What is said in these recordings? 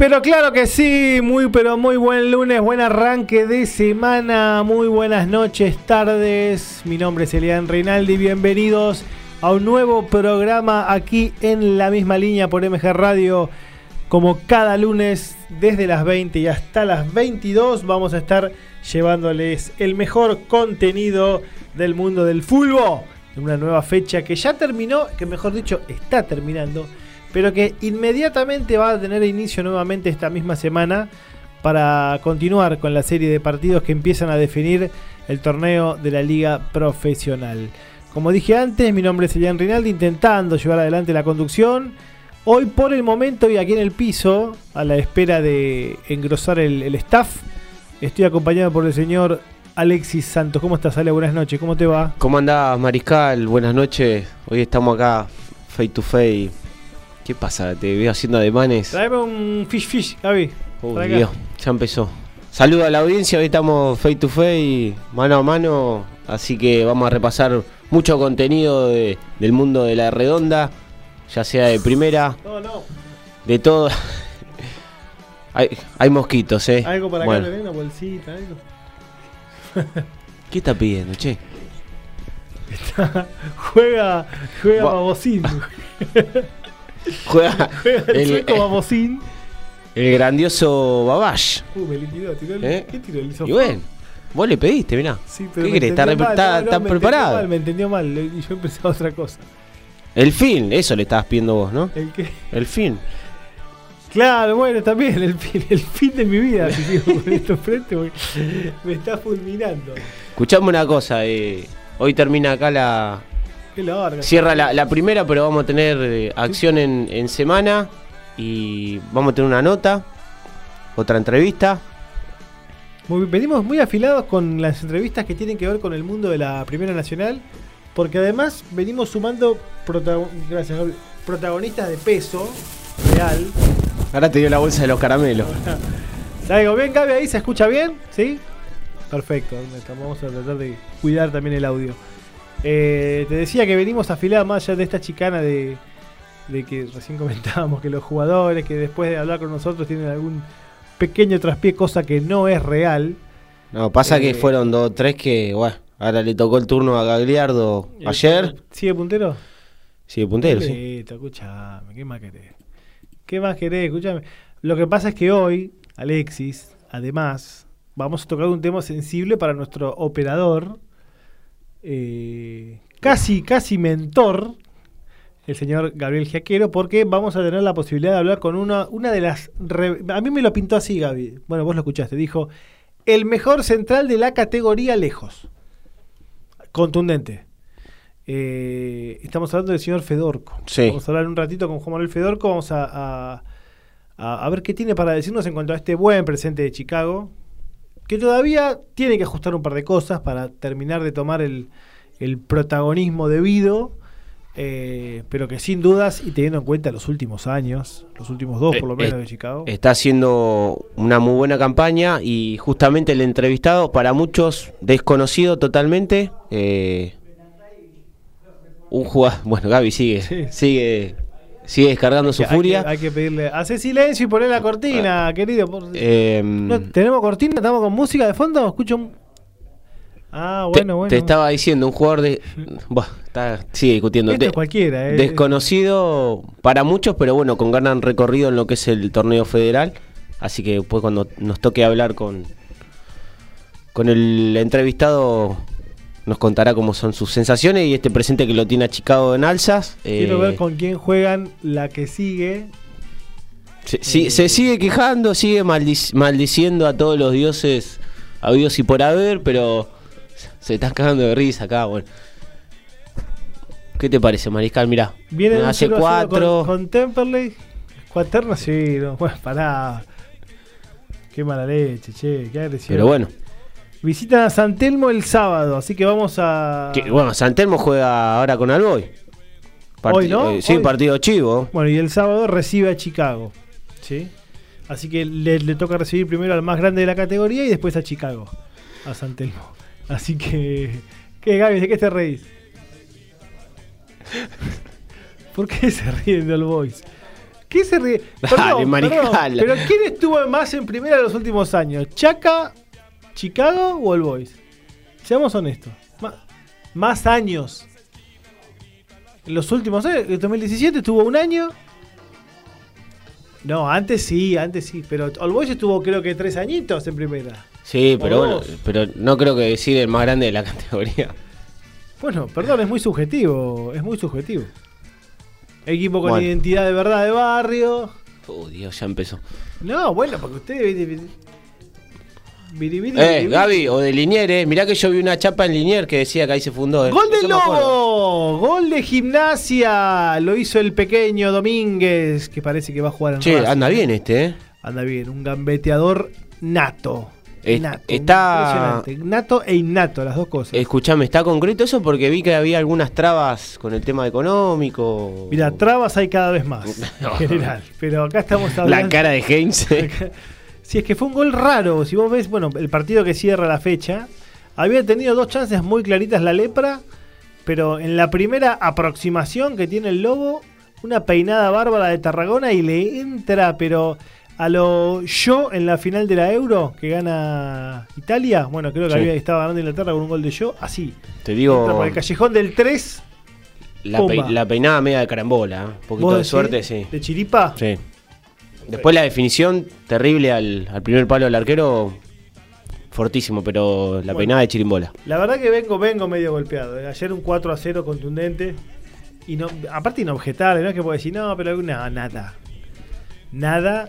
Pero claro que sí, muy pero muy buen lunes, buen arranque de semana, muy buenas noches, tardes. Mi nombre es Elian Reinaldi, bienvenidos a un nuevo programa aquí en la misma línea por MG Radio. Como cada lunes, desde las 20 y hasta las 22, vamos a estar llevándoles el mejor contenido del mundo del fútbol. En una nueva fecha que ya terminó, que mejor dicho, está terminando pero que inmediatamente va a tener inicio nuevamente esta misma semana para continuar con la serie de partidos que empiezan a definir el torneo de la liga profesional. Como dije antes, mi nombre es Elian Rinaldi, intentando llevar adelante la conducción. Hoy por el momento y aquí en el piso, a la espera de engrosar el, staff, estoy acompañado por el señor Alexis Santos. ¿Cómo estás, Ale? Buenas noches, ¿cómo te va? ¿Cómo andás, Mariscal? Buenas noches. Hoy estamos acá, face to face, ¿Qué pasa? Te veo haciendo ademanes. Traeme un fish fish, Gaby. Uy, Dios, ya empezó. Saludo a la audiencia, hoy estamos face to face, mano a mano, así que vamos a repasar mucho contenido del mundo de la redonda, ya sea de primera, no, no. de todo. hay, hay, mosquitos, ¿eh? Algo para bueno. acá, una bolsita, algo. ¿Qué está pidiendo, che? juega, juega babosín. Juega, el, sueco Babosín. El grandioso Babash. Uh, me liquidó, tiró el, ¿Eh? ¿Qué tiró el Y bueno, vos le pediste, mirá. Sí, pero ¿Qué querés? ¿Estás está, está, preparado? Mal, me entendió mal y yo empecé a otra cosa. El fin, eso le estabas pidiendo vos, ¿no? ¿El qué? El fin. Claro, bueno, también el fin, el fin de mi vida, si sigo con esto frente, me está fulminando. Escuchame una cosa, eh, hoy termina acá la, Cierra la, primera, pero vamos a tener eh, acción en, semana y vamos a tener una nota, otra entrevista. venimos muy afilados con las entrevistas que tienen que ver con el mundo de la Primera Nacional, porque además venimos sumando protagonistas de peso real. Ahora te dio la bolsa de los caramelos. ¿Salgo bien, Gaby? ¿Ahí se escucha bien? ¿Sí? Perfecto. Vamos a tratar de cuidar también el audio. Eh, te decía que venimos afilados más allá de esta chicana de, que recién comentábamos que los jugadores que después de hablar con nosotros tienen algún pequeño traspié, cosa que no es real. No, pasa que eh, fueron dos, tres que, bueno, ahora le tocó el turno a Gagliardo ayer. ¿Sigue puntero? Sigue puntero, sí. escúchame, ¿qué más querés? ¿Qué más querés? Escúchame. Lo que pasa es que hoy, Alexis, además, vamos a tocar un tema sensible para nuestro operador, eh, casi, casi mentor, el señor Gabriel Giaquero, porque vamos a tener la posibilidad de hablar con una, una de las... A mí me lo pintó así, Gaby. Bueno, vos lo escuchaste. Dijo, el mejor central de la categoría lejos. Contundente. Eh, estamos hablando del señor Fedorco. Vamos a hablar un ratito con Juan Manuel Fedorco. Vamos a, a, ver qué tiene para decirnos en cuanto a este buen presente de Chicago, que todavía tiene que ajustar un par de cosas para terminar de tomar el, protagonismo debido, eh, pero que sin dudas, y teniendo en cuenta los últimos años, los últimos dos por lo eh, menos de Chicago. Está haciendo una muy buena campaña y justamente el entrevistado, para muchos desconocido totalmente, eh, un jugador, bueno, Gaby sigue, sigue sigue descargando su furia. Hay que, pedirle, hace silencio y poner la cortina, ah, querido. Em, ¿Tenemos cortina? ¿Estamos con música de fondo? Escucho un... Ah, bueno, bueno. Te estaba diciendo, un jugador de... está, sigue discutiendo. Esto cualquiera. Eh. Desconocido para muchos, pero bueno, con gran recorrido en lo que es el torneo federal. Así que después cuando nos toque hablar con, con el entrevistado nos contará cómo son sus sensaciones y este presente que lo tiene achicado en alzas. Quiero ver eh, con quién juegan la que sigue. Se, eh, sigue quejando, sigue maldiciendo a todos los dioses habidos y por haber, pero se está cagando de risa acá, bueno. ¿Qué te parece, Mariscal? Mirá, viene hace cuatro. Con, Temperley, cuaterno, sí, no, bueno, pará. Qué mala leche, che, qué agresión. Pero bueno, Visitan a San Telmo el sábado, así que vamos a. bueno, San Telmo juega ahora con Alboy. Hoy, ¿no? Eh, sí, partido chivo. Bueno, y el sábado recibe a Chicago. ¿Sí? Así que le, toca recibir primero al más grande de la categoría y después a Chicago, a San Telmo. Así que. ¿Qué, Gaby? ¿De qué te reís? ¿Por qué se ríen de Boys? ¿Qué se ríe? Dale, Marijala. pero ¿quién estuvo más en primera en los últimos años? ¿Chaca, Chicago o All Boys? Seamos honestos. Más años. En los últimos años, en 2017 estuvo un año. No, antes sí, antes sí. Pero All Boys estuvo creo que tres añitos en primera. Sí, pero bueno, pero no creo que decir el más grande de la categoría. Bueno, perdón, es muy subjetivo. Es muy subjetivo. Equipo con Bueno. identidad de verdad de barrio. Oh, Dios, ya empezó. No, bueno, porque usted. Eh, Gaby, o de Linier, eh. Mirá que yo vi una chapa en Linier que decía que ahí se fundó. eh. ¡Gol acuerdo. Lobo! ¡Gol de gimnasia! Lo hizo el pequeño Domínguez, que parece que va a jugar en Che, Racing. anda bien este, eh. Anda bien, un gambeteador nato. Es- nato está- impresionante. Nato e innato, las dos cosas. Escuchame, ¿está concreto eso? Porque vi que había algunas trabas con el tema económico. Mira, trabas hay cada vez más, en general. Pero acá estamos hablando. La cara de Heinz. Si es que fue un gol raro, si vos ves, bueno, el partido que cierra la fecha, había tenido dos chances muy claritas la lepra, pero en la primera aproximación que tiene el lobo, una peinada bárbara de Tarragona y le entra, pero a lo yo en la final de la Euro que gana Italia, bueno, creo que Sí. había estaba ganando Inglaterra con un gol de yo, así. Te digo, por el callejón del 3, la, Pumba. pe- la peinada media de carambola. ¿eh? Un poquito de suerte, sí. de chiripa. Sí. Después la definición terrible al, al primer palo del arquero, fortísimo, pero la Bueno. peinada de chirimbola. La verdad que vengo, vengo medio golpeado. Ayer un 4 a 0 contundente. Y no, aparte inobjetable, no es que puedo decir, no, pero no, nada. Nada.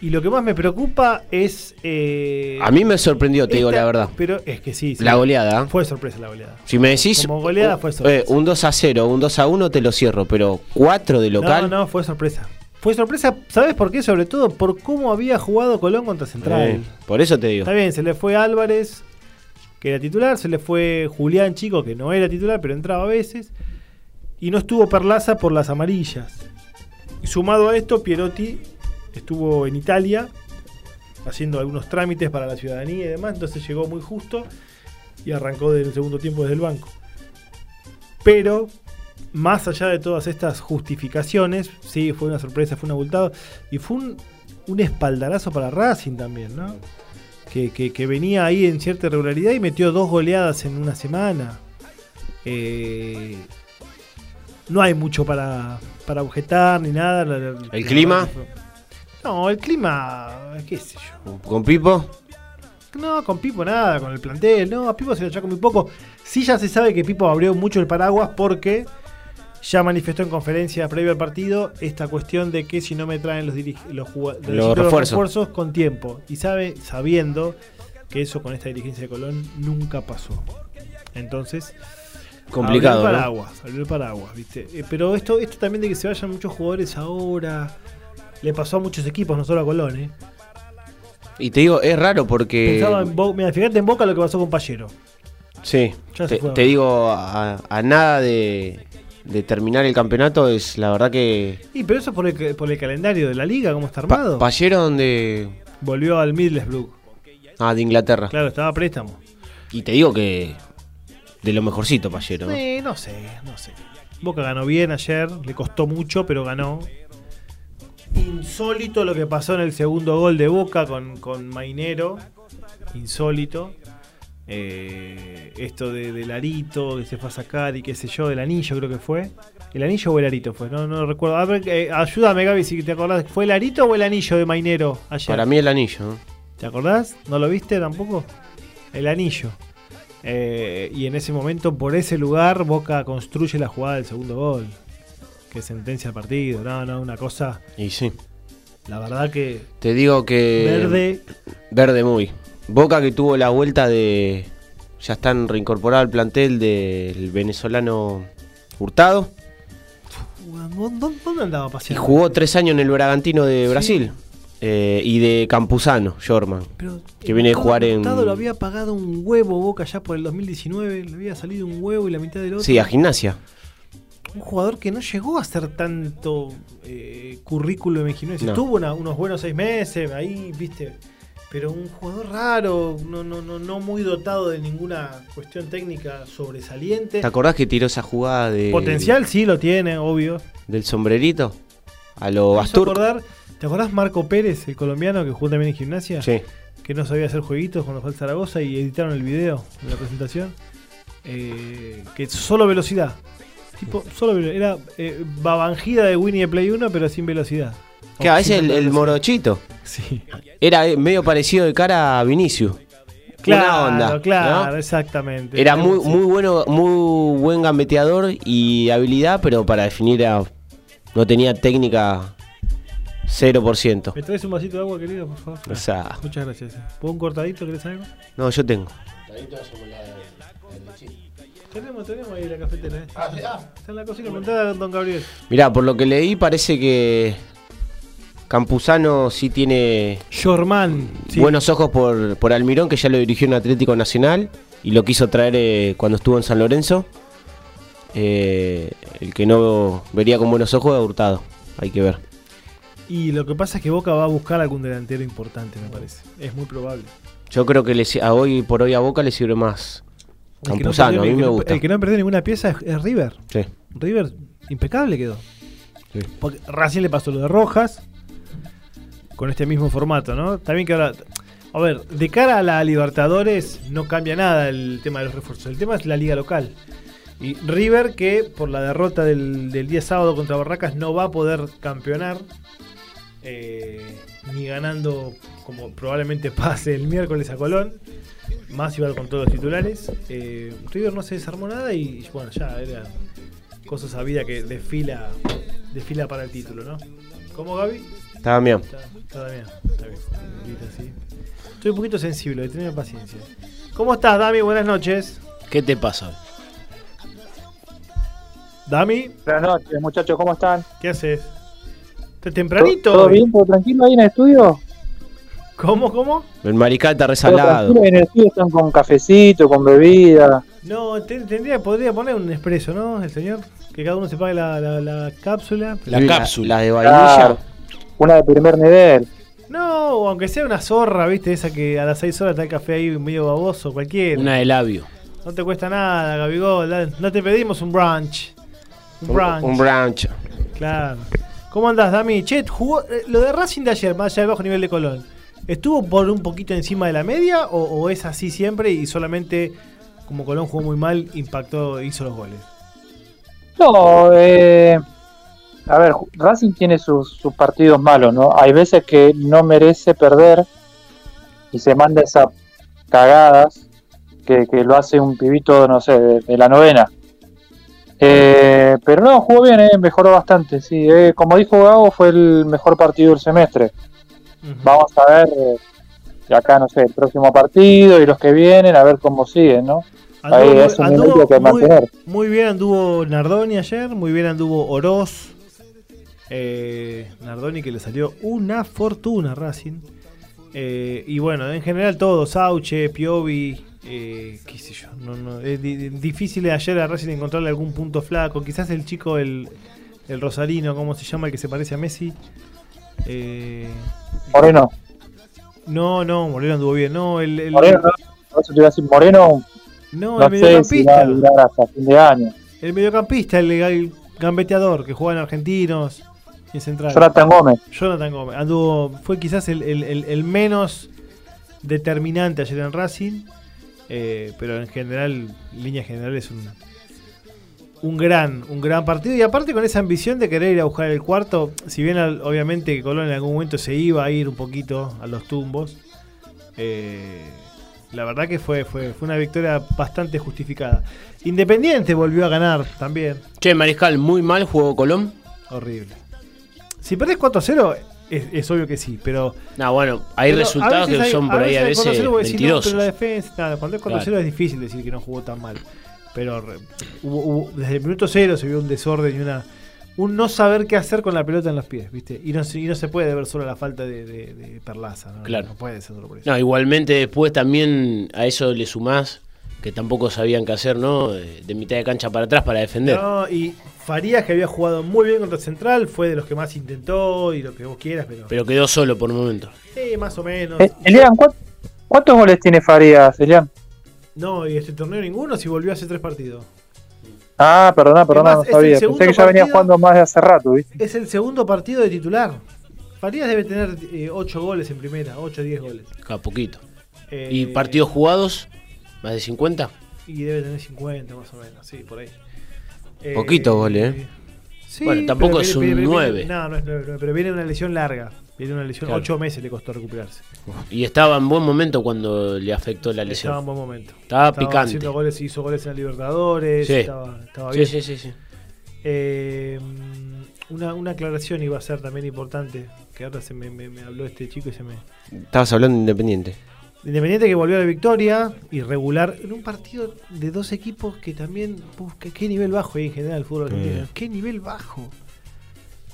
Y lo que más me preocupa es. eh, A mí me sorprendió, te digo la verdad. Pero es que sí, sí. La goleada. Fue sorpresa la goleada. Si me decís Como goleada fue sorpresa. eh, un 2 a 0, un 2 a 1 te lo cierro, pero 4 de local. No, no, fue sorpresa. Fue sorpresa, ¿sabes por qué? Sobre todo por cómo había jugado Colón contra Central. Eh, por eso te digo. Está bien, se le fue Álvarez, que era titular, se le fue Julián Chico, que no era titular, pero entraba a veces, y no estuvo Perlaza por las amarillas. Y sumado a esto, Pierotti estuvo en Italia haciendo algunos trámites para la ciudadanía y demás, entonces llegó muy justo y arrancó del segundo tiempo desde el banco. Pero, más allá de todas estas justificaciones, sí, fue una sorpresa, fue un abultado, y fue un, un espaldarazo para Racing también, ¿no? que, que- que venía ahí en cierta irregularidad y metió dos goleadas en una semana. Eh, no hay mucho para, para objetar ni nada. ¿El clima? No, el clima, qué sé yo. Con Pipo, No, con Pipo nada, con el plantel. No, a Pipo se le achaca muy poco. Sí ya se sabe que Pipo abrió mucho el paraguas porque ya manifestó en conferencia previo al partido esta cuestión de que si no me traen los, los, Los refuerzos. con tiempo. Y sabe, sabiendo que eso con esta dirigencia de Colón nunca pasó. Entonces, complicado. Abrió el ¿no? paraguas, abrió el paraguas, ¿viste? Eh, pero esto, esto también de que se vayan muchos jugadores ahora. Le pasó a muchos equipos, no solo a Colón, ¿eh? Y te digo, es raro porque. Pensaba en Bo- Mira, fíjate en Boca lo que pasó con Pallero. Sí, te, te digo, a, a nada de, de terminar el campeonato es la verdad que. Y pero eso por el, por el calendario de la liga, cómo está Pa- armado. Pallero donde. Volvió al Middlesbrough. Ah, de Inglaterra. Claro, estaba a préstamo. Y te digo que. De lo mejorcito. ¿no? Eh, no sé, no sé. Boca ganó bien ayer, le costó mucho, pero ganó. Insólito lo que pasó en el segundo gol de Boca con, con Mainero. Insólito. Eh, esto de, del arito que se fue a sacar y qué sé yo, del anillo creo que fue. ¿El anillo o el arito fue? No, no recuerdo. A ver, eh, ayúdame Gaby si te acordás. ¿Fue el arito o el anillo de Mainero ayer? Para mí el anillo. ¿Te acordás? ¿No lo viste tampoco? El anillo. Eh, y en ese momento, por ese lugar, Boca construye la jugada del segundo gol. Que sentencia el partido. No, no, una cosa. Y sí. La verdad que. Te digo que. Verde. Verde muy. Boca que tuvo la vuelta de. Ya están reincorporados al plantel del venezolano Hurtado. ¿Dónde andaba Y paseando? jugó tres años en el Bragantino de Sí. Brasil. Eh, y de Campuzano, Jorman. Pero, que viene de jugar en- Hurtado lo había pagado un huevo Boca ya por el 2019. Le había salido un huevo y la mitad del otro. Sí, a gimnasia. un jugador que no llegó a hacer tanto eh, currículum en gimnasia. No. Tuvo una- unos buenos seis meses ahí, viste. Pero un jugador raro, no, no, no, no muy dotado de ninguna cuestión técnica sobresaliente. ¿Te acordás que tiró esa jugada de Potencial sí lo tiene, obvio. del sombrerito? a lo Bastur. ¿Te acordás Marco Pérez, el colombiano que jugó también en gimnasia? Sí. Que no sabía hacer jueguitos cuando fue al Zaragoza y editaron el video de la presentación. Eh, que solo velocidad. Tipo, solo velo- Era eh, babangida de Winnie de Play 1, pero sin velocidad. Que a veces el, el morochito Sí. era eh, medio parecido de cara a Vinicius. Claro, onda, claro, ¿no? exactamente. Era muy, Sí. muy bueno, muy buen gambeteador y habilidad, pero para definir era- no tenía técnica 0%. ¿Me traes un vasito de agua, querido, por favor? O sea, Muchas gracias. ¿Puedo un cortadito? ¿Querés algo? no, yo tengo. Tenemos, tenemos ahí la cafetera. ¿eh? Está en la cocina, montada con don Gabriel. Mirá, por lo que leí parece que Campuzano sí tiene sí. buenos ojos por, por Almirón, que ya lo dirigió en Atlético Nacional y lo quiso traer eh, cuando estuvo en San Lorenzo. Eh, el que no vería con buenos ojos es Hurtado. Hay que ver. Y lo que pasa es que Boca va a buscar algún delantero importante, me parece. Es muy probable. Yo creo que a hoy por hoy a Boca le sirve más no Campuzano. perdió- a mí me no- gusta. El que no perdió ninguna pieza es, es River. Sí. River impecable quedó. Sí. Porque recién le pasó lo de Rojas con este mismo formato, ¿no? También que ahora. A ver, de cara a la Libertadores no cambia nada el tema de los refuerzos. El tema es la liga local. Y River, que por la derrota del, del día sábado contra Barracas no va a poder campeonar. eh, ni ganando como probablemente pase el miércoles a Colón. Más igual con todos los titulares. Eh, River no se desarmó nada y bueno, ya era cosa sabida que desfila, desfila para el título, ¿no? ¿Cómo Gaby? Está bien. Está, está bien, está bien. Sí. Estoy un poquito sensible, tenme paciencia. ¿Cómo estás, Dami? Buenas noches. ¿Qué te pasa? Dami, Buenas noches, muchachos, ¿cómo están? ¿qué haces? ¿Estás tempranito? ¿Todo bien? ¿Todo tranquilo ahí en el estudio? ¿Cómo, cómo? El mariscal está ¿Todo resalado. En el estudio están con cafecito, con bebida. No, te- tendría, podría poner un expreso, ¿no? El señor. Que cada uno se pague la, la- la cápsula. La cápsula. La, de vainilla. Claro. Una de primer nivel. No, aunque sea una zorra, ¿viste? Esa que a las 6 horas está el café ahí medio baboso, cualquiera. Una de labio. No te cuesta nada, Gabigol. No te pedimos un brunch. Un Un, brunch. un brunch. Claro. ¿Cómo andás, Dami? Che, jugó, eh, lo de Racing de ayer, más allá del bajo nivel de Colón, ¿estuvo por un poquito encima de la media o, o es así siempre y solamente como Colón jugó muy mal, impactó, hizo los goles? No, eh, a ver, Racing tiene sus, sus partidos malos, ¿no? Hay veces que no merece perder y se manda esas cagadas que, que lo hace un pibito, no sé, de, de la novena. Eh, pero no, jugó bien, eh, mejoró bastante, sí. eh, como dijo Gago, fue el mejor partido del semestre. Vamos a ver eh, de acá, no sé, el próximo partido y los que vienen, a ver cómo siguen, ¿no? Ahí es un anduvo que muy, mantener. muy bien anduvo Nardoni ayer, muy bien anduvo Oroz. Eh, Nardoni que le salió una fortuna a Racing. Eh, y bueno, en general todo, Sauche, Piovi, eh, qué sé yo. No, no, es di- di- difícil ayer a Racing encontrarle algún punto flaco. Quizás el chico, el, el Rosarino, ¿cómo se llama? El que se parece a Messi. Eh, Moreno, no, no, Moreno anduvo bien. No, el, el- Moreno, no, por eso te iba a decir, Moreno, no, no el si mediocampista. a durar hasta fin de año. El mediocampista, el, el gambeteador que juega en Argentinos Central. Jonathan Gómez, Jonathan Gómez. Anduvo, fue quizás el, el- el- el menos determinante ayer en Racing. eh, pero en general, en línea general, es un, un gran, un gran partido. Y aparte con esa ambición de querer ir a buscar el cuarto, si bien al- obviamente que Colón en algún momento se iba a ir un poquito a los tumbos. eh, la verdad que fue, fue, fue una victoria bastante justificada. Independiente volvió a ganar también. Che, Mariscal, muy mal jugó Colón. Horrible. Si perdés 4-0, es, es obvio que sí, pero. No, bueno, hay resultados que hay- son por ahí a veces 4-0 vos decís, no, mentirosos. pero la defensa, nada, cuando es 4-0 Claro. es difícil decir que no jugó tan mal. Pero re- hubo- hubo- desde el minuto cero se vio un desorden y una. Un no saber qué hacer con la pelota en los pies, ¿viste? Y no, se- y no se puede ver solo la falta de, de- de Perlaza, ¿no? Claro. No puede ser solo por eso. No, igualmente después también a eso le sumás que tampoco sabían qué hacer, ¿no? De, mitad de cancha para atrás para defender. No, y Farías, que había jugado muy bien contra Central, fue de los que más intentó y lo que vos quieras, pero. Pero quedó solo por un momento. Sí, más o menos. Eh, Elian, ¿cuántos, cuántos goles tiene Farías, Elian? No, y este torneo ninguno si volvió hace tres partidos. Ah, perdona, perdona, Además, no sabía. Pensé que ya venía partido- jugando más de hace rato, ¿viste? Es el segundo partido de titular. Farías debe tener 8 goles en primera, 8 o 10 goles. Acá poquito. Eh, ¿Y partidos jugados? ¿Más de 50? Y debe tener 50 más o menos, sí, por ahí. Eh, Poquitos goles, ¿eh? Sí, Bueno, tampoco pero es un viene- viene- nueve. viene- No, no es 9, pero viene una lesión larga. Viene una lesión, Claro. 8 meses le costó recuperarse. Y estaba en buen momento cuando le afectó la Estaba en lesión. buen momento. Estaba picante. haciendo goles, hizo goles en la Libertadores. Sí. Estaba, estaba Sí, bien. sí, sí, sí. Eh, una, una aclaración iba a ser también importante. Que ahora se me, me- me habló este chico y se me. Estabas hablando de Independiente. Independiente que volvió a la victoria y regular en un partido de dos equipos que también. uf, qué, qué nivel bajo hay en general el fútbol argentino. Sí. Qué nivel bajo.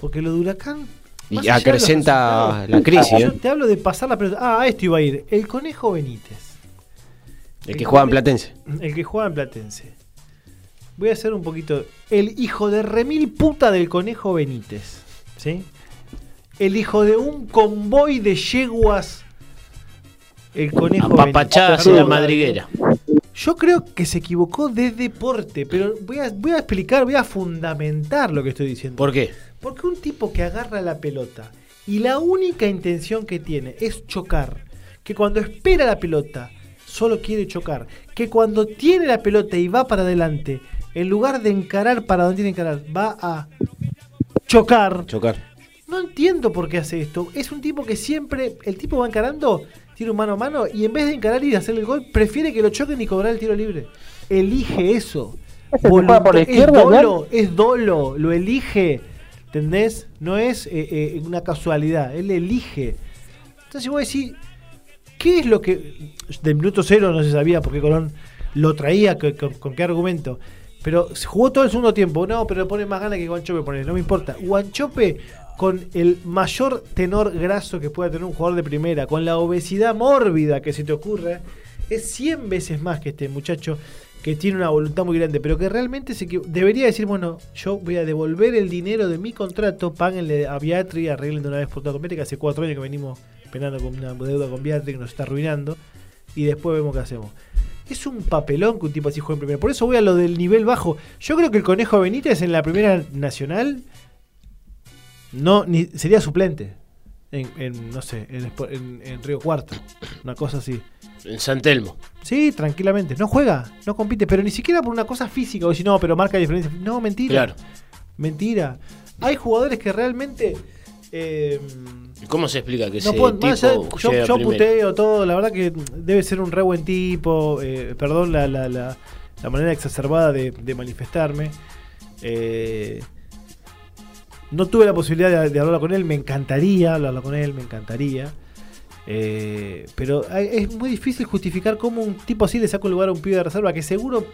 Porque lo de Huracán. Y acrecenta la crisis, Yo ¿eh? te hablo de pasar la pelota. Ah, a esto iba a ir. El Conejo Benítez. El que juega en Platense. El que juega en Platense. Voy a hacer un poquito. El hijo de remil puta del conejo Benítez. ¿Sí? El hijo de un convoy de yeguas. El conejo Benítez. en la madriguera. Yo creo que se equivocó de deporte, pero voy a, voy a explicar, voy a fundamentar lo que estoy diciendo. ¿Por qué? Porque un tipo que agarra la pelota y la única intención que tiene es chocar, que cuando espera la pelota solo quiere chocar, que cuando tiene la pelota y va para adelante, en lugar de encarar para donde tiene que encarar, va a chocar. Chocar. No entiendo por qué hace esto. Es un tipo que siempre, el tipo va encarando, tiene un mano a mano y en vez de encarar y hacer el gol, prefiere que lo choquen y cobrar el tiro libre. Elige eso. ¿Ese que juega por la es dolo, es dolo, lo elige. ¿Entendés? No es eh, eh, una casualidad, él elige. Entonces voy a decir, ¿qué es lo que del minuto cero no se sabía por qué Colón lo traía, con, con qué argumento? Pero jugó todo el segundo tiempo, no, pero le pone más ganas que Guanchope pone, no me importa. Guanchope con el mayor tenor graso que pueda tener un jugador de primera, con la obesidad mórbida que se te ocurre, es 100 veces más que este muchacho que tiene una voluntad muy grande, pero que realmente se debería decir, bueno, yo voy a devolver el dinero de mi contrato, páguenle a Beatri, arreglen de una vez por todas que hace cuatro años que venimos penando con una deuda con Beatri que nos está arruinando, y después vemos qué hacemos. Es un papelón que un tipo así juegue en primera. Por eso voy a lo del nivel bajo. Yo creo que el Conejo Benítez en la primera nacional no ni sería suplente. En, en, no sé, en, Espo- en- en Río Cuarto. Una cosa así. En San Telmo. Sí, tranquilamente. No juega, no compite, pero ni siquiera por una cosa física. O si no, pero marca diferencia. No, mentira. Claro. Mentira. Hay jugadores que realmente. eh, ¿Y ¿Cómo se explica que no puedo, más tipo yo, yo puteo todo, la verdad que debe ser un re buen tipo, eh, perdón la, la, la, la manera exacerbada de, de manifestarme. Eh, no tuve la posibilidad de, de hablar con él, me encantaría hablarlo con él, me encantaría. Eh, pero es muy difícil justificar cómo un tipo así le saca un lugar a un pibe de reserva, que seguro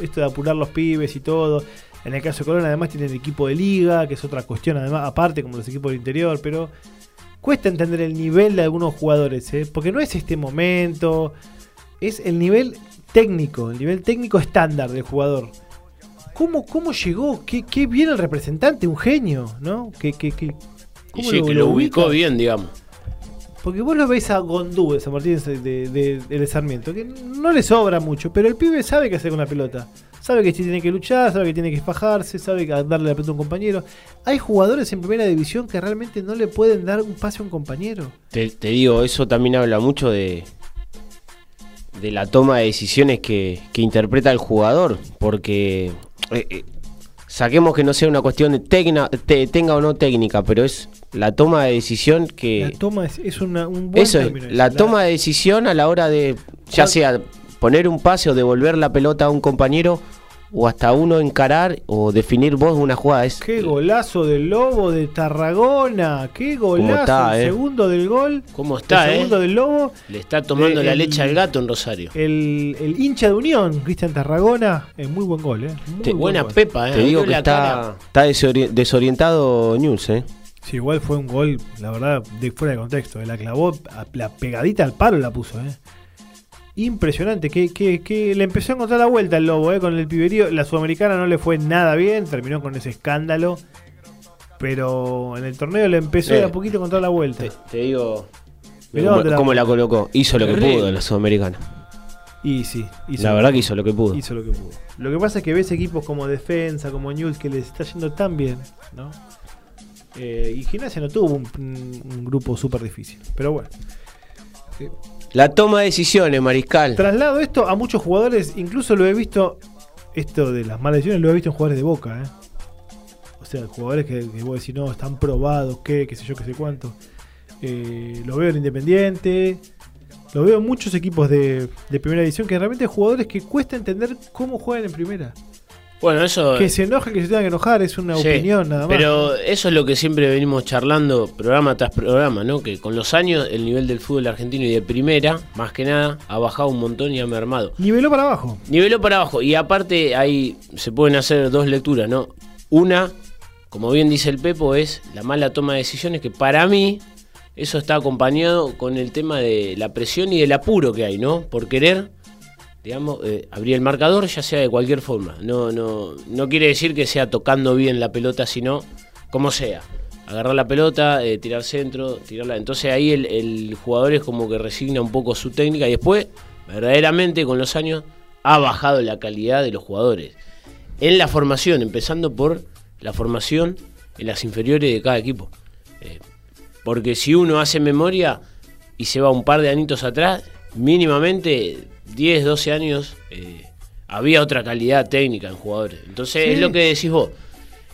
esto de apurar los pibes y todo. En el caso de Colón además tiene el equipo de liga, que es otra cuestión además, aparte como los equipos del interior, pero cuesta entender el nivel de algunos jugadores, ¿eh? porque no es este momento, es el nivel técnico, el nivel técnico estándar del jugador. ¿Cómo, cómo llegó? ¿Qué, qué bien el representante? Un genio, ¿no? ¿Qué, qué, qué- cómo sí, que lo ubicó bien, digamos. Porque vos lo ves a Gondú de San Martín de, de, de- de Sarmiento, que no le sobra mucho, pero el pibe sabe qué hacer con la pelota. Sabe que tiene que luchar, sabe que tiene que fajarse, sabe que darle la pelota a un compañero. Hay jugadores en primera división que realmente no le pueden dar un pase a un compañero. Te, te digo, eso también habla mucho de, de la toma de decisiones que, que interpreta el jugador. Porque eh, eh, saquemos que no sea una cuestión de tecna- te- tenga o no técnica, pero es la toma de decisión que... La toma es, es una- un buen Eso es, término. la toma de decisión a la hora de, ya ¿Cuál- sea poner un pase o devolver la pelota a un compañero, o hasta uno encarar o definir vos una jugada. Es, Qué golazo del Lobo de Tarragona. Qué golazo. está, el eh? segundo del gol. ¿Cómo está, el eh? segundo del Lobo. Le está tomando Eh, la el- leche al gato en Rosario. El, el hincha de Unión, Cristian Tarragona. Es muy buen gol, ¿eh? Muy Te- buen Buena gol. pepa, eh. te digo que está, está desori- desorientado News, ¿eh? Sí, igual fue un gol, la verdad, de fuera de contexto. eh. La clavó, la pegadita al palo la puso, ¿eh? Impresionante, que, que, que le empezó a encontrar la vuelta el lobo, ¿eh? Con el piberío. La sudamericana no le fue nada bien, terminó con ese escándalo. Pero en el torneo le empezó Eh, de a poquito a encontrar la vuelta. Te, te digo Mirá cómo, la- cómo la colocó. Hizo lo que pudo la sudamericana. Y sí, hizo La lo verdad que hizo lo que pudo. Hizo lo que pudo. Lo que pasa es que ves equipos como Defensa, como News, que les está yendo tan bien, ¿no? Eh, y Gimnasia no tuvo un, un grupo súper difícil. Pero bueno. La toma de decisiones, Mariscal. Traslado esto a muchos jugadores, incluso lo he visto, esto de las malas decisiones, lo he visto en jugadores de Boca, ¿eh? O sea, jugadores que, que vos decís, no, están probados, qué, qué sé yo, qué sé cuánto. Eh, lo veo en Independiente, lo veo en muchos equipos de, de primera división, que realmente hay jugadores que cuesta entender cómo juegan en primera. Bueno, eso. Que se enojen, que se tengan que enojar, es una Sí, opinión nada más. Pero eso es lo que siempre venimos charlando programa tras programa, ¿no? Que con los años el nivel del fútbol argentino y de primera, más que nada, ha bajado un montón y ha mermado. Niveló para abajo. Niveló para abajo. Y aparte ahí se pueden hacer dos lecturas, ¿no? Una, como bien dice el Pepo, es la mala toma de decisiones que para mí eso está acompañado con el tema de la presión y del apuro que hay, ¿no? Por querer, eh, abrir el marcador ya sea de cualquier forma. No, no, no quiere decir que sea tocando bien la pelota, sino como sea. Agarrar la pelota, eh, tirar centro, tirarla. Entonces ahí el, el jugador es como que resigna un poco su técnica y después, verdaderamente con los años, ha bajado la calidad de los jugadores. En la formación, empezando por la formación en las inferiores de cada equipo. Eh, porque si uno hace memoria y se va un par de añitos atrás, mínimamente 10, 12 años, eh, había otra calidad técnica en jugadores. Entonces Sí. es lo que decís vos.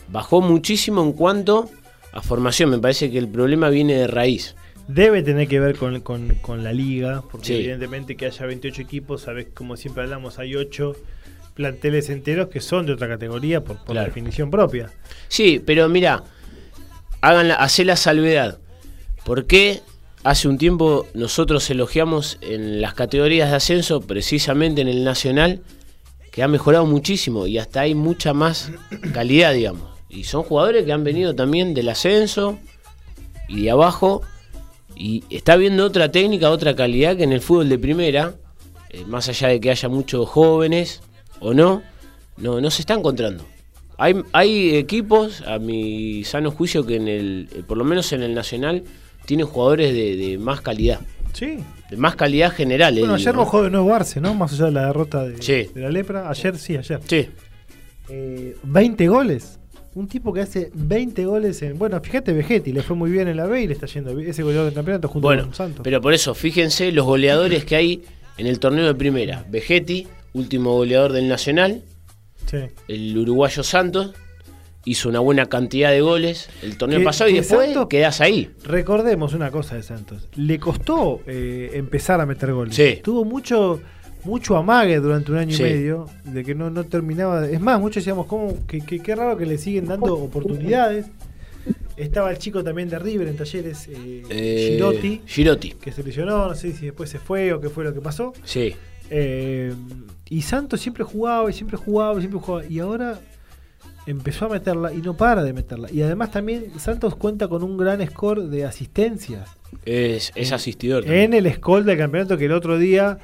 Bajó muchísimo en cuanto a formación. Me parece que el problema viene de raíz. Debe tener que ver con, con- con la liga, porque Sí. evidentemente que haya 28 equipos, sabes, como siempre hablamos, hay 8 planteles enteros que son de otra categoría por, por Claro. definición propia. Sí, pero mira, hagan la, hacé la salvedad. ¿Por qué hace un tiempo nosotros elogiamos en las categorías de ascenso, precisamente en el nacional, que ha mejorado muchísimo y hasta hay mucha más calidad, digamos? Y son jugadores que han venido también del ascenso y de abajo. Y está viendo otra técnica, otra calidad que en el fútbol de primera, eh, más allá de que haya muchos jóvenes o no, no, no se está encontrando. Hay, hay equipos, a mi sano juicio, que en el, eh, por lo menos en el Nacional, tienen jugadores de, de más calidad. Sí. De más calidad general. Bueno, eh, ayer ¿no? bajó de nuevo Arce, ¿no? Más allá de la derrota de, Sí. de la lepra. Ayer, sí, ayer. Sí, Eh, 20 goles. Un tipo que hace 20 goles en. Bueno, fíjate, Vegetti le fue muy bien en la B y le está yendo. Ese goleador del campeonato junto bueno, con Santos. pero por eso, fíjense los goleadores que hay en el torneo de primera. Vegetti, último goleador del Nacional. Sí. El uruguayo Santos hizo una buena cantidad de goles el torneo Que- pasado y después Santos- quedás ahí. Recordemos una cosa de Santos. Le costó eh, empezar a meter goles. Sí. Tuvo mucho mucho amague durante un año Sí. y medio de que no, no terminaba. Es más, muchos decíamos, ¿cómo? Que, que- qué raro que le siguen dando oportunidades. Estaba el chico también de River en talleres, eh, Eh, Girotti, Girotti, que se lesionó, no sé si después se fue o qué fue lo que pasó. sí. Eh, y Santos siempre jugaba y siempre jugaba y siempre jugaba. Y ahora empezó a meterla y no para de meterla. Y además también Santos cuenta con un gran score de asistencias. Es, es asistidor. también. En el score del campeonato que el otro día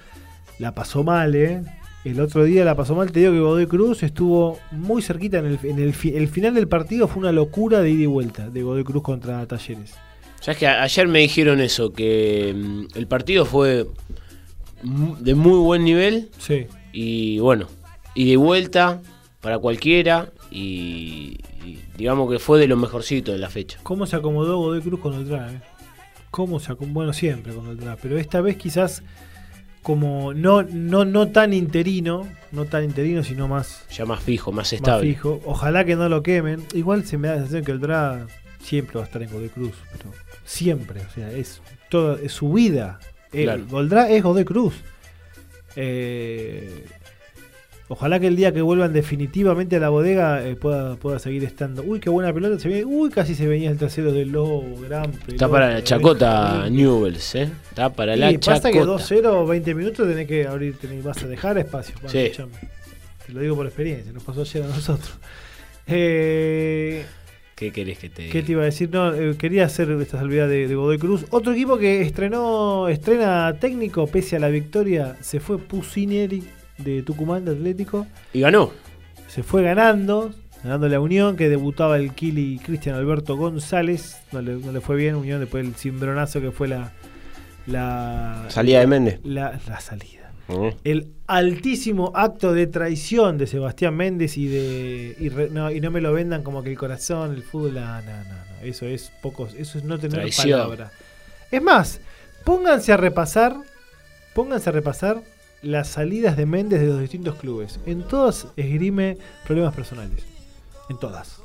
la pasó mal, ¿eh? El otro día la pasó mal. Te digo que Godoy Cruz estuvo muy cerquita en el, en el, fi- el final del partido. Fue una locura de ida y vuelta de Godoy Cruz contra Talleres. Sabes que ayer me dijeron eso, que mm, el partido fue de muy buen nivel Sí. y bueno, y de vuelta para cualquiera y, y digamos que fue de lo mejorcito de la fecha. ¿Cómo se acomodó Godoy Cruz con el DRA? eh? ¿Cómo se acomodó? Bueno, siempre con el DRA, pero esta vez quizás como no, no, no tan interino, no tan interino, sino más, Ya más fijo, más más estable. fijo. Ojalá que no lo quemen. Igual se me da la sensación que el DRA siempre va a estar en Godoy Cruz, pero siempre, o sea, es toda es su vida. El Claro. Goldra es Godoy Cruz. Eh, ojalá que el día que vuelvan definitivamente a la bodega eh, pueda, pueda seguir estando. Uy, qué buena pelota. Se viene, uy, casi se venía el trasero del Lobo. Gran pelota. Está para la chacota. Newells, ¿eh? Está para la Y pasa que chacota. 2-0, 20 minutos tenés que abrir, tenés, vas a dejar espacio. Bueno, Sí. Te lo digo por experiencia, nos pasó ayer a nosotros. Eh, ¿Qué querés que te ¿Qué te iba a decir? No, eh, quería hacer esta salvedad de, de Godoy Cruz. Otro equipo que estrenó, estrena técnico pese a la victoria, se fue Pusineri de Tucumán de Atlético. Y ganó. Se fue ganando, ganando la Unión, que debutaba el Kili Cristian Alberto González. No le, no le fue bien, Unión después del cimbronazo que fue la, la Salida de Méndez. la, la salida. Mm. el altísimo acto de traición de Sebastián Méndez y de y, re- no, y no me lo vendan como que el corazón, el fútbol, no, no, no, no, eso es poco, eso es no tener Traición. palabra. Es más, pónganse a repasar, pónganse a repasar las salidas de Méndez de los distintos clubes. En todas esgrime problemas personales. En todas.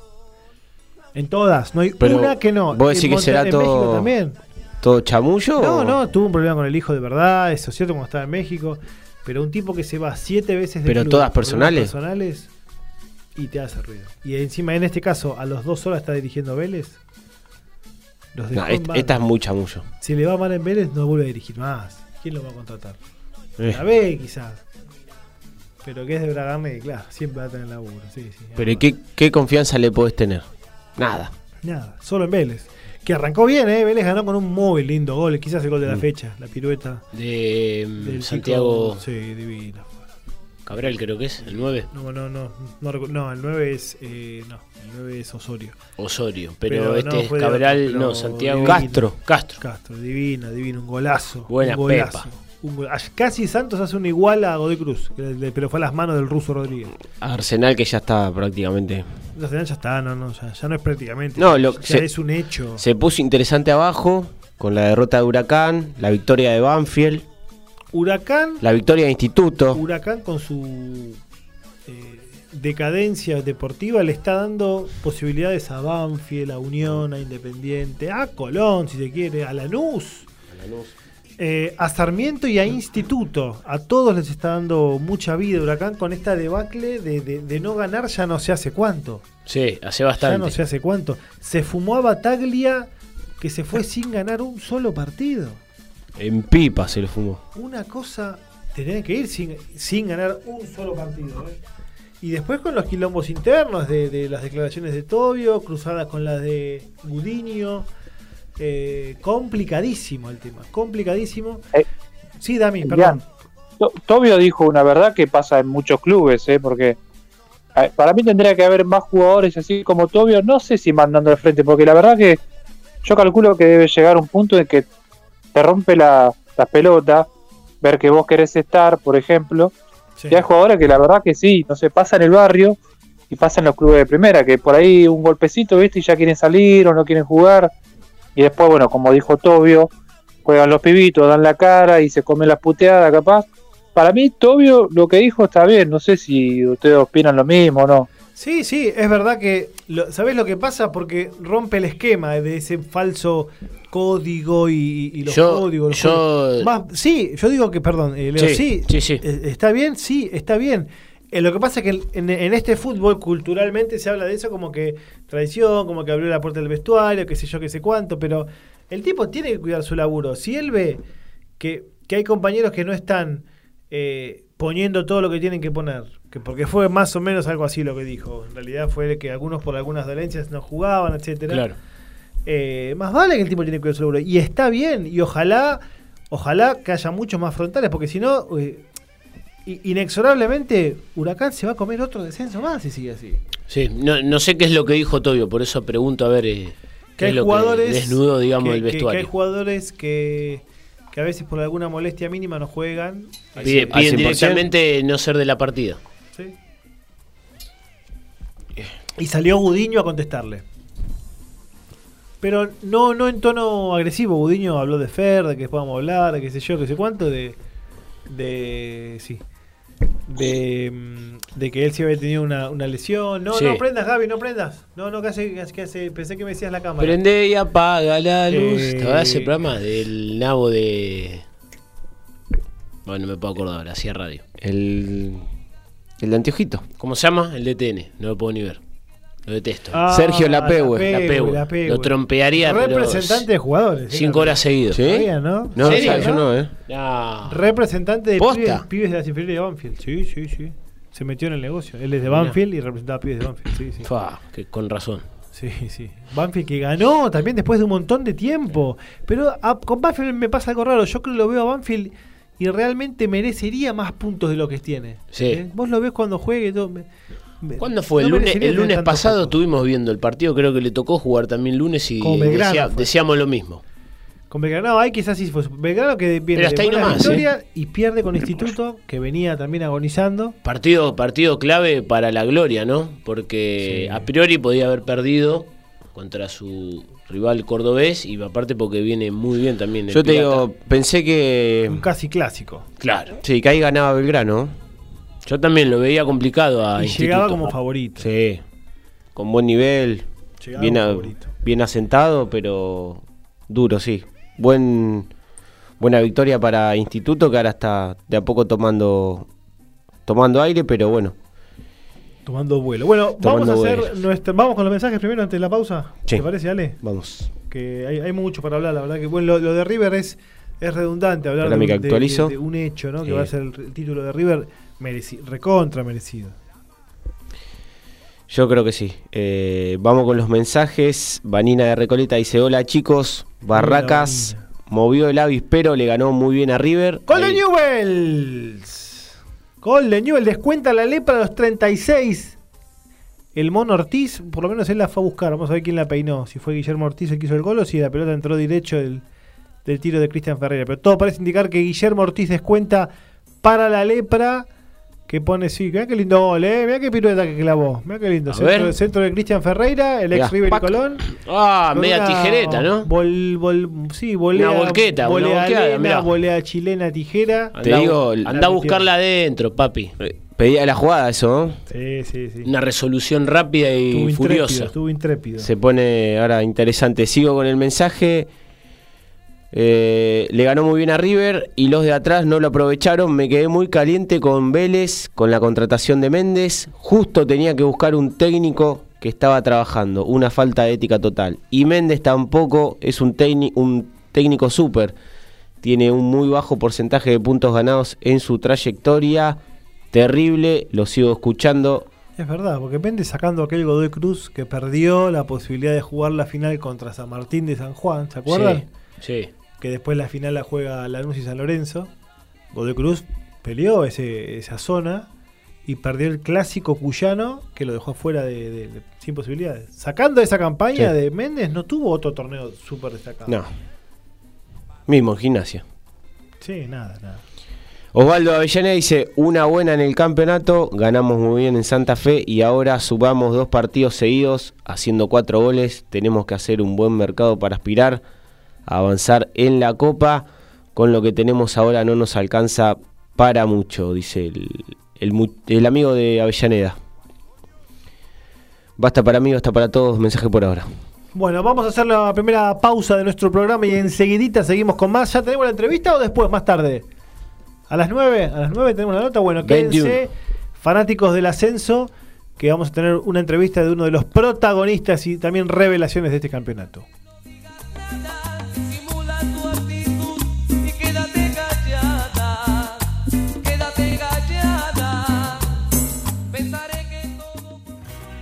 En todas, no hay Pero, una que no. ¿vos decís que será en México todo- también. ¿Todo chamullo? No, o- no, tuvo un problema con el hijo de verdad, eso es cierto, cuando estaba en México. Pero un tipo que se va siete veces de Pero club todas personales. personales y te hace ruido. Y encima, en este caso, a los dos horas está dirigiendo Vélez. Los No, esta es muy chamullo. Si le va mal en Vélez, no vuelve a dirigir más. ¿Quién lo va a contratar? Eh, La B, quizás. Pero que es de Bragarne, claro, siempre va a tener laburo. Sí, sí, Pero ¿y qué, qué confianza le podés tener? Nada. Nada, solo en Vélez. Que arrancó bien, ¿eh? Vélez ganó con un muy lindo gol, quizás el gol de la Mm. fecha, la pirueta. De mm, Del Santiago chico- Sí, divino. Cabral, creo que es, el 9. No, no, no, no, no, el 9 es, eh, no, el 9 es Osorio. Osorio. Pero, Pero este no, es de Cabral, no, Santiago. divino. Castro. Castro. Castro, divino, divino, un golazo. Buena un golazo. pepa. Un ah, Casi Santos hace un igual a Godoy Cruz, pero fue a las manos del ruso Rodríguez. Arsenal que ya está prácticamente. La señal ya está, no, no, ya, ya no es prácticamente. No, lo- ya se- es un hecho. Se puso interesante abajo con la derrota de Huracán, la victoria de Banfield, Huracán, la victoria de Instituto. Huracán con su eh, decadencia deportiva le está dando posibilidades a Banfield, a Unión, a Independiente, a Colón, si se quiere, a Lanús. Eh, a Sarmiento y a Instituto. A todos les está dando mucha vida Huracán con esta debacle de, de- de no ganar ya no sé hace cuánto. Sí, hace Ya bastante. no sé hace cuánto. Se fumó a Bataglia que se fue sin ganar un solo partido. En pipa se lo fumó. Una cosa, tenés que ir sin, sin ganar un solo partido. ¿eh? Y después con los quilombos internos de, de las declaraciones de Tobio, cruzadas con las de Gudiño. Eh, complicadísimo el tema, complicadísimo. Eh, sí, Dami, perdón. To- Tobio dijo una verdad que pasa en muchos clubes, ¿eh? porque para mí tendría que haber más jugadores así como Tobio, no sé si mandando al frente, porque la verdad que yo calculo que debe llegar un punto en que te rompe la, la pelota, ver que vos querés estar, por ejemplo, Sí. y hay jugadores que la verdad que sí, no sé, pasa en el barrio y pasa en los clubes de primera, que por ahí un golpecito, ¿viste? Y ya quieren salir o no quieren jugar. Y después, bueno, como dijo Tobio, juegan los pibitos, dan la cara y se comen las puteadas, capaz. Para mí, Tobio lo que dijo está bien, no sé si ustedes opinan lo mismo o no. Sí, sí, es verdad que. Lo, ¿Sabés lo que pasa? Porque rompe el esquema de ese falso código y, y los Yo- códigos. los yo- códigos. Más- sí, yo digo que, perdón, eh, Leo, Sí, sí, sí, sí. eh, está bien, sí, está bien. Eh, lo que pasa es que en, en este fútbol culturalmente se habla de eso como que traición, como que abrió la puerta del vestuario, qué sé yo, qué sé cuánto, pero el tipo tiene que cuidar su laburo. Si él ve que, que hay compañeros que no están eh, poniendo todo lo que tienen que poner, que porque fue más o menos algo así lo que dijo. En realidad fue que algunos por algunas dolencias no jugaban, etcétera. Claro. Eh, más vale que el tipo tiene que cuidar su laburo. Y está bien, y ojalá, ojalá que haya muchos más frontales, porque si no, inexorablemente, Huracán se va a comer otro descenso más si sigue así. Sí, no, no sé qué es lo que dijo Tobio, por eso pregunto a ver eh, Que qué hay es lo jugadores. que desnudo, digamos, que- el que- que vestuario. hay jugadores que, que a veces por alguna molestia mínima no juegan. Piden 100%. directamente no ser de la partida. ¿sí? Y salió Gudiño a contestarle. Pero no, no en tono agresivo. Gudiño habló de Fer, de que podamos hablar, de qué sé yo, qué sé cuánto, de. de. sí. De, mm, de que él sí había tenido una, una lesión. No, Sí. no prendas, Gaby, no prendas. No, no, que hace, que hace- que hace- pensé que me decías la cámara. Prende y apaga la luz. Eh, ¿Te ese programa del nabo de. Bueno, no me puedo acordar ahora, hacía radio. El, el de anteojito. ¿Cómo se llama? El DTN. No lo puedo ni ver. Lo detesto. Ah, Sergio Lapehue. la Peu. la Peu. Lo trompearía, pero. Representante de jugadores. Cinco horas seguidos. ¿Sí? Sabía, ¿no? No, ¿Serio, o sea, yo no? ¿eh? No. Representante de pibes, pibes de las inferiores de Banfield. Sí, sí, sí. Se metió en el negocio. Él es de. Banfield y representaba a pibes de Banfield. Sí, sí. Fa, que con razón. Sí, sí. Banfield que ganó también después de un montón de tiempo. Pero a- con Banfield me pasa algo raro. Yo creo que lo veo a Banfield y realmente merecería más puntos de lo que tiene. Sí. ¿Eh? Vos lo ves cuando juegue. y todo, me- ¿Cuándo fue? no el lunes, el lunes pasado estuvimos viendo el partido, creo que le tocó jugar también lunes y decía- decíamos lo mismo. Con Belgrano, ahí quizás sí fue. Belgrano que viene Pero hasta de ahí buena nomás, victoria y pierde con Instituto, que venía también agonizando. Partido, partido clave para la gloria, ¿no? Porque Sí. a priori podía haber perdido contra su rival cordobés y aparte porque viene muy bien también. el Yo te Pirata. digo, pensé que. Un casi clásico. Claro. Sí, que ahí ganaba Belgrano. Yo también lo veía complicado a y Instituto. llegaba como favorito. Sí. Con buen nivel. Llegaba Bien, como a- bien asentado, pero duro, sí. Buen, buena victoria para Instituto, que ahora está de a poco tomando, tomando aire, pero bueno. Tomando vuelo. Bueno, Tomando vamos a hacer vuelo. nuestra, vamos con los mensajes primero antes de la pausa. Sí. ¿Te parece, Ale? Vamos. Que hay, hay mucho para hablar, la verdad que bueno, lo, lo de River es, es redundante hablar de un, que de- actualizo. de- de un hecho, ¿no? Que va a ser el, el título de River mereci- recontra merecido. Yo creo que sí. Eh, vamos con los mensajes. Vanina de Recoleta dice: Hola chicos, Barracas Hola, movió el avispero, le ganó muy bien a River. Gol de Newells. Gol de Newells. Descuenta la lepra a los 36. El Mono Ortiz, por lo menos él la fue a buscar. Vamos a ver quién la peinó. Si fue Guillermo Ortiz el que hizo el gol o si la pelota entró derecho del, del tiro de Cristian Ferreira. Pero todo parece indicar que Guillermo Ortiz descuenta para la lepra. Que pone, sí, mirá qué lindo gol, eh. Mirá qué pirueta que clavó. Mirá qué lindo. A Centro, centro de Cristian Ferreira, el ex River y. Colón. Ah, media una tijereta, ¿no? sí, volea, Una volqueta, una volea volqueada, lena, mirá. volea chilena, tijera. Te digo, anda a buscarla adentro, papi. Eh, Pedía la jugada eso, ¿no? Sí, sí, sí. Una resolución rápida y Estuvo intrépido, furiosa. estuvo intrépido. Se pone ahora interesante. Sigo con el mensaje. Eh, le ganó muy bien a River y los de atrás no lo aprovecharon. Me quedé muy caliente con Vélez, con la contratación de Méndez. Justo tenía que buscar un técnico que estaba trabajando. Una falta de ética total. Y Méndez tampoco es un, técni- un técnico súper. Tiene un muy bajo porcentaje de puntos ganados en su trayectoria. Terrible, lo sigo escuchando. Es verdad, porque Méndez sacando aquel Godoy Cruz que perdió la posibilidad de jugar la final contra San Martín de San Juan, ¿se acuerdan? Sí, sí. Que después la final la juega Lanús y San Lorenzo. Godoy Cruz peleó ese, esa zona y perdió el clásico cuyano que lo dejó fuera de, de- de- sin posibilidades. Sacando esa campaña Sí. de Méndez, no tuvo otro torneo súper destacado. No. Mismo en gimnasia. Sí, nada, nada. Osvaldo Avellaneda dice, una buena en el campeonato, ganamos muy bien en Santa Fe y ahora subamos dos partidos seguidos, haciendo cuatro goles, tenemos que hacer un buen mercado para aspirar avanzar en la Copa, con lo que tenemos ahora no nos alcanza para mucho, dice el, el mu- el amigo de Avellaneda. Basta para mí, basta para todos, mensaje por ahora. Bueno, vamos a hacer la primera pausa de nuestro programa y enseguidita seguimos con más. ¿Ya tenemos la entrevista o después, más tarde? ¿A las 9? ¿A las 9 tenemos la nota? Bueno, quédense, 21. fanáticos del ascenso, que vamos a tener una entrevista de uno de los protagonistas y también revelaciones de este campeonato.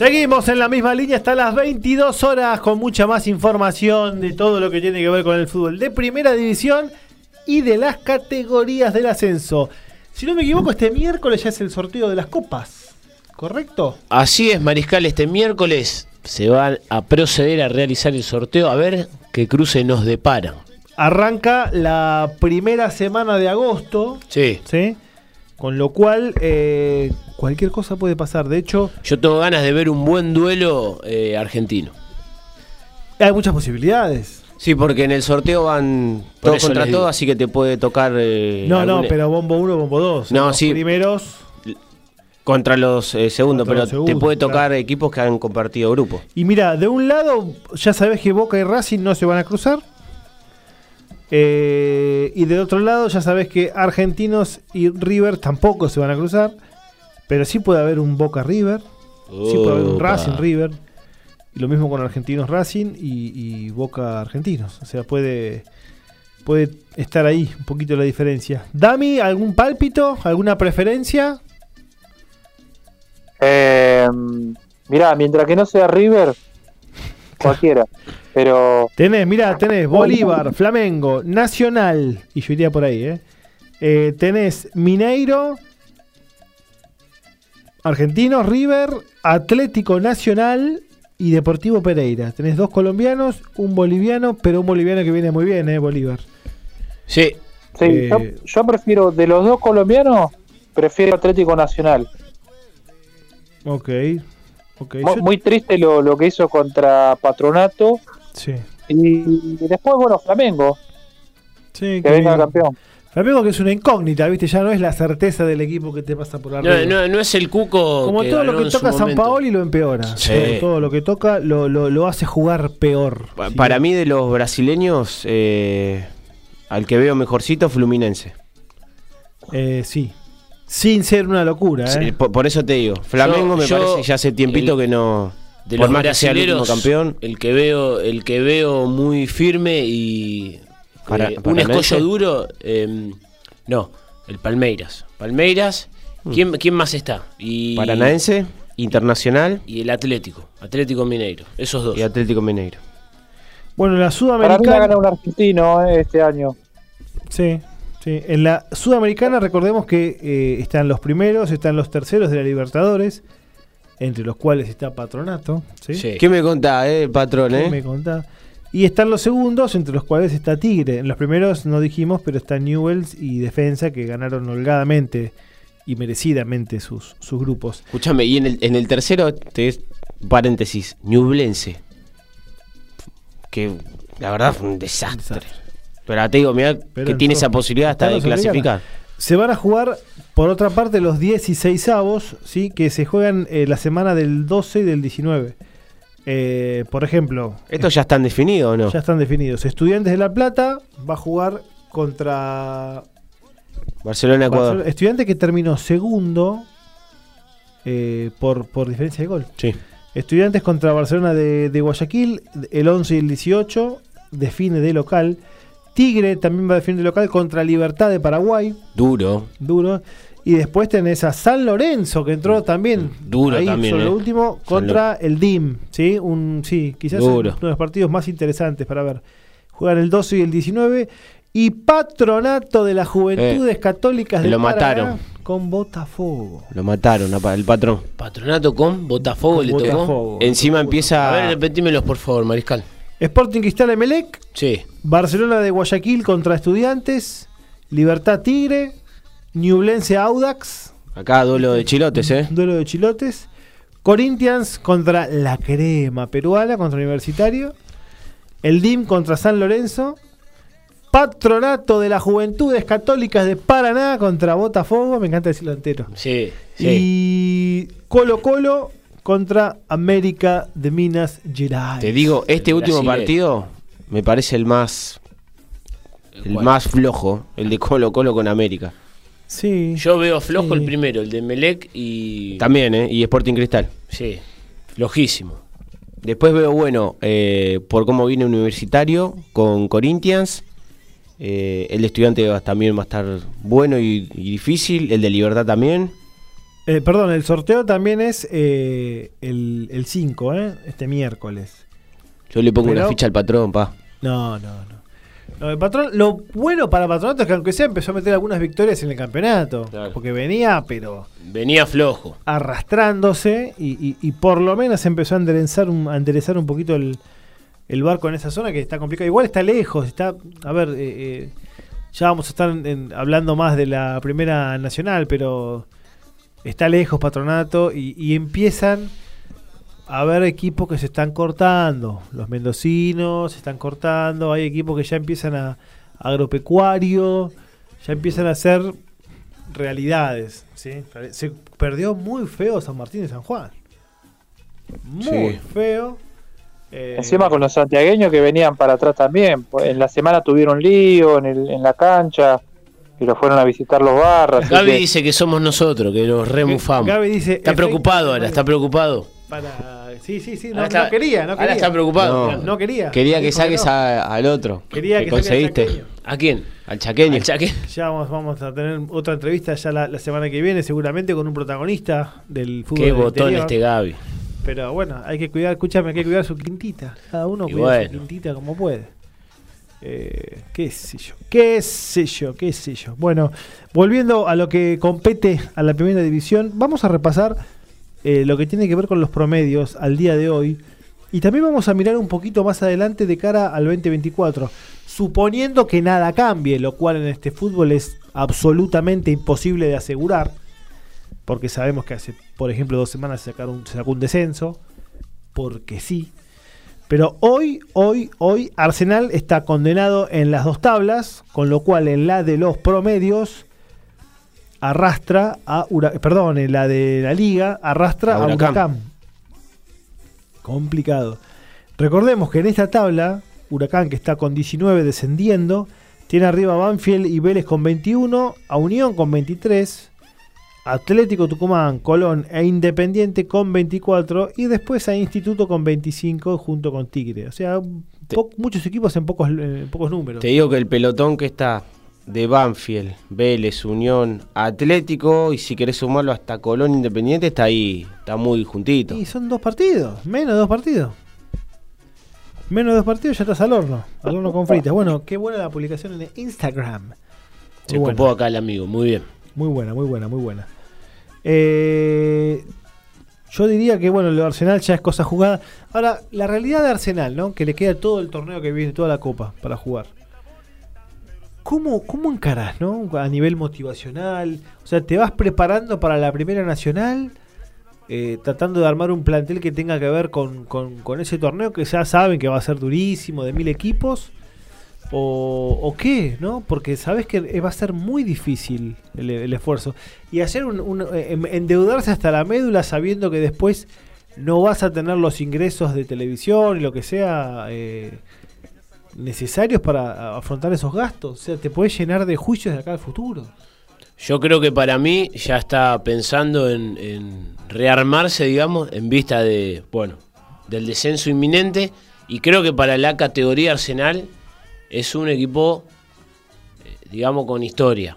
Seguimos en la misma línea hasta las 22 horas con mucha más información de todo lo que tiene que ver con el fútbol de primera división y de las categorías del ascenso. Si no me equivoco, este miércoles ya es el sorteo de las copas, ¿correcto? Así es, Mariscal, este miércoles se va a proceder a realizar el sorteo a ver qué cruce nos depara. Arranca la primera semana de agosto, Sí. ¿sí? Con lo cual, eh, cualquier cosa puede pasar. De hecho, Yo tengo ganas de ver un buen duelo eh, argentino. hay muchas posibilidades. Sí, porque en el sorteo van eso contra todos, así que te puede tocar. eh, No, no, algún- pero bombo 1, bombo 2. No, los sí. primeros. Contra los eh, segundos, Contra pero los segundos, te puede tocar claro. equipos que han compartido grupo. Y mira, de un lado ya sabes que Boca y Racing no se van a cruzar. Eh, y del otro lado ya sabes que Argentinos y River tampoco se van a cruzar. Pero sí puede haber un Boca River. Sí puede haber un. Racing River. Y lo mismo con Argentinos Racing y, y Boca Argentinos. O sea, puede, puede estar ahí un poquito la diferencia. Dami, ¿algún pálpito? ¿Alguna preferencia? Eh, mirá, mientras que no sea River, cualquiera. Pero Tenés, mirá, tenés Bolívar, Flamengo, Nacional, y yo iría por ahí, ¿eh? Eh, tenés Mineiro, Argentinos, River, Atlético Nacional y Deportivo Pereira. Tenés dos colombianos, un boliviano, pero un boliviano que viene muy bien, ¿eh? Bolívar. Sí, sí, Eh, yo, yo prefiero, de los dos colombianos, prefiero Atlético Nacional. Ok, ok. Mu- yo- Muy triste lo, lo que hizo contra Patronato. Sí, Y después, bueno, Flamengo, sí, que venga campeón. Flamengo que es una incógnita, ¿viste? Ya no es la certeza del equipo que te pasa por arriba. no, no- no es el cuco. Como que todo lo que toca San. Paoli lo empeora. Sí. Todo, todo lo que toca lo, lo- lo hace jugar peor. Pa- Sí. Para mí, de los brasileños, eh, al que veo mejorcito, Fluminense. Eh, sí. Sin ser una locura, ¿eh? Sí, por, por eso te digo, Flamengo me yo- parece ya hace tiempito el- que no. De los sea el campeón. el que veo, el que veo muy firme y Para- eh, un escollo duro, eh, no, el Palmeiras. Palmeiras, ¿quién, quién más está? Y, Paranaense, Internacional y el Atlético, Atlético Mineiro, esos dos. y Atlético Mineiro. Bueno, la Para mí la Sudamericana. gana un argentino eh, este año. Sí, sí. En la Sudamericana, recordemos que eh, están los primeros, están los terceros de la Libertadores, entre los cuales está Patronato. ¿sí? Sí. ¿Qué me contás, eh, patrón, ¿Qué eh? me contá? Y están los segundos, entre los cuales está Tigre. En los primeros no dijimos, pero está Newells y Defensa, que ganaron holgadamente y merecidamente sus, sus grupos. Escúchame, y en el, en el tercero, te paréntesis, Ñublense. Que la verdad fue un desastre. Desastre. Pero te digo, mira que en tiene esa posibilidad hasta de clasificar. Se van a jugar, por otra parte, los 16 avos, ¿sí? que se juegan eh, la semana del 12 y del 19. Eh, por ejemplo, ¿Estos ya están definidos o no? ya están definidos. Estudiantes de La Plata va a jugar contra Barcelona, Ecuador. Estudiantes que terminó segundo eh, por, por diferencia de gol. Sí. Estudiantes contra Barcelona de, de Guayaquil, el 11 y el 18, define de local. Tigre también va a definir de local contra Libertad de Paraguay, Duro. duro. Y después tenés a San Lorenzo, que entró también. Duro ahí también, sobre eh. lo último, contra el DIM. ¿sí? Un, sí, quizás Duro. uno de los partidos más interesantes para ver. Juegan el 12 y el 19. Y Patronato de las Juventudes Católicas de Eh, lo Paraná mataron. con Botafogo. Lo mataron, el patrón. Patronato con Botafogo Con le tocó. Botafogo. Encima A ver, empieza. repetímelos por favor, Mariscal. Sporting Cristal Emelec, Sí. Barcelona de Guayaquil contra Estudiantes, Libertad Tigre, Ñublense Audax, Acá duelo de chilotes, ¿eh? duelo de chilotes, Corinthians contra la crema peruana, contra Universitario, el DIM contra San Lorenzo, Patronato de las Juventudes Católicas de Paraná contra Botafogo, me encanta decirlo entero, Sí, sí. y Colo Colo contra América de Minas Gerais. Te digo, este El último partido me parece el más. El más flojo, el de Colo Colo con América. Sí. Yo veo flojo Sí. el primero, el de Melec y. También, ¿eh? Y Sporting Cristal. Sí, flojísimo. Después veo, bueno, eh, por cómo viene Universitario con Corinthians. eh, el de Estudiante va- también va a estar bueno y, y difícil. El de Libertad también. Eh, perdón, el sorteo también es eh, el 5, ¿eh? Este miércoles. Yo le pongo Pero- una ficha al patrón, pa. No, no, no. Patrón, lo bueno para Patronato es que aunque sea empezó a meter algunas victorias en el campeonato. Claro. Porque venía, pero Venía flojo. arrastrándose y, y- y por lo menos empezó a enderezar un, a enderezar un poquito el, el barco en esa zona que está complicado. Igual está lejos, está, a ver, eh, eh, ya vamos a estar en- hablando más de la primera nacional, pero está lejos Patronato y, y empiezan a haber equipos que se están cortando. Los mendocinos se están cortando, hay equipos que ya empiezan a agropecuario, ya empiezan a hacer realidades. ¿sí? Se perdió muy feo San Martín de San Juan. Muy Sí. feo. Eh, Encima con los santiagueños que venían para atrás también. pues, En la semana tuvieron lío en, el- en la cancha y lo fueron a visitar los barras. Gaby que- dice que somos nosotros, que nos remufamos. Gaby dice, está preocupado ahora, está preocupado. Para... Sí, sí, sí, no, Ahora está- no quería, no ahora quería. está preocupado. No, no quería. Quería que saques no. a- al otro. Quería que, que saque al conseguiste. ¿A quién? Al chaqueño. Al Ya vamos, vamos a tener otra entrevista ya la, la semana que viene, seguramente con un protagonista del fútbol. Qué del botón interior. este Gaby. Pero bueno, hay que cuidar, escúchame, hay que cuidar su quintita. Cada uno Y cuida su quintita como puede. Eh, qué sé yo, qué sé yo, qué sé yo. Bueno, volviendo a lo que compete a la primera división, vamos a repasar eh, lo que tiene que ver con los promedios al día de hoy. Y también vamos a mirar un poquito más adelante de cara al 2024. Suponiendo que nada cambie, lo cual en este fútbol es absolutamente imposible de asegurar. Porque sabemos que hace, por ejemplo, dos semanas se se sacó un descenso. Porque sí. Pero hoy, hoy, hoy, Arsenal está condenado en las dos tablas. Con lo cual en la de los promedios arrastra a Hura- perdón, en la de la liga arrastra A a Huracán. Huracán. Complicado. Recordemos que en esta tabla, Huracán que está con 19 descendiendo, tiene arriba a Banfield y Vélez con 21, a Unión con 23, Atlético Tucumán, Colón e Independiente con 24 y después a Instituto con 25 junto con Tigre. O sea, muchos equipos en pocos, en pocos números. Te digo que el pelotón que está de Banfield, Vélez, Unión, Atlético y si querés sumarlo hasta Colón Independiente está ahí, está muy juntito. Y son dos partidos, menos de dos partidos. Menos de dos partidos ya estás al horno, al horno con fritas. Bueno, qué buena la publicación en Instagram. Se Muy ocupó buena, acá el amigo, muy bien. muy buena, muy buena, muy buena. Eh, yo diría que bueno, lo Arsenal ya es cosa jugada. Ahora, la realidad de Arsenal, ¿no? Que le queda todo el torneo que viene, toda la copa para jugar. ¿Cómo, ¿Cómo encarás, no? A nivel motivacional. O sea, ¿te vas preparando para la primera nacional? eh, tratando de armar un plantel que tenga que ver con, con- ese torneo que ya saben que va a ser durísimo, de mil equipos. O, o qué, ¿no? Porque sabes que va a ser muy difícil el, esfuerzo. Y hacer un, un- em- endeudarse hasta la médula sabiendo que después no vas a tener los ingresos de televisión y lo que sea eh, necesarios para afrontar esos gastos. O sea, te puedes llenar de juicios de acá al futuro. Yo creo que para mí ya está pensando en, en rearmarse, digamos, en vista de, bueno, del descenso inminente. Y creo que para la categoría Arsenal es un equipo, eh, digamos, con historia.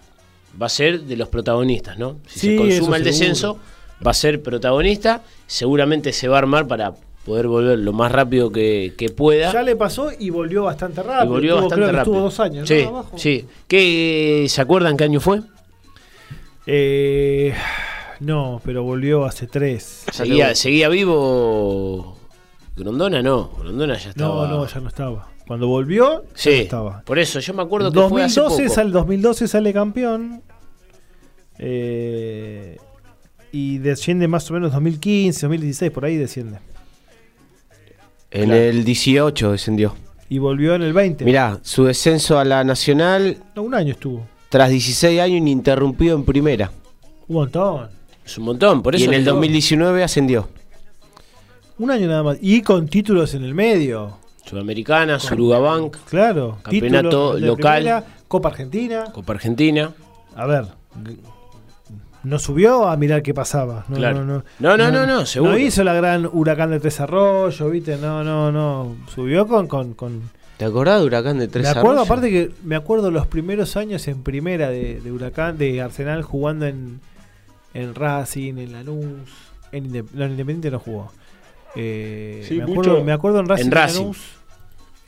Va a ser de los protagonistas, ¿no? Si Sí, se consuma el seguro. descenso, va a ser protagonista. Seguramente se va a armar para poder volver lo más rápido que, que pueda. Ya le pasó y volvió bastante rápido. y volvió Tuvo- bastante rápido. Estuvo dos años, Sí, ¿no? Abajo. sí. ¿Qué, ¿Se acuerdan qué año fue? Eh, no, pero volvió hace tres. ¿Seguía, ¿Seguía vivo Grondona? No, Grondona ya estaba. No, no, ya no estaba. Cuando volvió, ya Sí, no estaba. por eso yo me acuerdo que fue hace 2012 poco. sale, 2012 sale campeón. eh, y desciende más o menos 2015, 2016, por ahí desciende. En el 18 descendió. Y volvió en el 20. Mirá, su descenso a la Nacional No, un año estuvo. tras 16 años ininterrumpido en primera. Un montón. Es un montón, por eso y en el digo, 2019 ascendió. Un año nada más. Y con títulos en el medio. Sudamericana, Surugabank, Claro. Campeonato títulos local. primera, Copa Argentina. Copa Argentina. A ver. No subió a mirar qué pasaba. No, Claro. no, no. No, no, no, no, seguro. No hizo la gran huracán de Tres Arroyos, ¿viste? No, no, no. Subió con. con, con... ¿Te acordás de Huracán de Tres Me acuerdo, Arroyos? aparte que me acuerdo los primeros años en primera de, de Huracán, de Arsenal jugando en, en Racing, en Lanús, en, Inde- no, en Independiente no jugó. Eh, Sí, me, acuerdo, mucho me acuerdo en Racing, en Racing. Lanús,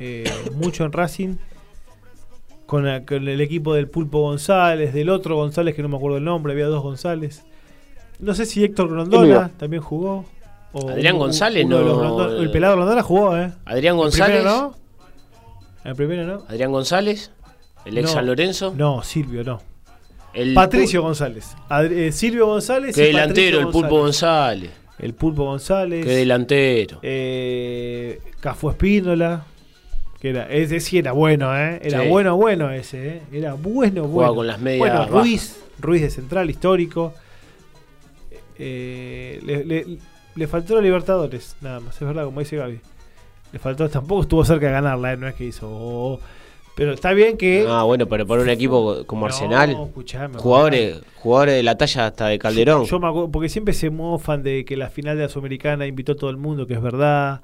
eh, mucho en Racing, con, la- con el equipo del Pulpo González, del otro González que no me acuerdo el nombre, había dos González. No sé si Héctor Grondona también jugó. o Adrián González uno no- Grondona- El pelado Grondona jugó, ¿eh? Adrián ¿En González. primera no? ¿En primera no? Adrián González, el ex No. San Lorenzo. No, Silvio no. El Patricio González. Adri- eh, Silvio González. Qué y Patricio delantero, el Pulpo González. El Pulpo González. Qué delantero. eh, Cafú Espíndola. Que era, ese sí era bueno, ¿eh? Era Sí. bueno, bueno ese, ¿eh? Era bueno, Jugaba bueno. con las medias Bueno, bajas. Ruiz. Ruiz de central, histórico. Eh, le, le- le faltó la Libertadores, nada más. Es verdad, como dice Gaby. Le faltó, tampoco estuvo cerca de ganarla, ¿eh? No es que hizo. oh, pero está bien que. Ah, bueno, pero para un equipo como No, Arsenal, jugadores, jugadores de la talla hasta de Calderón. Yo, yo me acuerdo, porque siempre se mofan de que la final de la Sudamericana invitó a todo el mundo, que es verdad.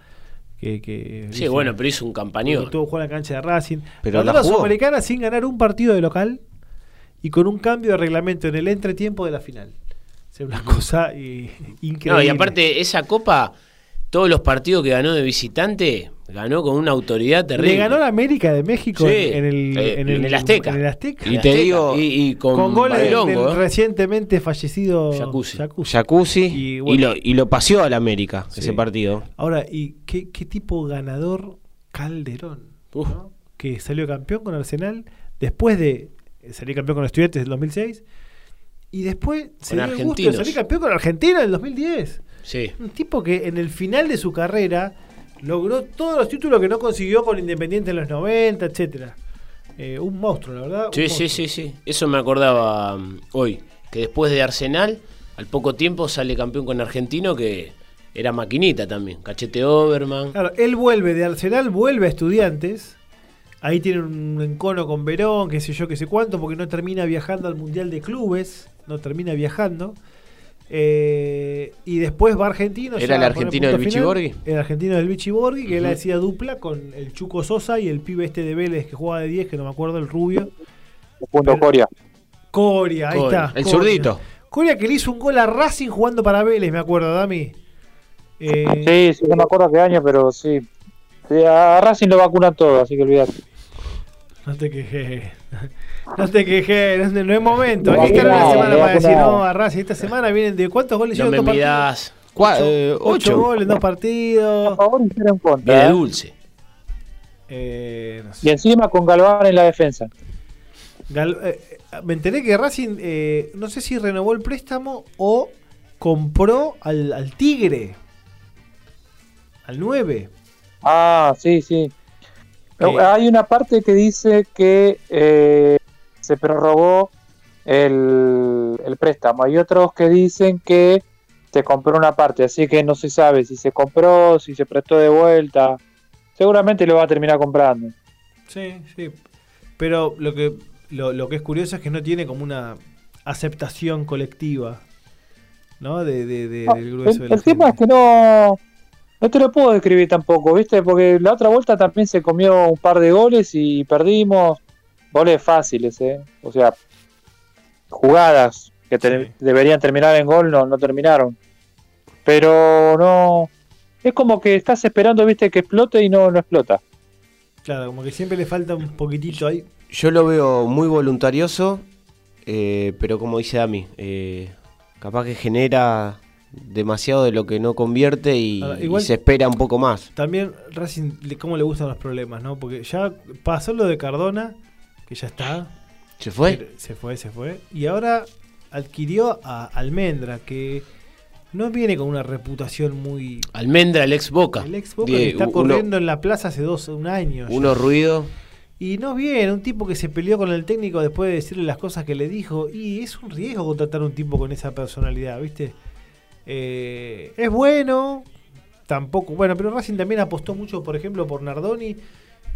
Que, que Sí, bueno, pero hizo un campañón. Tuvo jugar en la cancha de Racing. Pero la. Sudamericana sin ganar un partido de local y con un cambio de reglamento en el entretiempo de la final. Sea, una cosa eh, increíble. No, y aparte, esa copa, todos los partidos que ganó de visitante, ganó con una autoridad terrible. Le ganó la América de México Sí, en, en el, eh, en, en el Azteca. en el Azteca. Y te Azteca, digo- y, y con, con, goles del, Bailongo, del ¿eh? recientemente fallecido Jacuzzi. Jacuzzi Y y, bueno. lo, y lo paseó al América Sí. ese partido. Ahora, ¿y qué, qué tipo ganador Calderón? Que salió campeón con Arsenal después de salir campeón con Estudiantes del 2006 y después se dio el gusto de Argentinos. salir campeón con Argentina en el 2010. Sí. Un tipo que en el final de su carrera logró todos los títulos que no consiguió con Independiente en los 90, etcétera. Eh, un monstruo, la verdad. Sí, sí, sí, sí. Eso me acordaba mm, hoy. Que después de Arsenal, al poco tiempo sale campeón con Argentino, que era maquinita también. Cachete Oberman. Claro, él vuelve de Arsenal, vuelve a Estudiantes. Ahí tiene un encono con Verón, qué sé yo, qué sé cuánto, porque no termina viajando al Mundial de Clubes. No termina viajando. Eh, y después va Argentino. ¿Era ya el argentino del Vichy. Borghi? El argentino del Vichy Borghi, que él Ujú. hacía dupla con el Chuco Sosa y el pibe este de Vélez que jugaba de 10, que no me acuerdo, el rubio. Punto Coria. Coria, ahí Coria, está. El Coria. zurdito. Coria que le hizo un gol a Racing jugando para Vélez, me acuerdo, Dami. Eh, Sí, sí, no me acuerdo qué año, pero sí. Sí, A Racing lo vacunan todo, así que olvídate. No te quejes. No te quejes, no, no es momento. No, Esta no es la semana para decir, no. a Racing. Esta semana vienen de cuántos goles No en dos partidos? eh, ocho ocho. goles en dos A partidos. favor y cero en Viene contra. ¿eh? dulce. Eh, no Y sé. encima con Galván en la defensa. Gal- eh, eh, me enteré que Racing, eh, no sé si renovó el préstamo o compró al, al Tigre. Al 9. Ah, sí, sí. Eh. Hay una parte que dice que eh, se prorrogó el, el préstamo. Hay otros que dicen que se compró una parte, así que no se sabe si se compró, si se prestó de vuelta. Seguramente lo va a terminar comprando. Sí, sí. Pero lo que, lo, lo que es curioso es que no tiene como una aceptación colectiva. ¿No? De, de- de- No, del grueso de el la el tema es que no, no te lo puedo describir tampoco, ¿viste? Porque la otra vuelta también se comió un par de goles y perdimos. Goles fáciles, ¿eh? O sea, jugadas que te- Sí. deberían terminar en gol no, no terminaron. Pero no. Es como que estás esperando, ¿viste? Que explote y no, no explota. Claro, como que siempre le falta un poquitito ahí. Yo lo veo muy voluntarioso, eh, pero como dice Dami, eh, capaz que genera demasiado de lo que no convierte y, igual- y se espera un poco más. También Racing, cómo le gustan los problemas, ¿no? Porque ya pasó lo de Cardona, que ya está. ¿Se fue? Se fue, se fue. Y ahora adquirió a Almendra, que no viene con una reputación muy... Almendra, el ex Boca. El ex Boca Die- que está uno- corriendo en la plaza hace dos, un año. ya. Uno ruido. Y no viene, un tipo que se peleó con el técnico después de decirle las cosas que le dijo. Y es un riesgo contratar a un tipo con esa personalidad, ¿viste? Eh, es bueno, tampoco. Bueno, pero Racing también apostó mucho, por ejemplo, por Nardoni.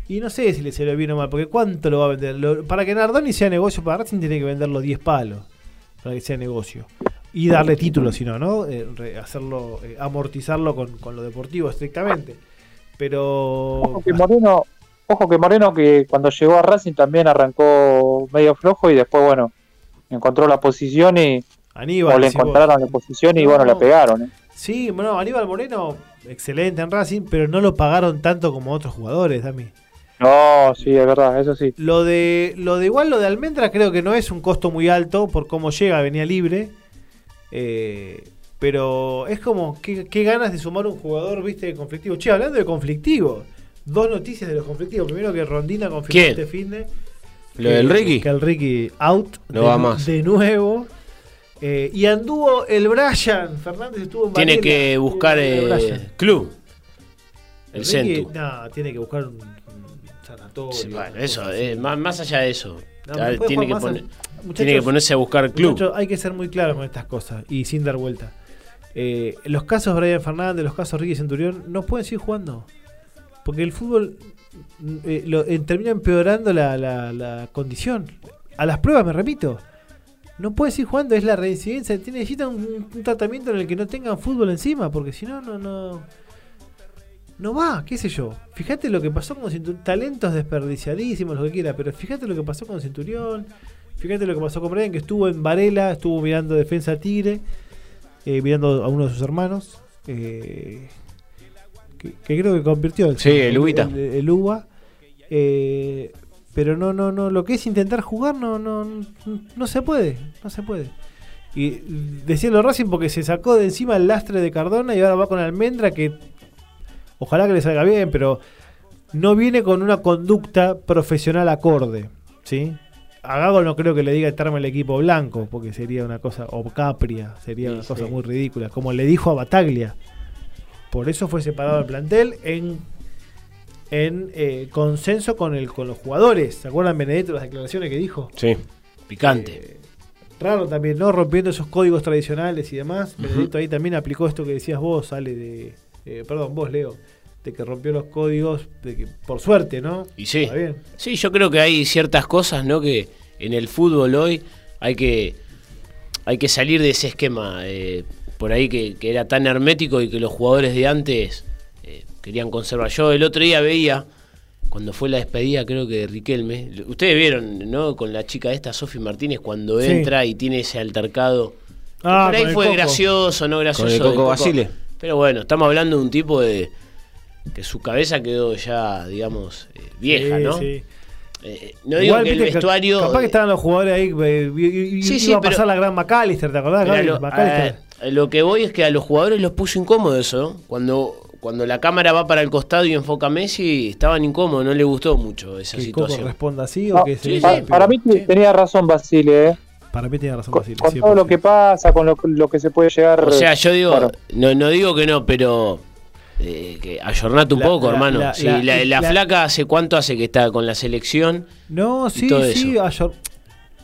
Y no sé si le salió bien o mal, porque ¿cuánto lo va a vender? Lo- para que Nardoni sea negocio para Racing tiene que venderlo 10 palos, para que sea negocio. Y darle título, si no, ¿no? Eh, hacerlo, eh, amortizarlo con, con lo deportivo estrictamente. Pero... Ojo que Moreno, ojo que Moreno que cuando llegó a Racing también arrancó medio flojo y después, bueno, encontró la posición y Aníbal. o le si vos- encontraron la posición y No, bueno, no. le pegaron. ¿eh? Sí, bueno, Aníbal Moreno, excelente en Racing, pero no lo pagaron tanto como otros jugadores, Dami. No, sí, es verdad, eso sí. Lo de, lo de igual, lo de Almendra creo que no es un costo muy alto por cómo llega, venía libre. Eh, pero es como, qué, qué ganas de sumar un jugador, viste, conflictivo. Che, hablando de conflictivo, dos noticias de los conflictivos. Primero que Rondina confirmó este fin de. ¿Lo del Ricky? Que el Ricky out. No de, va más. De nuevo. Eh, y anduvo el Brian. Fernández estuvo en Tiene Varela. que buscar El eh, Brian. club. El Ricky, centro. No, tiene que buscar un, Sí, bueno, eso, eh, más, más allá de eso. No, tiene, que poner- tiene que ponerse a buscar club. Muchachos, hay que ser muy claro con estas cosas y sin dar vuelta. Eh, los casos Brian Fernández, los casos Ricky Centurión, no pueden seguir jugando. Porque el fútbol mm, eh, lo- eh, termina empeorando la, la- la condición. A las pruebas, me repito. No pueden seguir jugando, es la reincidencia. Tiene- Necesitan un, un tratamiento en el que no tengan fútbol encima, porque si no, no, no. No va, qué sé yo. Fíjate lo que pasó con Centurión. Talentos desperdiciadísimos, lo que quiera, pero fíjate lo que pasó con Centurión. Fíjate lo que pasó con Brian, que estuvo en Varela, estuvo mirando defensa Tigre, eh, mirando a uno de sus hermanos. eh, que, que creo que convirtió Sí, el Ubita. El, el Uba. eh, pero no, no, no. Lo que es intentar jugar no, no, no se puede. No se puede. Y decía lo Racing porque se sacó de encima el lastre de Cardona y ahora va con Almendra que ojalá que le salga bien, pero no viene con una conducta profesional acorde, ¿sí? A Gago no creo que le diga estarme el equipo blanco, porque sería una cosa, o Capria, sería Sí, una cosa sí. muy ridícula, como le dijo a Bataglia. Por eso fue separado el plantel en, en eh, consenso con, el, con los jugadores. ¿Se acuerdan Benedetto las declaraciones que dijo? Sí, picante. Eh, raro también, ¿no? Rompiendo esos códigos tradicionales y demás. Benedetto ahí también aplicó esto que decías vos, sale de. Eh, perdón, vos, Leo. De que rompió los códigos, de que, por suerte, ¿no? Y sí. Está bien. Sí, yo creo que hay ciertas cosas, ¿no? Que en el fútbol hoy hay que hay que salir de ese esquema eh, por ahí que, que era tan hermético y que los jugadores de antes eh, querían conservar. Yo el otro día veía cuando fue la despedida, creo que de Riquelme. Ustedes vieron, ¿no? Con la chica esta, Sofi Martínez, cuando Sí. entra y tiene ese altercado. Ah, por ahí fue gracioso, no gracioso. Con el de Coco Basile. Pero bueno, estamos hablando de un tipo de que su cabeza quedó ya, digamos, eh, vieja, Sí, ¿no? sí. Eh, no digo que el vestuario. Capaz que estaban los jugadores ahí. eh, y- Sí, iba a pero- pasar la gran McAllister, ¿te acordás? Lo, McAllister. a- lo que voy es que a los jugadores los puso incómodo eso. ¿no? Cuando, cuando la cámara va para el costado y enfoca a Messi, estaban incómodos, no le gustó mucho esa que situación. responda así No, o que se sí, para, mí Sí. tenía razón Basile, ¿eh? Para mí tiene razón con, Basile, con 100%. todo lo que pasa, con lo, lo que se puede llegar. O sea, yo digo, Bueno, no, no digo que no, pero eh, que ayornate un La- poco, la- hermano. la- Sí, la- la, la la- flaca hace cuánto hace que está con la selección. No, sí, todo sí. ayer-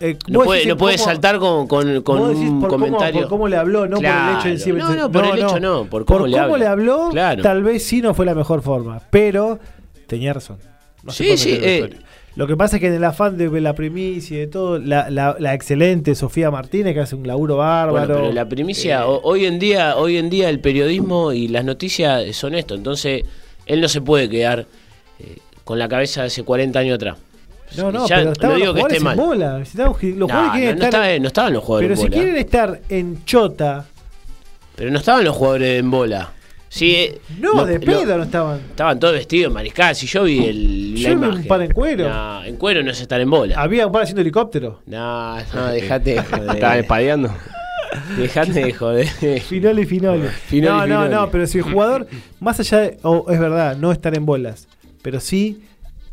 eh, No puede, no puede cómo- saltar con, con, con un por cómo- comentario. por cómo le habló, no por el hecho. Claro. No, no, por el hecho no, por cómo le habla. habló, Claro. tal vez sí no fue la mejor forma, pero tenía razón. No Sí, sí, eh. Lo que pasa es que en el afán de la primicia y de todo, la, la- la excelente Sofía Martínez, que hace un laburo bárbaro. Bueno, pero la primicia, eh, ho- hoy en día, hoy en día el periodismo y las noticias son esto, entonces él no se puede quedar eh, con la cabeza de hace 40 años atrás. no, no, Ya pero estaban digo los que esté en mal. bola. Si estaban- Los No, jugadores no, quieren no estar. estaba- no estaban los jugadores pero en si bola. quieren estar en Chota, Pero no estaban los jugadores en bola. Sí, eh, no, de lo- pedo no estaban. Estaban todos vestidos, mariscal. Si yo vi el, Yo la vi un par en cuero. No, en cuero no es estar en bola. Había un par haciendo helicóptero. No, no, dejate de Estaban joder. espadeando. Dejate de joder. Finole, finole. Finoli, no, no, no, pero si el jugador, más allá de, o es verdad, no estar en bolas, pero sí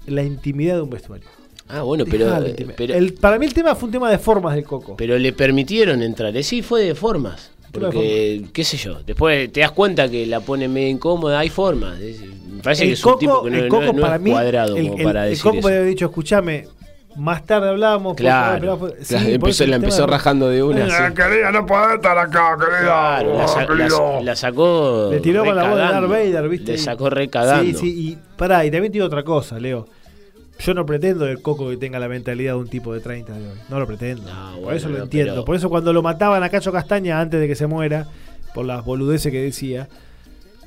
la intimidad de un vestuario. Ah, bueno, pero, eh, pero, El- para mí el tema fue un tema de formas del coco. pero le permitieron entrar. Eh, Sí, fue de formas. Porque, qué sé yo, después te das cuenta que la pone medio incómoda, hay formas. Es- me parece que el es un coco, tipo que no, el coco no para es mí, cuadrado el, como el- para el decir coco eso. podría haber dicho, escuchame, más tarde hablamos. por Claro, favor, sí, La empezó, el la de- rajando de una. sí. Querida, no podés estar acá, querida. Claro, la, sa- la sa- la sacó. Le tiró con la voz de Darth. Vader, ¿viste? Le sacó recagando. Sí, sí, y pará, y también te digo otra cosa, Leo. Yo no pretendo del Coco que tenga la mentalidad de un tipo de 30 de hoy. No lo pretendo. No, por bueno, eso lo entiendo. pero- Por eso cuando lo mataban a Cacho Castaña antes de que se muera, por las boludeces que decía,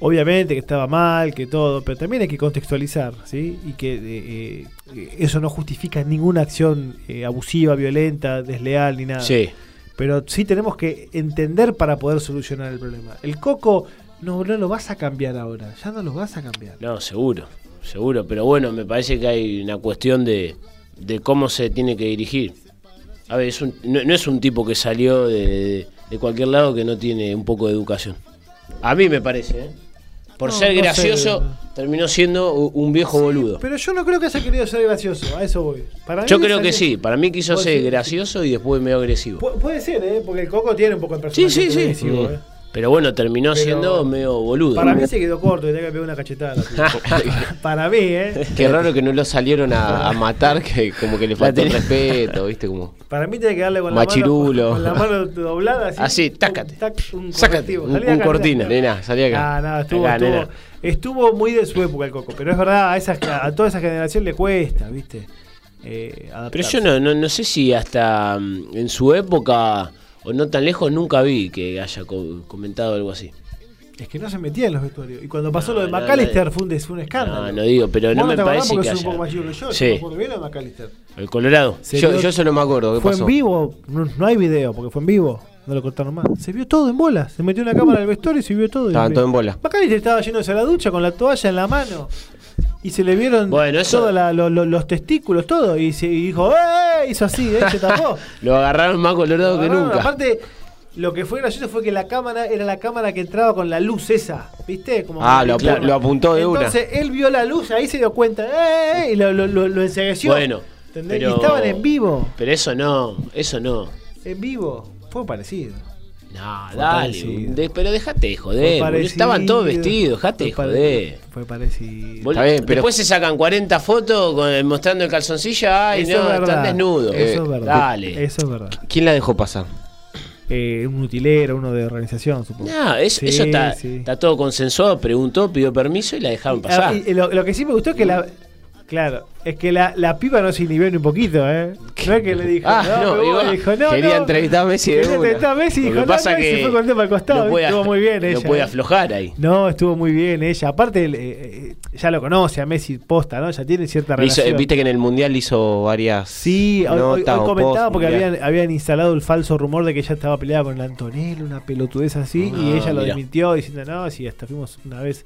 obviamente que estaba mal, que todo, pero también hay que contextualizar, ¿sí? Y que eh, eh, eso no justifica ninguna acción eh, abusiva, violenta, desleal, ni nada. Sí. pero sí tenemos que entender para poder solucionar el problema. El coco no, no lo vas a cambiar ahora, ya no lo vas a cambiar. No, seguro, seguro. Pero bueno, me parece que hay una cuestión de, de cómo se tiene que dirigir. A ver, es un- no, no es un tipo que salió de, de cualquier lado que no tiene un poco de educación. A mí me parece, ¿eh? Por No, ser no sé. gracioso, terminó siendo un viejo boludo. Pero yo no creo que haya querido ser gracioso, a eso voy. Para mí Yo creo que sí, para mí quiso Vos ser gracioso y después medio agresivo. Pu- puede ser, ¿eh? Porque el coco tiene un poco el Sí, personaje. sí, sí. televisivo, Mm. ¿eh? Pero bueno, terminó Pero- siendo medio boludo. Para mí se quedó corto, tenía que pegar una cachetada. Para mí, ¿eh? Qué raro que no lo salieron a, a matar, que como que le faltó el respeto, ¿viste? Como... Para mí tiene que darle con Machirulo. la mano, con la mano doblada así. Así, un- tácate. un Sácate, un- un cortina. nena. Salí acá. Ah, nada, estuvo, Acá, estuvo, nena. estuvo muy de su época el coco, pero es verdad, a, esa, a toda esa generación le cuesta, ¿viste? Eh, Pero yo no, no, no sé si hasta mm, en su época o no tan lejos nunca vi que haya co- comentado algo así. Es que no se metía en los vestuarios. Y cuando pasó No, lo de McAllister no. fue, un, des- fue un escándalo. No, no digo, pero no me parece que sos un poco más haya. yo. Sí, me bien de McAllister. el Colorado. Se Yo, yo eso no me acuerdo, ¿qué Fue pasó? en vivo, no, no hay video porque fue en vivo. No lo cortaron más. Se vio todo en bola. Se metió una cámara al vestuario y se vio todo. Estaban todo en bola. McAllister estaba yéndose a la ducha con la toalla en la mano. Y se le vieron Bueno, eso- todos la- lo- lo- los testículos, todo. Y, se, y dijo, ¡eh! Hizo así, ¿eh? Se tapó. Lo agarraron más colorado que nunca. Aparte, lo que fue gracioso fue que la cámara era la cámara que entraba con la luz esa. ¿Viste? Como Ah, lo apu- lo apuntó de una. Entonces él vio la luz, ahí se dio cuenta. ¡eh! Y lo, lo, lo, lo ensegueció. Bueno, Y estaban en vivo. Pero eso no, eso no. En vivo. Fue parecido. No, Fue dale. de- pero dejate de joder. parecido. Estaban todos vestidos, dejate de joder. Fue parecido. Bol- Está bien, pero- Después se sacan 40 fotos con- mostrando el calzoncillo. Ay, Eso no, es están desnudos. Eso es verdad. Dale. Eso es verdad. ¿Quién la dejó pasar? Eh, un utilero, uno de organización, supongo. No, es- Sí, eso está, sí. está todo consensuado. Preguntó, pidió permiso y la dejaron pasar. Ah, y lo, lo que sí me gustó es que la. Claro, es que la, la piba no se inhibió ni un poquito, ¿eh? No es que le dijo, Ah, no, no, me voy", igual. dijo, no, Quería no. entrevistar a Messi de Quería entrevistar a Messi y dijo, no, pasa no, que se fue con el tema al costado. no puede, estuvo muy bien no ella. puede ¿eh? aflojar ahí. No, estuvo muy bien ella. Aparte, eh, eh, ya lo conoce a Messi posta, ¿no? Ya tiene cierta hizo- relación. Viste que en el Mundial hizo varias Sí, hoy, hoy- comentaba porque habían, habían instalado el falso rumor de que ella estaba peleada con el Antonello, una pelotudez así, y Ah, ella lo desmintió diciendo, no, si hasta fuimos una vez,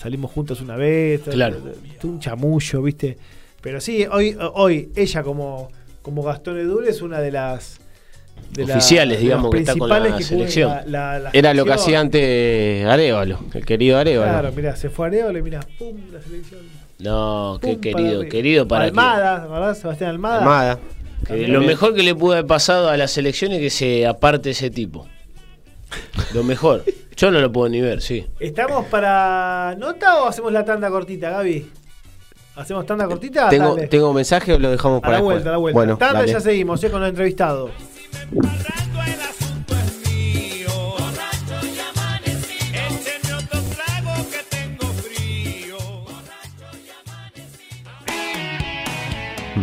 salimos juntos una vez, Claro. un chamullo, ¿viste? Pero sí, hoy, hoy ella como, como Gastón Edul es una de las... de la- Oficiales, de digamos, las que está con la que selección. la- la- la Era lo que hacía antes Arevalo, el querido Arevalo. Claro, mirá, se fue Arevalo y mirá, pum, la selección. No, qué pum, querido, querido para que- Almada, ¿verdad? Sebastián Almada. Armada. que lo mejor que le pudo haber pasado a la selección es que se aparte ese tipo. Lo mejor. Yo no lo puedo ni ver, sí. ¿Estamos para nota o hacemos la tanda cortita, Gaby? ¿Hacemos tanda cortita? ¿Tengo, Dale. ¿Tengo mensaje o lo dejamos a para la vuelta, la vuelta. Bueno, tanda dale. ya seguimos, eh, con el entrevistado.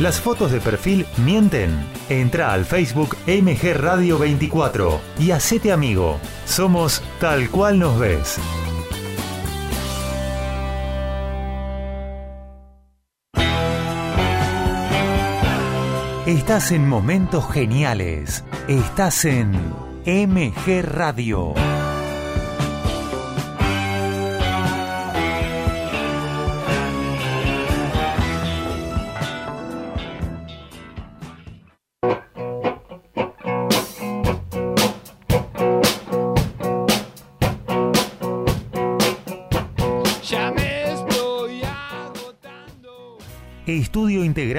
¿Las fotos de perfil mienten? Entra al Facebook MG Radio 24 y hacete amigo. Somos tal cual nos ves. Estás en momentos geniales. Estás en MG Radio.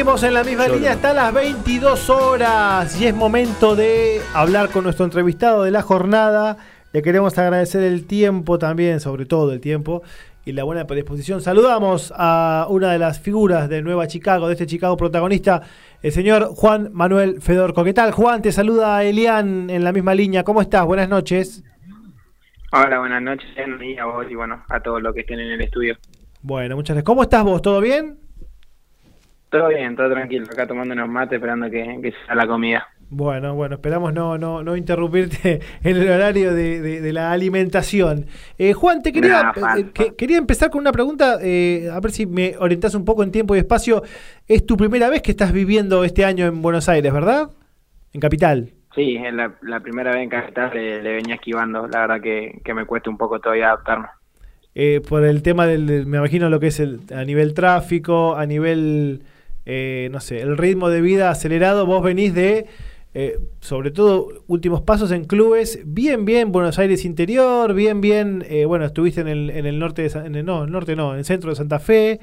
Seguimos en la misma línea hasta las 22 horas y es momento de hablar con nuestro entrevistado de la jornada. Le queremos agradecer el tiempo también, sobre todo el tiempo y la buena predisposición. Saludamos a una de las figuras de Nueva Chicago, de este Chicago protagonista, el señor Juan Manuel Fedorco. ¿Qué tal, Juan? Te saluda Elian en la misma línea. ¿Cómo estás? Buenas noches. Hola, buenas noches y a vos y bueno, a todos los que estén en el estudio. Bueno, muchas gracias. ¿Cómo estás vos? ¿Todo bien? Todo bien, todo tranquilo, acá tomando unos mates esperando que, que sea la comida. Bueno, bueno, esperamos no, no, no interrumpirte en el horario de, de- de la alimentación. Eh, Juan, te quería, eh, que- quería empezar con una pregunta, eh, a ver si me orientás un poco en tiempo y espacio. Es tu primera vez que estás viviendo este año en Buenos Aires, ¿verdad? En Capital. Sí, es la, la primera vez en Capital le, le venía esquivando, la verdad que, que me cuesta un poco todavía adaptarme. Eh, por el tema del- me imagino lo que es el, a nivel tráfico, a nivel, eh, no sé, el ritmo de vida acelerado. Vos venís de, eh, sobre todo, últimos pasos en clubes, bien, bien, Buenos Aires interior, bien, bien, eh, bueno, estuviste en el, en el norte, de, en el- no, el norte no, en el centro de Santa Fe.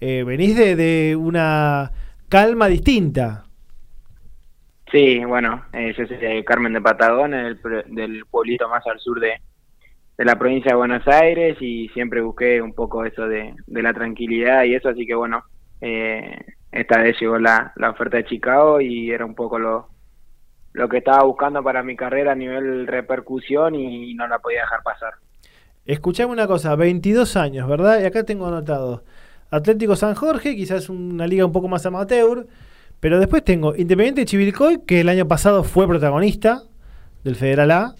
Eh, venís de, de una calma distinta. Sí, bueno, eh, yo soy de Carmen de Patagones, del, del pueblito más al sur de, de la provincia de Buenos Aires y siempre busqué un poco eso de, de la tranquilidad y eso, así que bueno, eh, esta vez llegó la, la oferta de Chicago y era un poco lo, lo que estaba buscando para mi carrera a nivel repercusión y no la podía dejar pasar. Escuchame una cosa, 22 años, ¿verdad? Y acá tengo anotado Atlético San Jorge, quizás una liga un poco más amateur, pero después tengo Independiente de Chivilcoy, que el año pasado fue protagonista del Federal A.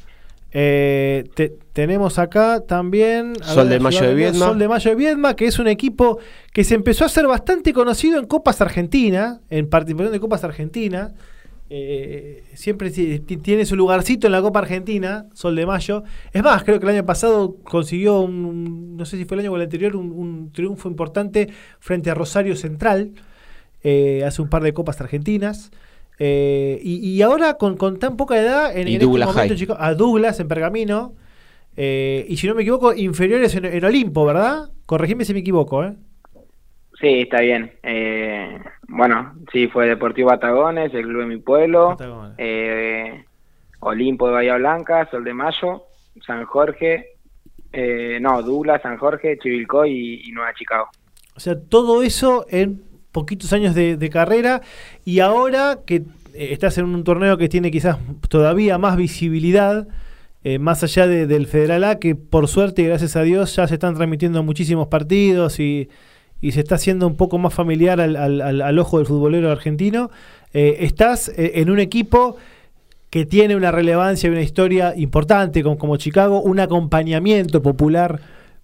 Eh, te- tenemos acá también Sol de Mayo de Viedma. Sol de Mayo de Viedma, que es un equipo que se empezó a hacer bastante conocido en Copas Argentina, en participación de Copas Argentina. Eh, siempre ti- ti- tiene su lugarcito en la Copa Argentina, Sol de Mayo. Es más, creo que el año pasado consiguió un, no sé si fue el año o el anterior, un, un triunfo importante frente a Rosario Central, eh, hace un par de Copas Argentinas. Eh, y, y ahora con, con tan poca edad, en, Y en este Douglas momento, High. chicos, a Douglas en Pergamino, eh, y si no me equivoco, inferiores en, en Olimpo, ¿verdad? Corregime si me equivoco, ¿eh? Sí, está bien. Eh, bueno, sí, fue Deportivo Patagones, el club de mi pueblo, eh, Olimpo de Bahía Blanca, Sol de Mayo, San Jorge, eh, no, Douglas, San Jorge, Chivilcoy y, y Nueva Chicago. O sea, todo eso en poquitos años de, carrera y ahora que eh, estás en un torneo que tiene quizás todavía más visibilidad, eh, más allá de- del Federal A, que por suerte y gracias a Dios ya se están transmitiendo muchísimos partidos y, y se está haciendo un poco más familiar al, al- al- ojo del futbolero argentino, eh, estás en un equipo que tiene una relevancia y una historia importante como Chicago, un acompañamiento popular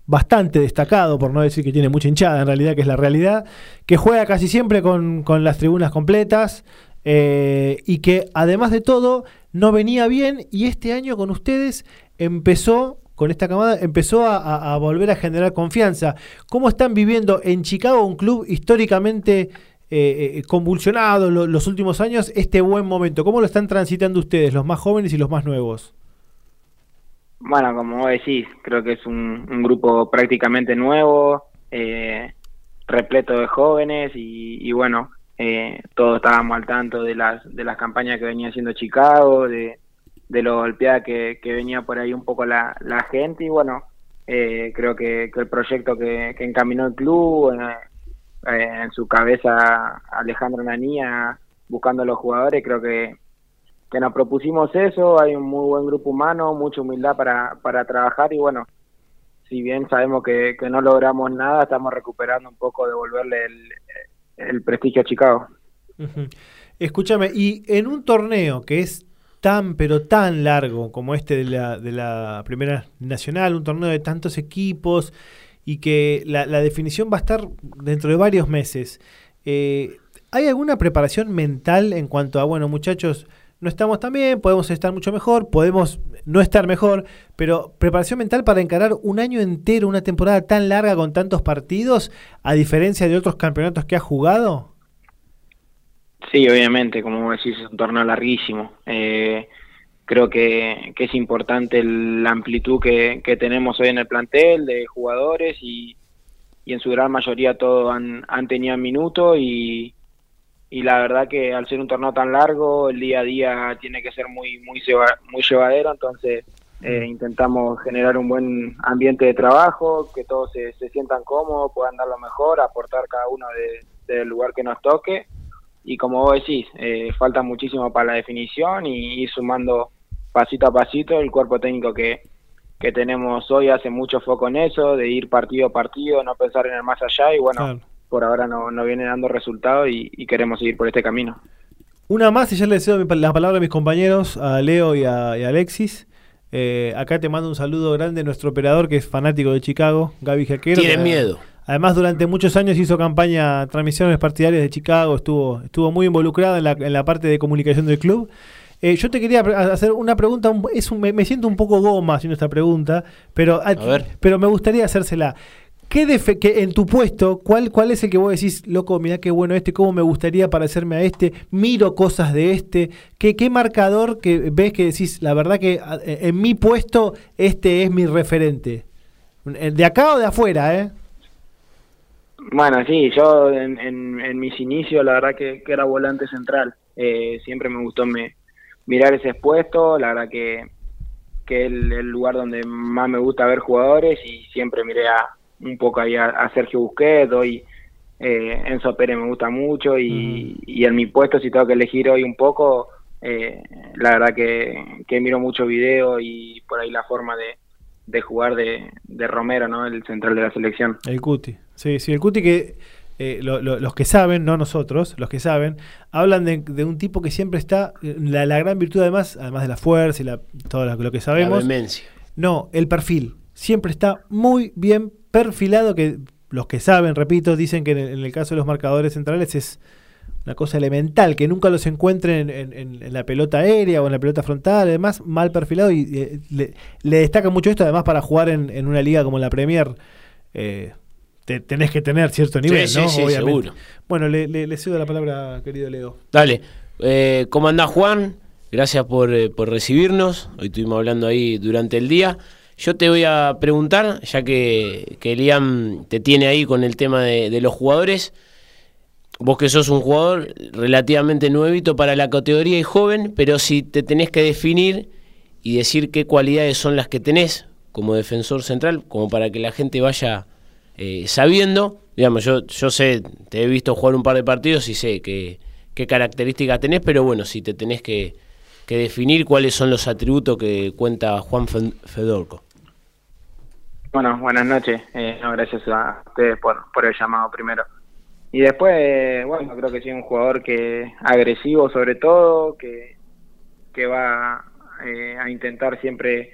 bastante destacado, por no decir que tiene mucha hinchada en realidad, que es la realidad, que juega casi siempre con, con las tribunas completas eh, y que además de todo no venía bien y este año con ustedes empezó, con esta camada, empezó a, volver a generar confianza. ¿Cómo están viviendo en Chicago, un club históricamente eh, eh, convulsionado lo- los últimos años, este buen momento? ¿Cómo lo están transitando ustedes, los más jóvenes y los más nuevos? Bueno, como vos decís, creo que es un, grupo prácticamente nuevo, eh, repleto de jóvenes y, y bueno, eh, todos estábamos al tanto de las, de las campañas que venía haciendo Chicago, de, de lo golpeada que, que venía por ahí un poco la, la gente y bueno, eh, creo que, que el proyecto que, que encaminó el club, eh, en su cabeza Alejandro Nanía, buscando a los jugadores, creo que, que nos propusimos eso, hay un muy buen grupo humano, mucha humildad para, para trabajar y bueno, si bien sabemos que, que no logramos nada, estamos recuperando un poco, devolverle el, el prestigio a Chicago. Ujú. Escúchame, y en un torneo que es tan pero tan largo como este de la, de la Primera Nacional, un torneo de tantos equipos y que la, la definición va a estar dentro de varios meses, eh, ¿hay alguna preparación mental en cuanto a, bueno muchachos, no estamos tan bien, podemos estar mucho mejor, podemos no estar mejor, pero preparación mental para encarar un año entero, una temporada tan larga con tantos partidos, a diferencia de otros campeonatos que ha jugado? Sí, obviamente, como decís, es un torneo larguísimo. Eh, creo que, que es importante la amplitud que, que tenemos hoy en el plantel de jugadores y, y en su gran mayoría todos han, han tenido minutos y, y la verdad que al ser un torneo tan largo, el día a día tiene que ser muy, muy, lleva- muy llevadero, entonces eh, intentamos generar un buen ambiente de trabajo, que todos se, se sientan cómodos, puedan dar lo mejor, aportar cada uno de- del lugar que nos toque. Y como vos decís, eh, falta muchísimo para la definición y ir sumando pasito a pasito el cuerpo técnico que, que tenemos hoy. Hace mucho foco en eso, de ir partido a partido, no pensar en el más allá y bueno, Claro. Por ahora no, no viene dando resultados y, y queremos seguir por este camino. Una más y ya le pa- la palabra a mis compañeros, a Leo y a, y a Alexis. Eh, acá te mando un saludo grande a nuestro operador que es fanático de Chicago, Gaby Jaquero. Tiene miedo. Además, durante muchos años hizo campaña, transmisiones partidarias de Chicago, estuvo, estuvo muy involucrada en la, en la parte de comunicación del club. Eh, yo te quería hacer una pregunta, un- es un- me, me siento un poco goma haciendo esta pregunta, pero, a- ver. pero me gustaría hacérsela. ¿Qué defe- en tu puesto, ¿cuál, ¿cuál es el que vos decís, loco, mirá qué bueno este, cómo me gustaría parecerme a este, miro cosas de este? ¿Qué, qué marcador que ves que decís, la verdad que a- en mi puesto este es mi referente? ¿De acá o de afuera, eh? Bueno, sí, yo en, mis inicios la verdad que, era volante central. Eh, siempre me gustó mirar ese puesto, la verdad que, que es el, el lugar donde más me gusta ver jugadores y siempre miré a, un poco ahí a, a Sergio Busquets, hoy eh, Enzo Pérez me gusta mucho y, y en mi puesto si tengo que elegir hoy un poco, eh, la verdad que, que miro mucho video y por ahí la forma de, de jugar de, de Romero, ¿no? El central de la selección. El Cuti. Sí, sí, el Cuti que eh, lo- lo- los que saben, no nosotros, los que saben, hablan de, de un tipo que siempre está, la, la gran virtud además, además de la fuerza y la, todo lo, lo que La sabemos, vehemencia. no, el perfil. Siempre está muy bien perfilado, que los que saben, repito, dicen que en el, en el caso de los marcadores centrales es una cosa elemental, que nunca los encuentren en, en- en la pelota aérea o en la pelota frontal, además mal perfilado y eh, le, le destaca mucho esto, además para jugar en, en una liga como la Premier, eh, te- tenés que tener cierto nivel, sí, ¿no? sí, Obviamente. seguro. Bueno, le, le- le cedo la palabra, querido Leo. Dale. Eh, ¿Cómo andás, Juan? Gracias por, eh, por recibirnos. Hoy estuvimos hablando ahí durante el día. Yo te voy a preguntar, ya que, que Liam te tiene ahí con el tema de, los jugadores. Vos que sos un jugador relativamente nuevito para la categoría y joven, pero si te tenés que definir y decir qué cualidades son las que tenés como defensor central, como para que la gente vaya eh, sabiendo, digamos, yo, yo sé, te he visto jugar un par de partidos y sé que, qué características tenés, pero bueno, si te tenés que, que definir cuáles son los atributos que cuenta Juan Fe- Fedorco. Bueno, buenas noches. Eh, gracias a ustedes por, por el llamado primero. Y después, eh, bueno, creo que soy un jugador que agresivo sobre todo, que, que va eh, a intentar siempre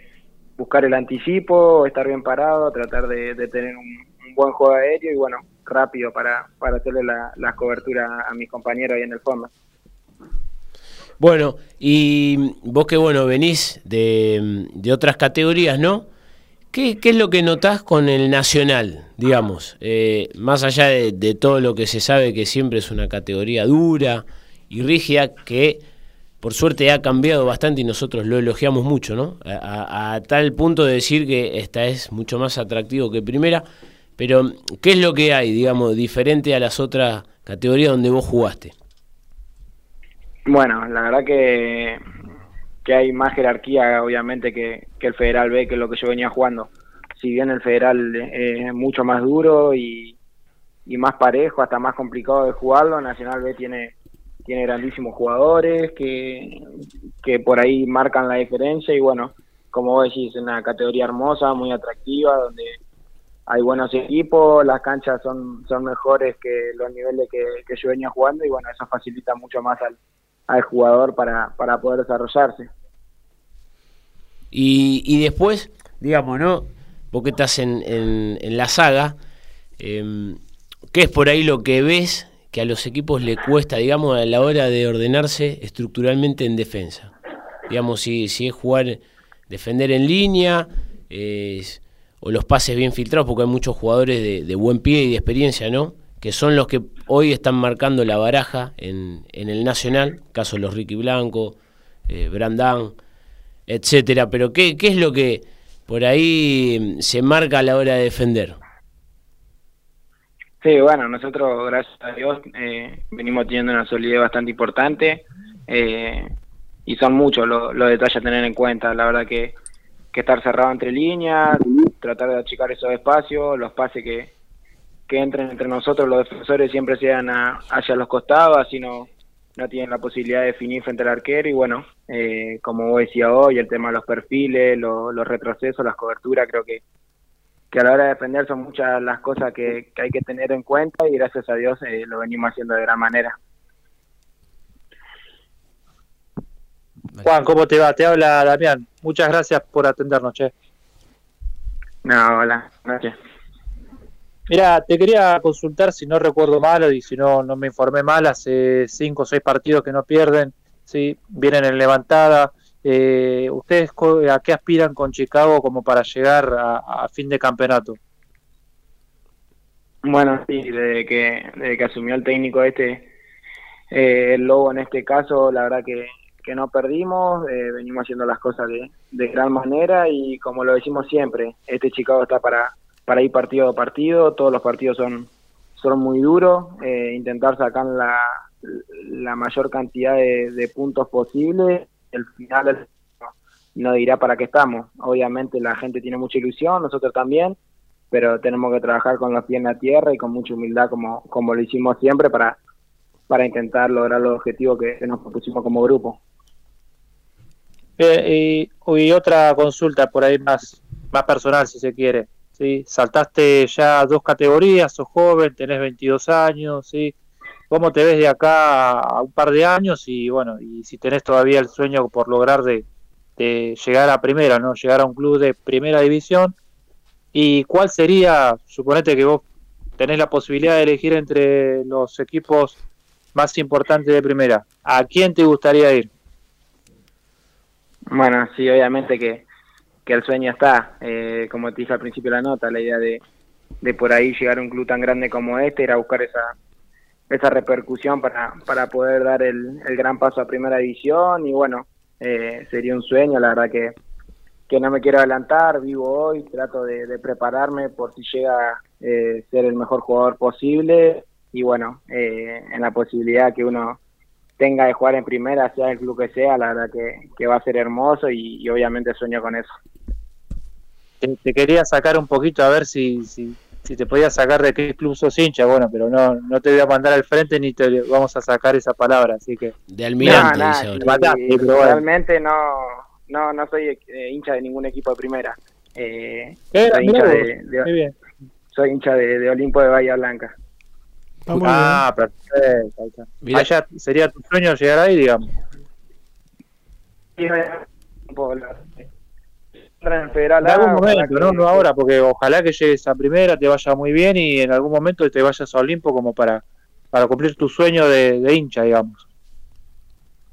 buscar el anticipo, estar bien parado, tratar de, tener un, buen juego aéreo y bueno, rápido para, para hacerle la, la cobertura a mis compañeros ahí en el fondo. Bueno, y vos que bueno, venís de, otras categorías, ¿no? ¿Qué, qué es lo que notás con el Nacional, digamos? Eh, más allá de, todo lo que se sabe que siempre es una categoría dura y rígida, que por suerte ha cambiado bastante y nosotros lo elogiamos mucho, ¿no? A, a- a tal punto de decir que esta es mucho más atractivo que primera. Pero, ¿qué es lo que hay, digamos, diferente a las otras categorías donde vos jugaste? Bueno, la verdad que, que hay más jerarquía, obviamente, que, que el Federal B, que lo que yo venía jugando. Si bien el Federal es mucho más duro y, y más parejo, hasta más complicado de jugarlo, Nacional B tiene, tiene grandísimos jugadores que, que por ahí marcan la diferencia y bueno, como vos decís, es una categoría hermosa, muy atractiva, donde hay buenos equipos, las canchas son, son mejores que los niveles que, que yo venía jugando y bueno, eso facilita mucho más al, al jugador para, para poder desarrollarse. Y, y después, digamos, ¿no? Vos que estás en, en- en la saga, eh, ¿qué es por ahí lo que ves que a los equipos le cuesta, digamos, a la hora de ordenarse estructuralmente en defensa? Digamos, si, si es jugar, defender en línea, o los pases bien filtrados, porque hay muchos jugadores de, de buen pie y de experiencia, ¿no? Que son los que hoy están marcando la baraja en, en el Nacional, caso de los Ricky Blanco, eh, Brandán, etcétera. Pero ¿qué, ¿qué es lo que por ahí mm, se marca a la hora de defender? Sí, bueno, nosotros, gracias a Dios, eh, venimos teniendo una solidez bastante importante eh, y son muchos los, los detalles a tener en cuenta. La verdad que, que estar cerrado entre líneas, tratar de achicar esos espacios, los pases que, que entren entre nosotros, los defensores siempre sean a- hacia los costados, así no, no tienen la posibilidad de definir frente al arquero y bueno, eh, como vos decía hoy, el tema de los perfiles, lo- los retrocesos, las coberturas, creo que que a la hora de defender son muchas las cosas que, que hay que tener en cuenta y gracias a Dios eh, lo venimos haciendo de gran manera. Juan, ¿cómo te va? Te habla Damián. Muchas gracias por atendernos, che. No, hola, gracias. Mira, te quería consultar si no recuerdo mal y si no, no me informé mal, hace cinco o seis partidos que no pierden, sí, vienen en levantada. Eh, ¿Ustedes a qué aspiran con Chicago como para llegar a, a fin de campeonato? Bueno, sí, desde que, desde que asumió el técnico este, eh, el Lobo en este caso, la verdad que, que no perdimos, eh, venimos haciendo las cosas de, de gran manera y como lo decimos siempre, este Chicago está para, para ir partido a partido, todos los partidos son, son muy duros, eh, intentar sacar la, la mayor cantidad de, puntos posible, el final no dirá para qué estamos, obviamente la gente tiene mucha ilusión, nosotros también, pero tenemos que trabajar con los pies en la tierra y con mucha humildad como, como lo hicimos siempre para, para intentar lograr los objetivos que nos propusimos como grupo. Eh, y, y otra consulta por ahí más, más personal, si se quiere. ¿Sí? Saltaste ya dos categorías, sos joven, tenés 22 años, ¿sí? ¿Cómo te ves de acá a un par de años? Y bueno, y si tenés todavía el sueño por lograr de, de llegar a primera, ¿no? Llegar a un club de primera división. ¿Y cuál sería, suponete que vos tenés la posibilidad de elegir entre los equipos más importantes de primera? ¿A quién te gustaría ir? Bueno, sí, obviamente que, que el sueño está, eh, como te dije al principio de la nota, la idea de, de por ahí llegar a un club tan grande como este era buscar esa esa repercusión para, para poder dar el, el gran paso a primera división y bueno, eh, sería un sueño, la verdad que, que no me quiero adelantar, vivo hoy, trato de, prepararme por si llega a eh, ser el mejor jugador posible y bueno, eh, en la posibilidad que uno tenga de jugar en primera, sea el club que sea, la verdad que, que va a ser hermoso y, y obviamente sueño con eso. te, te quería sacar un poquito a ver si, si, si te podía sacar de qué club sos hincha, bueno, pero no, no te voy a mandar al frente ni te vamos a sacar esa palabra, así que De almirante, No, pero bueno. realmente no, no, no soy eh, hincha de ningún equipo de primera. Eh, Eh, soy hincha de, de- soy hincha de, de Olimpo de Bahía Blanca. Está muy Ah, perfecto. ahí está. Mirá. Allá sería tu sueño llegar ahí, digamos. en Federal En algún momento, que- ¿no? No ahora, porque ojalá que llegues a primera, te vaya muy bien y en algún momento te vayas a Olimpo como para, para cumplir tu sueño de, de hincha, digamos.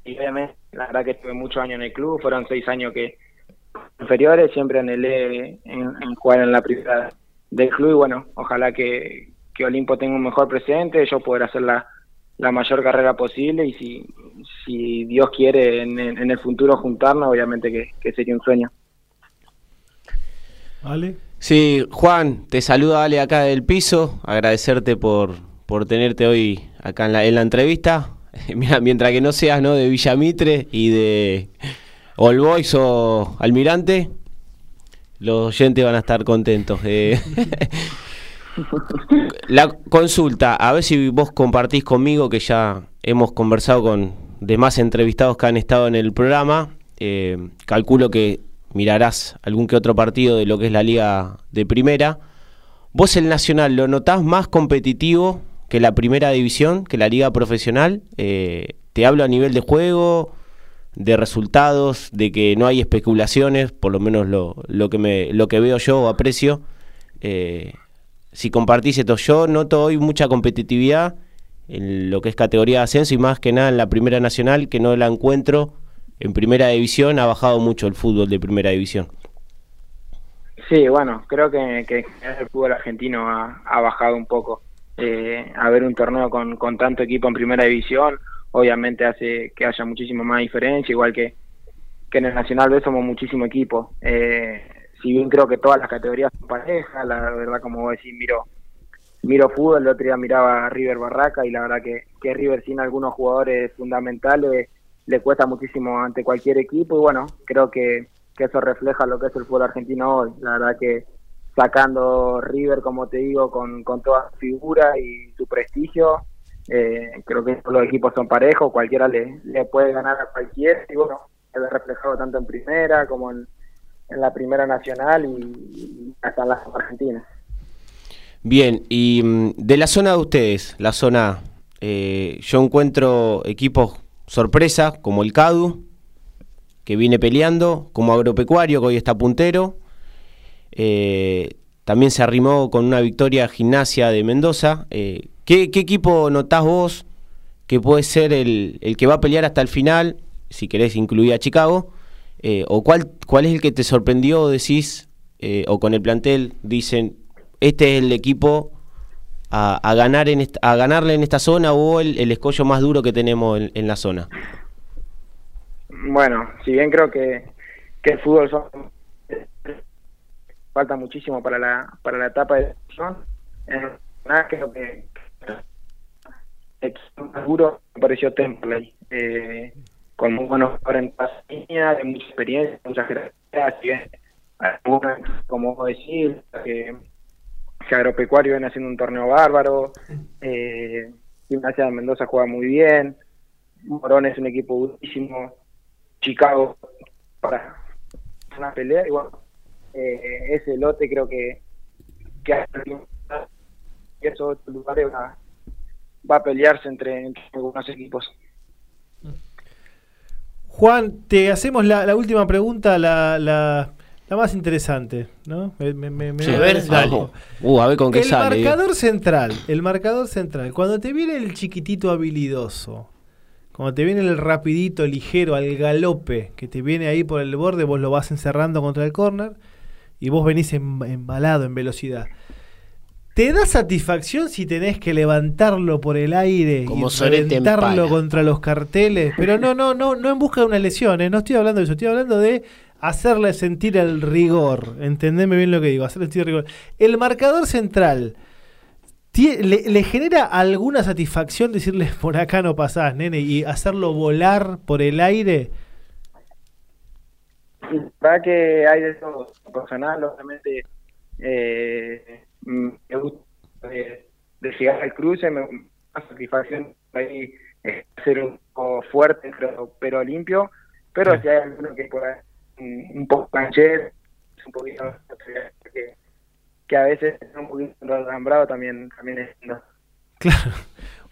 Y obviamente, la verdad que estuve muchos años en el club, fueron seis años que inferiores, siempre anhelé en, en jugar en la primera del club y bueno, ojalá que, que Olimpo tenga un mejor presente, yo poder hacer la, la mayor carrera posible y si, si Dios quiere en, el- en el futuro juntarnos, obviamente que, que sería un sueño. ¿Vale? Sí, Juan, te saluda Ale acá del piso. Agradecerte por, por tenerte hoy acá en la, en la entrevista. Mira, mientras que no seas ¿no? de Villamitre y de All Boys o Almirante, los oyentes van a estar contentos. Eh, la consulta, a ver si vos compartís conmigo, que ya hemos conversado con demás entrevistados que han estado en el programa. Eh, calculo que mirarás algún que otro partido de lo que es la liga de primera. ¿Vos el Nacional lo notás más competitivo que la primera división, que la liga profesional? Eh, te hablo a nivel de juego, de resultados, de que no hay especulaciones, por lo menos lo, lo, que, me, lo que veo yo o aprecio. Eh, si compartís esto, yo noto hoy mucha competitividad en lo que es categoría de ascenso y más que nada en la primera nacional, que no la encuentro en primera división, ha bajado mucho el fútbol de primera división. Sí, bueno, creo que, que el fútbol argentino ha, bajado un poco. Eh, a ver un torneo con, con tanto equipo en primera división, obviamente hace que haya muchísimo más diferencia, igual que, que en el Nacional B somos muchísimo equipo. Eh, si bien creo que todas las categorías son parejas, la verdad, como vos decís, miro, miro fútbol, el otro día miraba a River Barraca y la verdad que, que River sin algunos jugadores fundamentales le cuesta muchísimo ante cualquier equipo y bueno, creo que, que eso refleja lo que es el fútbol argentino hoy. La verdad que sacando River, como te digo, con, con toda su figura y su prestigio, eh, creo que los equipos son parejos, cualquiera le, le puede ganar a cualquiera y bueno, se ve reflejado tanto en primera como en, en la primera nacional y, hasta en las argentinas. Bien, y mm, de la zona de ustedes, la zona, eh, yo encuentro equipos sorpresa como el CADU, que viene peleando, como Agropecuario, que hoy está puntero. Eh, también se arrimó con una victoria gimnasia de Mendoza. Eh, ¿qué, qué equipo notás vos que puede ser el, el que va a pelear hasta el final? Si querés incluir a Chicago. Eh, ¿O cuál, cuál es el que te sorprendió, decís, eh, o con el plantel, dicen, este es el equipo a, a ganar en a ganarle en esta zona o el, el escollo más duro que tenemos en, la zona? Bueno, si bien creo que, que el fútbol falta muchísimo para la para la etapa de en nada creo que el equipo más duro me pareció Temple, eh, con muy buenos jugadores en líneas, de mucha experiencia, mucha jerarquía, si bien algunos, como vos decís, que, Agropecuario viene haciendo un torneo bárbaro, eh, de Mendoza juega muy bien, Morón es un equipo durísimo, Chicago para una pelea bueno eh, ese lote creo que que esos lugares va, va a pelearse entre, entre algunos equipos Juan, te hacemos la, la última pregunta, la, la, la más interesante, ¿no? Me- me- me- Sí, a ver, dale. Uh, a ver con qué el sale. digo. marcador central, el marcador central, cuando te viene el chiquitito habilidoso, cuando te viene el rapidito, ligero, al galope, que te viene ahí por el borde, vos lo vas encerrando contra el córner y vos venís em- embalado en velocidad. ¿Te da satisfacción si tenés que levantarlo por el aire Como y reventarlo contra los carteles? Pero no, no, no, no en busca de una lesión, ¿eh? no estoy hablando de eso, estoy hablando de hacerle sentir el rigor. Entendeme bien lo que digo, hacerle sentir el rigor. El marcador central, le, le genera alguna satisfacción decirle por acá no pasás, nene, y hacerlo volar por el aire? La verdad que hay de todo personal obviamente eh, me gusta de, de llegar al cruce me da satisfacción ahí eh, ser un poco fuerte pero, pero limpio pero si hay alguno que por ahí, un, un poco canchero un poquito que, que a veces es un poquito alambrado también también es lindo. Claro.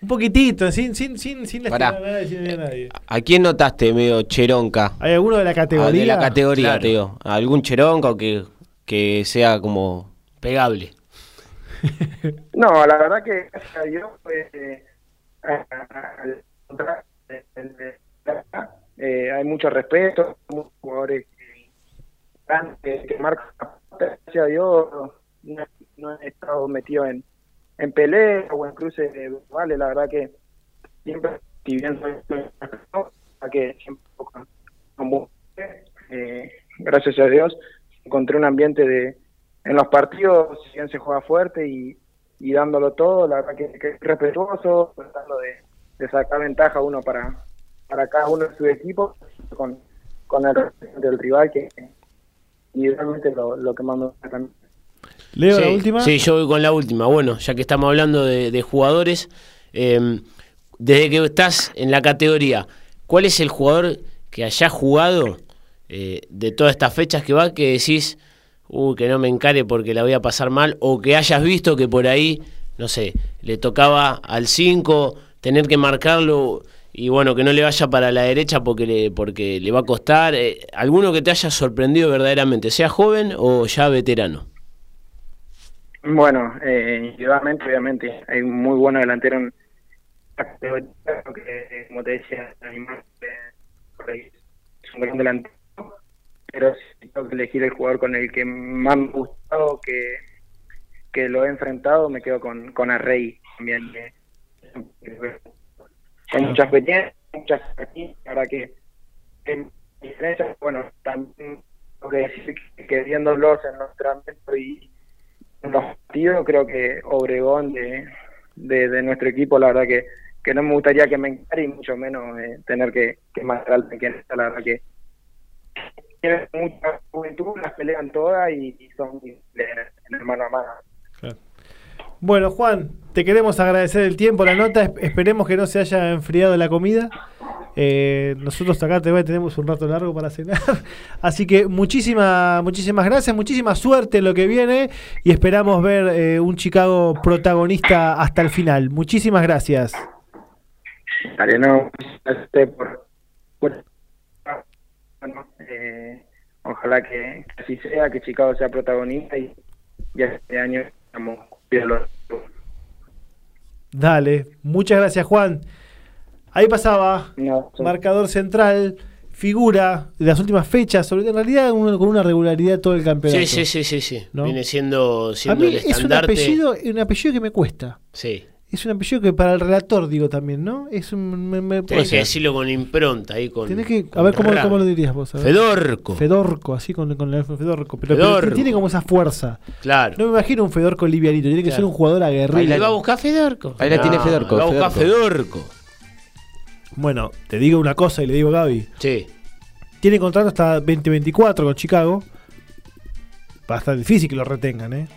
Un poquitito, sin, sin, sin, sin Pará. lastimar a nadie, sin dañar a nadie. ¿A quién notaste medio cheronca? ¿Hay alguno de la Ah, categoría? de la categoría, Claro. te digo. ¿Algún cheronca o que, que sea como. Pegable. No, la verdad que gracias a Dios, pues, eh, al contrario, eh, hay mucho respeto, muchos jugadores que, que, marcan, gracias a Dios, no, no he estado metido en, en pelea o en cruces vale, la verdad que siempre, que siempre con, con eh, gracias a Dios, encontré un ambiente de en los partidos, si bien se juega fuerte y, y dándolo todo, la verdad que, que es respetuoso, tratando de, de sacar ventaja uno para, para cada uno de sus equipos, con, con el del rival, que idealmente lo, lo que más me gusta también. Leo, la Sí, última. Sí, yo voy con la última. Bueno, ya que estamos hablando de, de jugadores, eh, desde que estás en la categoría, ¿cuál es el jugador que haya jugado eh, de todas estas fechas que va que decís, uy, que no me encare porque la voy a pasar mal, o que hayas visto que por ahí, no sé, le tocaba al 5 tener que marcarlo y bueno, que no le vaya para la derecha porque le, porque le va a costar? eh, ¿Alguno que te haya sorprendido verdaderamente, sea joven o ya veterano? Bueno, eh, obviamente, hay un muy buenos delanteros en que, como te decía, es un gran delantero, pero si tengo que elegir el jugador con el que más me ha gustado, que, que lo he enfrentado, me quedo con, con Arrey también. con mucha experiencia, muchas ahora que en diferencia, bueno, también tengo que decir que, que viéndolos en los entrenamientos y en los partidos, creo que Obregón de, de, de nuestro equipo, la verdad que, que no me gustaría que me encare y mucho menos eh, tener que, que marcar que la verdad que tienen mucha juventud, las pelean todas y, y son muy- en el mano a mano. Bueno, Juan, te queremos agradecer el tiempo, la nota. Es- Esperemos que no se haya enfriado la comida. Eh, nosotros acá te tenemos un rato largo para cenar. Así que muchísimas, muchísimas gracias, muchísima suerte en lo que viene y esperamos ver eh, un Chicago protagonista hasta el final. Muchísimas gracias. Dale, no, gracias a usted por, por- eh, ojalá que así sea, que Chicago sea protagonista y, y este año estamos cumpliendo los- Dale, muchas gracias, Juan. Ahí pasaba, No, marcador central, figura de las últimas fechas, sobre en realidad un- con una regularidad todo el campeonato. Sí, sí, sí, sí, sí. ¿No? Viene siendo, A siendo mí el es un apellido, un apellido que me cuesta. Sí. Es un apellido que para el relator digo también, ¿no? Es un me- me- Tenés que decirlo con impronta ahí con. Tenés que- a ver cómo, cómo lo dirías vos. a ver. Fedorco. Fedorco, así con, con el Fedorco. Pero, pero Fedorco. tiene como esa fuerza. Claro. No me imagino un Fedorco livianito, tiene que Claro. ser un jugador aguerrido. Ahí va a buscar Fedorco. Ahí la tiene Fedorco, Va a buscar Fedorco. Fedorco. Bueno, te digo una cosa y le digo a Gaby. Sí. Tiene contrato hasta 2024 con Chicago. Va a estar difícil que lo retengan, ¿eh?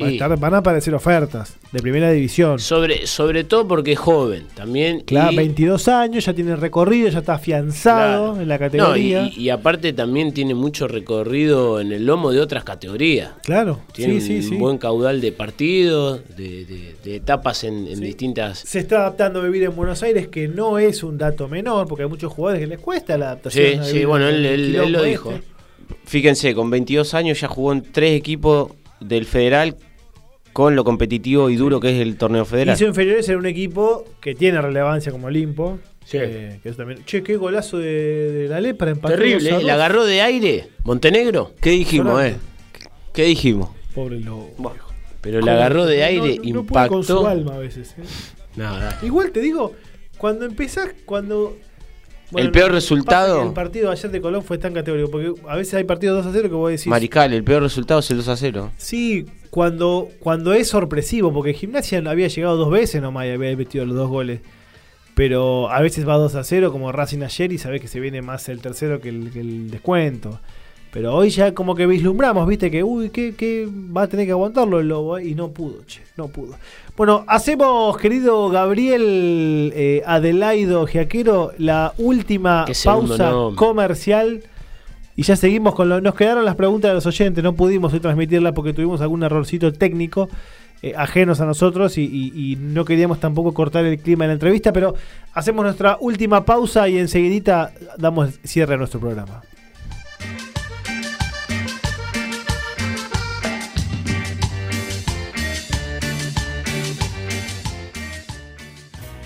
Va a Y- estar- van a aparecer ofertas de primera división. Sobre, sobre todo porque es joven también. Claro, y- 22 años, ya tiene recorrido, ya está afianzado Claro. en la No, y, categoría. y- y aparte también tiene mucho recorrido en el lomo de otras categorías. claro, Tiene sí, un sí. buen caudal de partidos, de, de- de etapas en, en distintas. Se está adaptando a vivir en Buenos Aires, que no es un dato menor, porque hay muchos jugadores que les cuesta la adaptación. Sí, a sí, bueno, en él, lo este. dijo. Fíjense, con 22 años ya jugó en tres equipos del Federal con lo competitivo y duro que es el torneo federal. Hizo inferiores en un equipo que tiene relevancia como Olimpo. Sí. que- que eso también. Che, qué golazo de, de la lepra empató Terrible, 2 a ¿eh? 2. ¿La agarró de aire? ¿Montenegro? ¿Qué dijimos, eh? ¿Qué dijimos? Pobre lobo. Pero la agarró de aire, no, no, no puede con su impactó. alma a veces. ¿eh? Nada. Igual te digo, cuando empezás, cuando. El peor resultado- El partido ayer de Colón fue tan categórico, porque a veces hay partidos 2 a 0 que vos decís. Mariscal, el peor resultado es el 2 a 0. Sí, cuando, cuando es sorpresivo, porque Gimnasia había llegado dos veces nomás y había metido los dos goles. Pero a veces va 2 a 0, como Racing ayer, y sabés que se viene más el tercero que el, que el descuento. Pero hoy ya como que vislumbramos, viste, que uy, que, que va a tener que aguantarlo el lobo, eh, y no pudo, che, no pudo. Bueno, hacemos, querido Gabriel eh, Adelaido Giaquero, la última pausa comercial. Y ya seguimos con lo. Nos quedaron las preguntas de los oyentes, no pudimos hoy transmitirlas porque tuvimos algún errorcito técnico. eh, ajenos a nosotros y, y- y no queríamos tampoco cortar el clima de la entrevista, pero hacemos nuestra última pausa y enseguidita damos cierre a nuestro programa.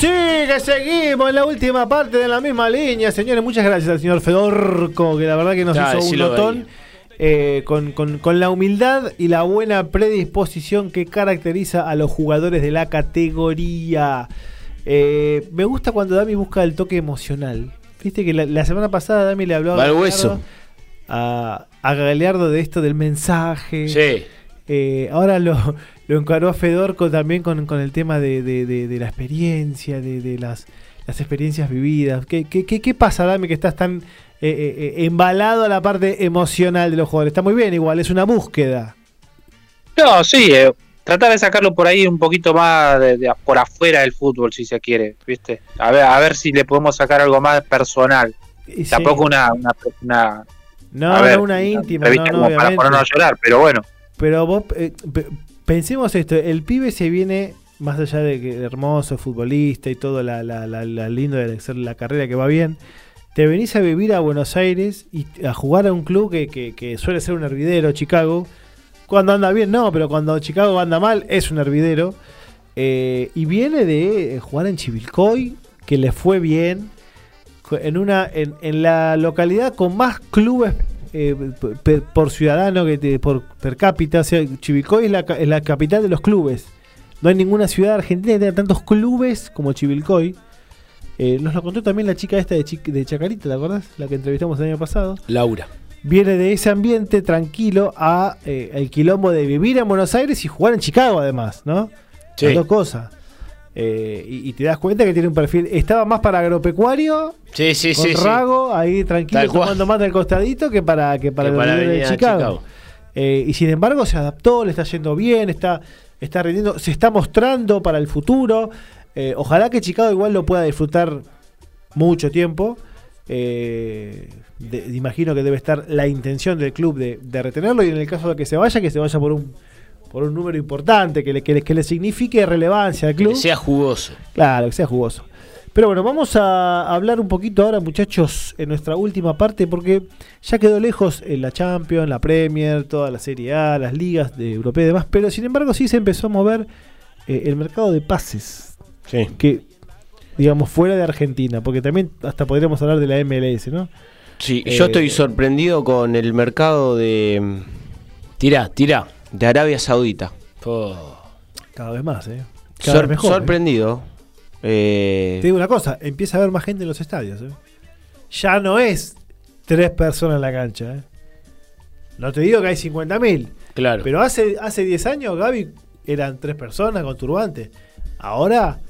Que seguimos en la última parte de la misma línea, señores. Muchas gracias al señor Fedorco, que la verdad que nos hizo un notón. eh, con, con- con la humildad y la buena predisposición que caracteriza a los jugadores de la categoría. Eh, me gusta cuando Dami busca el toque emocional. Viste que la, la semana pasada Dami le al Galeardo- a, a Galeardo de esto del mensaje. Sí. Eh, ahora lo, lo encaró a Fedorco también con, con el tema de, de- de- de la experiencia, de, las, las experiencias vividas. ¿Qué, qué, qué- qué pasa, Dami, que estás tan eh, eh, eh, embalado a la parte emocional de los jugadores? Está muy bien, igual, es una búsqueda. No, sí, eh, tratar de sacarlo por ahí un poquito más por afuera del fútbol, si se quiere, ¿viste? A ver, a ver si le podemos sacar algo más personal. Sí. Tampoco una, una, una- No, a no una íntima, no, no, como para a llorar, pero bueno. Pero vos, eh, pensemos esto, el pibe se viene, más allá de que hermoso, futbolista y todo la, la- la- la lindo de ser la carrera que va bien, te venís a vivir a Buenos Aires y a jugar a un club que, suele ser un hervidero, Chicago. Cuando anda bien, no, pero cuando Chicago anda mal, es un hervidero. Eh, y viene de eh, jugar en Chivilcoy, que le fue bien, en una en, en la localidad con más clubes eh, por ciudadano que te- por per cápita. O sea, Chivilcoy es la, ca- es la capital de los clubes. No hay ninguna ciudad argentina que tenga tantos clubes como Chivilcoy. Eh, nos lo contó también la chica esta de, Chi- de Chacarita, ¿te acordás? La que entrevistamos el año pasado. Laura. Viene de ese ambiente tranquilo a eh, el quilombo de vivir en Buenos Aires y jugar en Chicago además, ¿no? Sí. Las dos cosas. Eh, y, y te das cuenta que tiene un perfil. Estaba más para agropecuario, Sí, sí, con sí. sí. Rago, ahí tranquilo, Tal tomando más del costadito que para que para Que para de Chicago. Chicago. Eh, y sin embargo se adaptó, le está yendo bien, está, está rindiendo, se está mostrando para el futuro. Eh, ojalá que Chicago igual lo pueda disfrutar mucho tiempo. Eh, de- imagino que debe estar la intención del club de, de retenerlo y en el caso de que se vaya, que se vaya por un por un número importante, que le, que le, que le signifique relevancia al club. Que sea jugoso. Claro, que sea jugoso. Pero bueno, vamos a hablar un poquito ahora, muchachos, en nuestra última parte, porque ya quedó lejos en la Champions, la Premier, toda la Serie A, las ligas de Europea y demás, pero sin embargo sí se empezó a mover eh, el mercado de pases, Sí. que digamos fuera de Argentina, porque también hasta podríamos hablar de la MLS, ¿no? Sí, Eh, yo estoy sorprendido con el mercado de, Tirá, tirá. De Arabia Saudita. Po. Cada vez más, ¿eh? Cada Sor- vez mejor, ¿eh? sorprendido. Eh, Te digo una cosa, empieza a haber más gente en los estadios. ¿eh? Ya no es tres personas en la cancha. ¿eh? No te digo que hay 50.000, Claro. pero hace, hace 10 años, Gaby, eran tres personas con turbante. Ahora,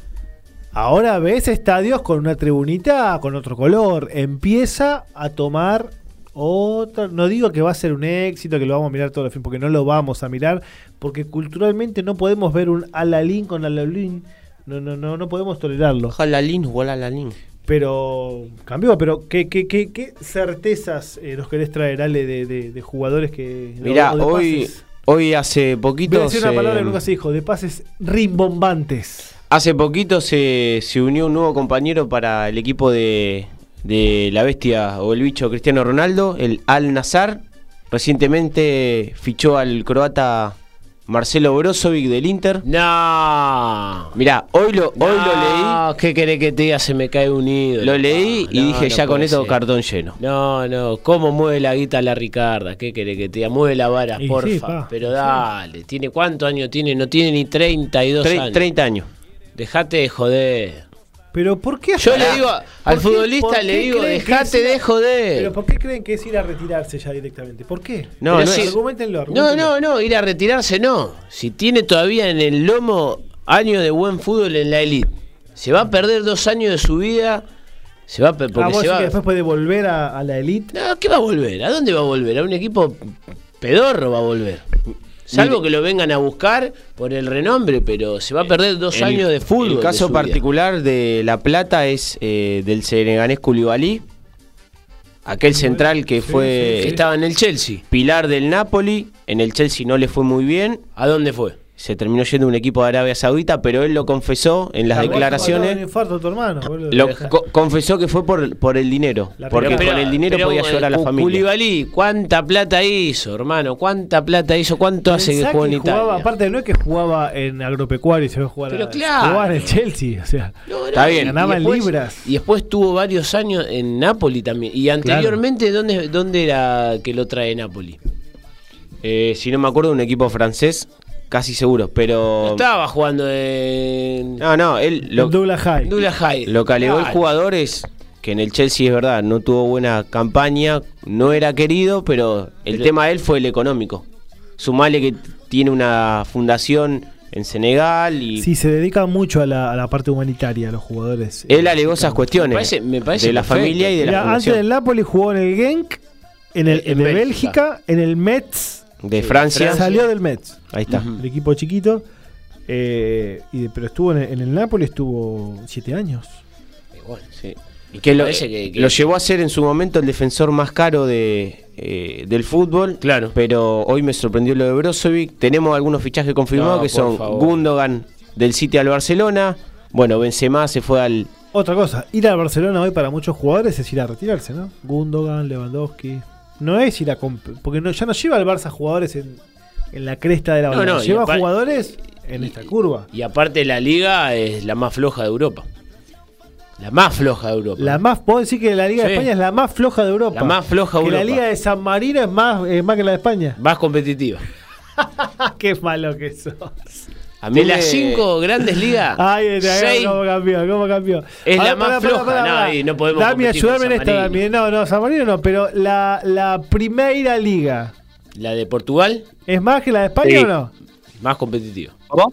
ahora ves estadios con una tribunita con otro color. Empieza a tomar otra. No digo que va a ser un éxito, que lo vamos a mirar todo el fin, porque no lo vamos a mirar, porque culturalmente no podemos ver un Alalín con Alalín. No, no, no, no podemos tolerarlo. Ojalá la Lin. Pero cambió, pero ¿qué, qué, qué, qué certezas eh, nos querés traer, Ale, de, de- de jugadores que... Mirá, o de hoy, hoy hace Voy a poquito. decir una se- palabra que nunca se dijo, de pases rimbombantes. Hace poquito se, se unió un nuevo compañero para el equipo de, de la bestia o el bicho Cristiano Ronaldo, el Al Nazar. recientemente fichó al croata Marcelo Brozovic del Inter. No. Mirá, hoy lo, hoy lo leí, No, ¿Qué querés que te diga? Se me cae un ídolo. lo leí No, y no, dije no ya con esto ser. cartón lleno. No, no, ¿cómo mueve la guita la Ricarda? ¿Qué querés que te diga? Mueve la vara, Y porfa. sí, pa, Pero sí. dale, ¿tiene cuántos años tiene? No tiene ni 32 Tre- años. 30 años. Dejate de joder. Pero ¿por qué Yo le digo al ¿Por qué- futbolista, le digo, dejate de joder. Pero ¿por qué creen que es ir a retirarse ya directamente? ¿Por qué? No, no si- es- Argumentenlo, No, no, no, ir a retirarse no. Si tiene todavía en el lomo años de buen fútbol en la elite, se va a perder dos años de su vida. Se va Ah, porque vos se decís va. que después puede volver a, a la elite. No, ¿qué va a volver? ¿A dónde va a volver? ¿A un equipo pedorro va a volver? Salvo que lo vengan a buscar por el renombre, pero se va a perder dos El- años de fútbol. El de caso vida. particular de La Plata es eh, del seneganés Koulibaly, aquel central que Sí, fue sí, estaba en el Chelsea. pilar del Napoli, en el Chelsea no le fue muy bien, ¿A dónde fue? Se terminó yendo a un equipo de Arabia Saudita, pero él lo confesó en las mataba un declaraciones. infarto a tu hermano. Lo co- confesó que fue por, por el dinero, La porque Pero- con el dinero pero, podía eh, ayudar a la familia. Koulibaly, ¿cuánta plata hizo, hermano? ¿Cuánta plata hizo? ¿Cuánto hace que juega en jugaba, Italia? aparte no es que jugaba en agropecuario y se ve jugar Pero a, claro. jugaba en el Chelsea, o sea, No, no, Está bien. Ganaba en libras. Y después tuvo varios años en Napoli también. Y anteriormente, ¿dónde, ¿dónde era que lo trae Napoli? Eh, si no me acuerdo, un equipo francés, casi seguro, pero... No estaba jugando en No, no, él lo, Douglas High. Douglas High. Lo que alegó el jugador es que en el Chelsea es verdad, no tuvo buena campaña, no era querido, pero el Pero- tema de él fue el económico. Sumale que tiene una fundación en Senegal y Sí, se dedica mucho a la, a la parte humanitaria, a los jugadores. él alegó esas cuestiones Me parece- me parece de la perfecto. familia y de la Mira, antes del Napoli jugó en el Genk, en el, En en Bélgica. Bélgica, en el Metz. De Sí, Francia. Francia. Salió del Metz, Ahí está. El equipo chiquito. eh, y de- pero estuvo en el, en el Napoli, estuvo siete años. Sí. Y que lo, que- que- lo llevó a ser en su momento el defensor más caro de, eh, del fútbol. Claro. Pero hoy me sorprendió lo de Brozovic. Tenemos algunos fichajes confirmados No, que son favor. Gundogan del City al Barcelona. Bueno, Benzema se fue al, Otra cosa, ir al Barcelona hoy para muchos jugadores es ir a retirarse, ¿no? Gundogan, Lewandowski. No es ir a. Porque no, ya no lleva al Barça jugadores en, en la cresta de la No, no, lleva jugadores en esta curva. Y aparte la liga es la más floja de Europa. La más floja de Europa. La más, puedo decir que la Liga Sí. de España es la más floja de Europa. La más floja de que la Europa. Liga de San Marino es más, es más que la de España. Más competitiva. Qué malo que sos. A mí De las cinco grandes ligas, Ay, te seis cómo cambió, cómo cambió. Es la ver, más floja. No, no podemos Dami, ayúdame en esta. Dami. No, no, San Marino no, pero la, la primera liga, La de Portugal, ¿es más que la de España Sí. o no? más competitiva. ¿Cómo?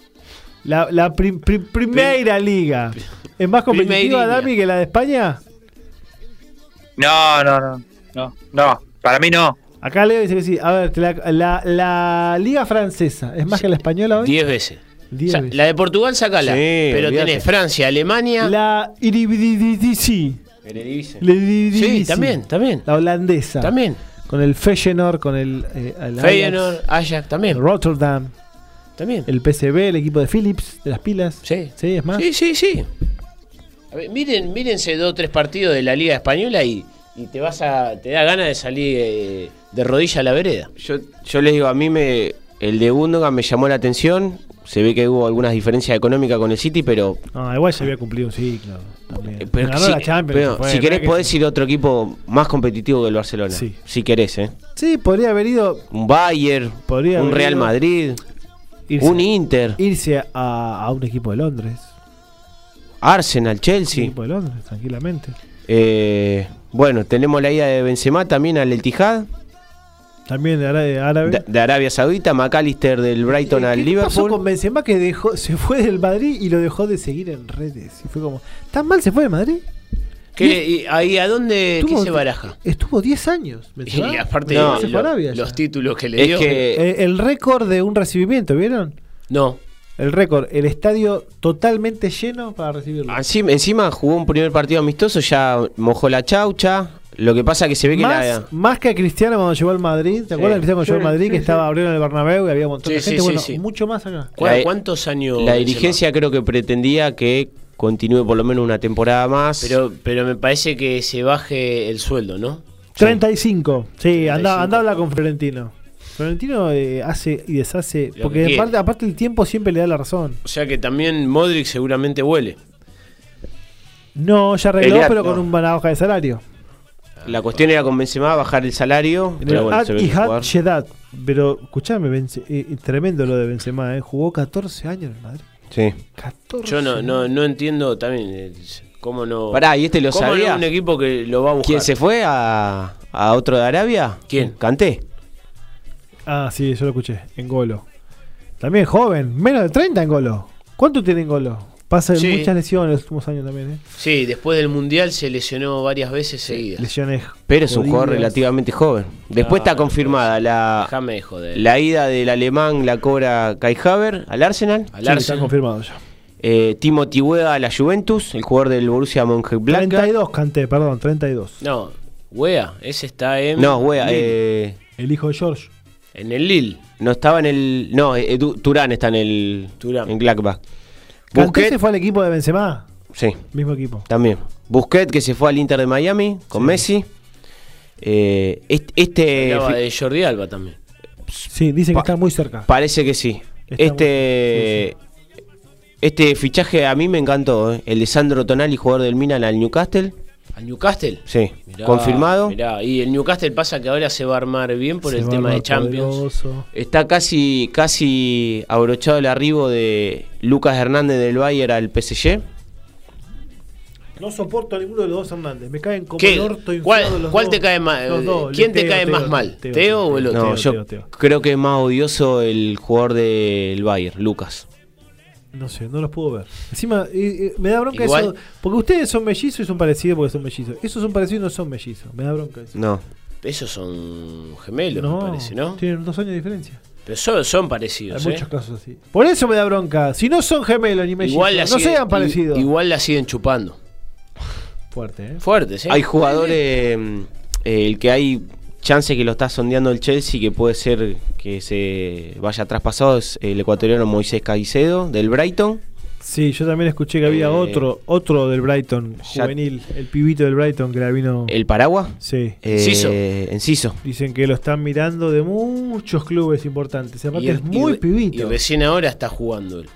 La, la pri- pri- primera liga, ¿es más competitiva. Dami, que la de España? No, no, no, no, no, para mí no. Acá Leo dice que sí. A ver, la, la liga francesa, ¿es más que la española hoy? Diez veces. O sea, la de Portugal, sacala. Sí, pero tenés Francia, Alemania. La Eredivisie. Sí, también, también. La holandesa. También. Con el Feyenoord, con el, eh, el Ajax, Feyenoord, Ajax, también. Rotterdam, También. el PCB, el equipo de Philips, de las pilas. Sí. Sí, es más. Sí, sí, sí. A ver, miren, mírense dos o tres partidos de la Liga Española y, y te vas a. te da ganas de salir eh, de rodilla a la vereda. Yo, yo les digo, a mí me el de Gundogan me llamó la atención. Se ve que hubo algunas diferencias económicas con el City, pero, No, igual ya había cumplido un ciclo. También. eh, pero si, la Champions. pero se fue, si querés que- podés ir a otro equipo más competitivo que el Barcelona. Sí. Si querés, ¿eh? Sí, podría haber ido. Un Bayern, Podría un Real ido- Madrid, Irse, un Inter, irse a, a un equipo de Londres. Arsenal, Un Chelsea. equipo de Londres, tranquilamente. Eh, bueno, tenemos la ida de Benzema también al Etihad, También de, Ara- de de, de Arabia Saudita, McAllister del Brighton ¿Qué- al ¿Qué pasó Liverpool. con Benzema que dejó, se fue del Madrid y lo dejó de seguir en redes? Y fue como, ¿tan mal se fue del Madrid? ¿Qué y ahí a dónde qué Tuvo- se baraja? Estuvo 10 años. Benzema. Y aparte No, lo- Arabia los títulos que le Es dio. que Eh, el récord de un recibimiento, ¿vieron? No. El récord, el estadio totalmente lleno para recibirlo. encima, encima jugó un primer partido amistoso, ya mojó la chaucha. Lo que pasa que se ve que más, la, más que a Cristiano cuando llegó al Madrid. ¿Te Sí. acuerdas de Cristiano cuando llegó al Madrid? sí, que sí. estaba abriendo en el Bernabéu y había un montón Sí, de gente. sí, bueno, sí. mucho más acá. ¿Cu- La- ¿Cuántos años? la dirigencia creo que pretendía que continúe por lo menos una temporada más. Pero, pero me parece que se baje el sueldo, ¿no? 35. Sí, anda, 35. anda a hablar con Florentino. Florentino eh, hace y deshace. Lo Porque aparte, aparte el tiempo siempre le da la razón. O sea que también Modric seguramente huele. No, ya arregló, pero no. con una hoja de salario. La cuestión era con Benzema bajar el salario, En pero el bueno, Ad se ve y. Pero escuchame, Benze- eh, tremendo lo de Benzema. Eh. Jugó 14 años en Madrid. Sí. 14 Yo no, no, no entiendo también eh, cómo no. Pará, ¿y este lo cómo no sabía? un equipo que lo va a buscar. ¿Quién se fue a, a otro de Arabia? ¿Quién? Canté. Ah, sí, yo lo escuché. En Golo. También joven. Menos de 30 en Golo. ¿Cuánto tiene en Golo? Pasa Sí. muchas lesiones en los últimos años también. Eh. Sí, después del mundial se lesionó varias veces seguidas. Lesiones. Pero es un jugador relativamente joven. Después está Claro, confirmada la, Déjame de joder. la ida del alemán, la cobra Kai Haver al Arsenal. Al Sí, está Arsenal. confirmado ya. Eh, Timothy Weah a la Juventus, el jugador del Borussia Mönchengladbach. 32 canté, perdón, 32. No, Wea, ese está en. No, Lille. eh, El hijo de George. En el Lille. no estaba en el. No, eh, Turán está en el. Thuram. En Gladbach. Busquets, se fue al equipo de Benzema. sí, Mismo equipo. también. Busquets que se fue al Inter de Miami con Sí. Messi. Eh, est- este. De Jordi Alba también. Sí, dicen que Pa- está muy cerca. Parece que sí. Está este. Este fichaje a mí me encantó, eh, el de Sandro Tonali, jugador del Milan al Newcastle. ¿Al Newcastle? Sí, Mirá, confirmado. mirá. Y el Newcastle pasa que ahora se va a armar bien por Se el tema de Champions. poderoso. Está casi, casi abrochado el arribo de Lucas Hernández del Bayern al PSG. No soporto a ninguno de los dos Hernández. Me caen como ¿Qué? el orto ¿Cuál, los cuál dos. te cae más? ¿Quién te cae Teo, más mal? Teo, ¿Teo o el otro? No, Teo, yo Teo, Teo. creo que es más odioso el jugador del Bayern, Lucas. No sé, no los puedo ver. Encima, eh, eh, me da bronca Igual- eso. Porque ustedes son mellizos y son parecidos porque son mellizos. Esos son parecidos y no son mellizos. Me da bronca eso. No. Esos son gemelos, no, me parece, ¿no? Tienen dos años de diferencia. Pero son, son Hay parecidos, ¿eh? muchos casos así. Por eso me da bronca. Si no son gemelos ni mellizos, Igual la no siguen- sean parecidos. i- Igual la siguen chupando. Fuerte, ¿eh? Fuertes, ¿eh? Hay jugadores, mm, eh, el que hay chance que lo está sondeando el Chelsea, que puede ser que se vaya traspasado, es el ecuatoriano Moisés Caicedo del Brighton. Sí, yo también escuché que había Eh, otro otro del Brighton, ya- juvenil, el pibito del Brighton que la vino. El Paraguas. Sí. Eh, Enciso. Dicen que lo están mirando de muchos clubes importantes. Aparte Y- es muy y- pibito. Y recién ahora está jugando él.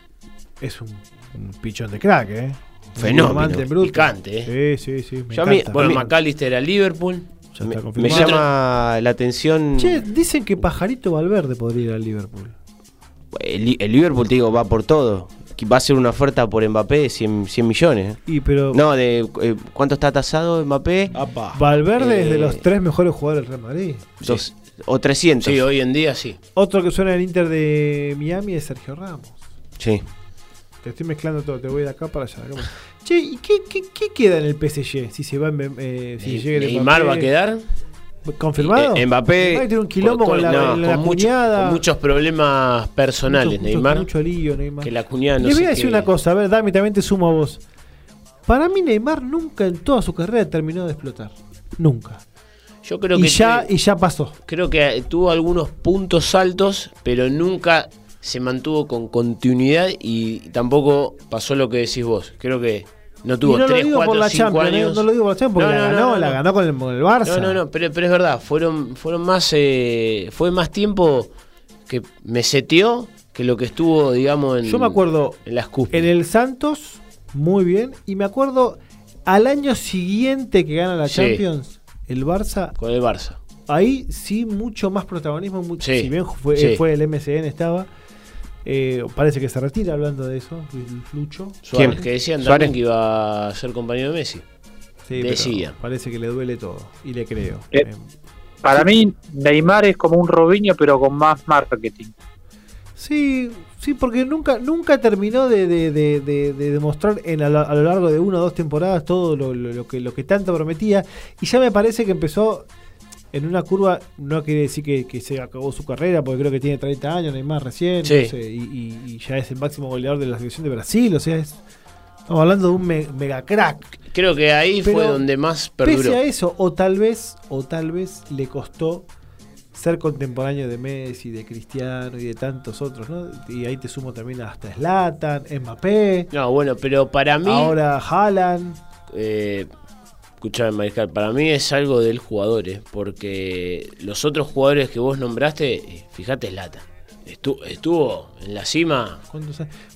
Es un, un pichón de crack, ¿eh? Fenómeno. Picante, ¿eh? Sí, sí, sí. Me Yo a mí-. Bueno, McAllister a Liverpool. Ya Me, está me confirmado. llama la atención. Che, dicen que Pajarito Valverde podría ir al Liverpool. El, el Liverpool, te digo, va por todo. Que Va a ser una oferta por Mbappé de 100, 100 millones. Y pero No, de eh, ¿cuánto está tasado Mbappé? Valverde es de Eh, los tres mejores jugadores del Real Madrid. Dos- o 300. Sí, hoy en día sí. Otro que suena en el Inter de Miami es Sergio Ramos. Sí. Te estoy mezclando todo, te voy de acá para allá. Che, ¿y qué, qué, qué queda en el PSG? Si se va eh, si llega Neymar Mbappé. va a quedar. ¿Confirmado? Eh, Mbappé- tiene un quilombo Con- con la, no, con la con mucho- cuñada. con muchos problemas personales, Mucho- Neymar. Mucho lío, Neymar. Que la cuñada no sé voy a decir una cosa, a ver, Dami, también te sumo a vos. Para mí Neymar nunca en toda su carrera terminó de explotar. Nunca. Yo creo Y que ya, y ya pasó. creo que tuvo algunos puntos altos, pero nunca se mantuvo con continuidad y tampoco pasó lo que decís vos. Creo que no tuvo y no 3, lo digo 4, por la 5 Champions, ¿eh? años. no lo digo por la Champions porque No, la no, no, ganó, no, la ganó con el, con el Barça. No, no, no, pero, pero es verdad, fueron, fueron más, eh, fue más tiempo que me seteó que lo que estuvo, digamos, en, Yo me acuerdo en las cúspides. en el Santos, muy bien, y me acuerdo al año siguiente que gana la Sí. Champions, el Barça, Con el Barça. ahí sí mucho más protagonismo, mucho, Sí, si bien fue, sí. fue el MCN estaba, eh, parece que se retira hablando de eso, el Lucho. Suárez, ¿Quién? que decían Suárez. también que iba a ser compañero de Messi. Sí, pero Decía. parece que le duele todo, y le creo. Eh, Eh, Para mí, Neymar es como un Robinho, pero con más marketing. Sí, sí, porque nunca, nunca terminó de, de, de- de- de demostrar en a, lo, a lo largo de una o dos temporadas todo lo, lo- lo que, lo que tanto prometía. Y ya me parece que empezó en una curva, no quiere decir que, que se acabó su carrera, porque creo que tiene 30 años, Neymar recién, Sí. no sé, y, y- y ya es el máximo goleador de la selección de Brasil, o sea, es, estamos hablando de un me- mega crack. Creo que ahí fue donde más perduró. Pese a eso, o tal vez, o tal vez le costó ser contemporáneo de Messi, de Cristiano y de tantos otros, ¿no? Y ahí te sumo también hasta Zlatan, Mbappé, No, bueno, pero para mí, ahora Haaland. eh, Escuchame, Mariscal, para mí es algo del jugador, ¿eh? porque los otros jugadores que vos nombraste, eh, fíjate, Lata. Estuvo, estuvo en la cima.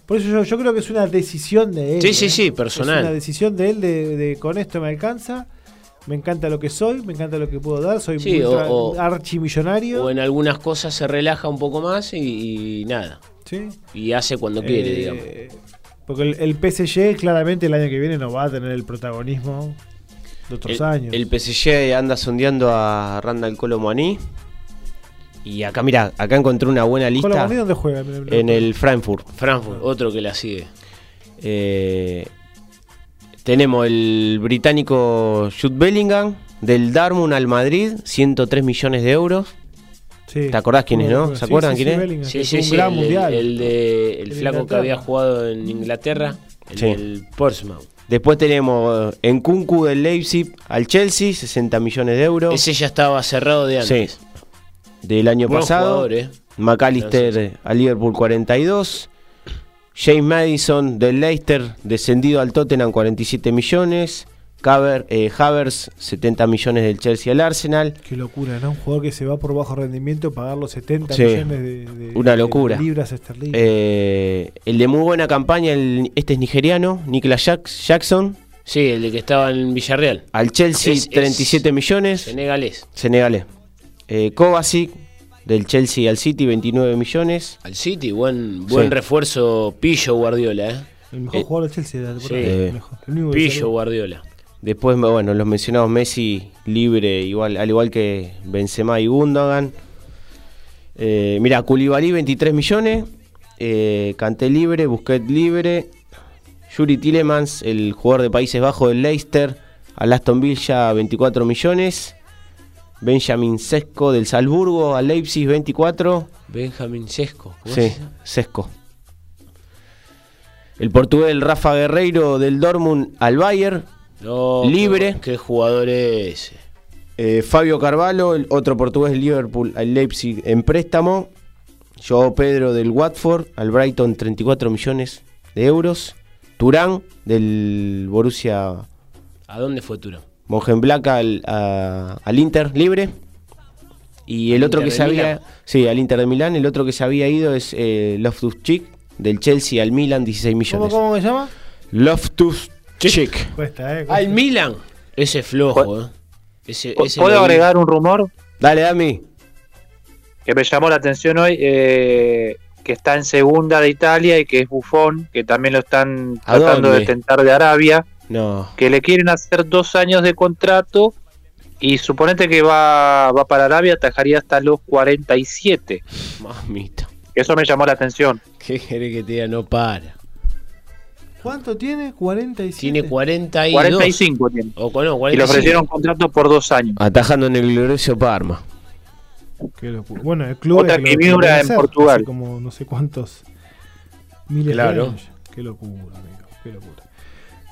Por eso yo, yo creo que es una decisión de él. Sí, sí, ¿eh? sí, personal. Es una decisión de él de, de con esto me alcanza. Me encanta lo que soy, me encanta lo que puedo dar. Soy Sí, o- o- archimillonario. O en algunas cosas se relaja un poco más y, y nada. Sí. Y hace cuando quiere, Eh, digamos. Porque el, el PSG claramente el año que viene no va a tener el protagonismo de otros El, años. el PSG anda sondeando a Randall Colomani. Y acá, mira, acá encontré una buena lista. Colomani, ¿dónde juega? En el Frankfurt. Frankfurt, otro que la sigue. Eh, tenemos el británico Jude Bellingham, del Darmstadt al Madrid, 103 millones de euros. Sí. ¿Te acordás quién es, no? ¿Se sí, acuerdan sí, quién es? Sí, sí, sí. El, mundial. el de, el flaco que había jugado en Inglaterra, el del Portsmouth. Después tenemos en Kunku del Leipzig al Chelsea, 60 millones de euros. Ese ya estaba cerrado de antes. Sí. Del año pasado. eh. McAllister al Liverpool 42. James Madison del Leicester descendido al Tottenham 47 millones. Eh, Havers 70 millones del Chelsea al Arsenal. Qué locura, ¿no? Un jugador que se va por bajo rendimiento, pagar los 70 Sí. millones de, de- Una de locura. libras esterlinas. Eh, el de muy buena campaña, el- este es nigeriano, Nicolas Jack- Jackson. Sí, el de que estaba en Villarreal. Al Chelsea Es- es 37 millones. Senegalés. Senegalés. Eh, Kovacic del Chelsea al City 29 millones. Al City, buen, buen Sí. refuerzo Pillo Guardiola, ¿eh? el mejor eh, jugador del Chelsea sí. El mejor. El único que Pillo. Guardiola. Después, bueno, los mencionados Messi libre, igual, al igual que Benzema y Gundogan. Eh, mira, Koulibaly 23 millones. Eh, Kanté libre, Busquets libre. Yuri Tillemans, el jugador de Países Bajos del Leicester, al Aston Villa 24 millones. Benjamin Sesco del Salzburgo al Leipzig 24. Benjamín Sesco. ¿cómo Sí? Sesco. El portugués Rafa Guerreiro del Dortmund al Bayern. No, Libre. Qué, qué jugador es ese. Eh, Fabio Carvalho, el otro portugués del Liverpool al Leipzig en préstamo. Joao Pedro del Watford al Brighton 34 millones de euros. Turán del Borussia ¿A dónde fue Turán? Mönchengladbach al, a- al Inter libre. Y el ¿Al otro que se había. Milán? Sí, al Inter de Milán. El otro que se había ido es eh, Loftus-Cheek del Chelsea al Milan 16 ¿Cómo, millones. ¿Cómo se llama? Loftus-Cheek. Cuesta, ¿eh? Al Cuesta. Milan. Ese es flojo, ¿eh? Ese, ese ¿Puedo vi. agregar un rumor Dale, Dami. que me llamó la atención hoy? eh, que está en segunda de Italia y que es Bufón, que también lo están ¿A tratando dónde? de tentar de Arabia, No. que le quieren hacer dos años de contrato y suponete que va, va para Arabia, atajaría hasta los 47. Mamita. Eso me llamó la atención. ¿Qué querés que te diga? No para. ¿Cuánto tiene? 47. Tiene 42. 45 tiene. O, no, Y le 45. ofrecieron contrato por dos años. Atajando en el glorioso Parma. Qué locura. Bueno, el club Otra que vibra en hacer, Portugal. hace como no sé cuántos miles Claro. de años. Qué locura, amigo. Qué locura.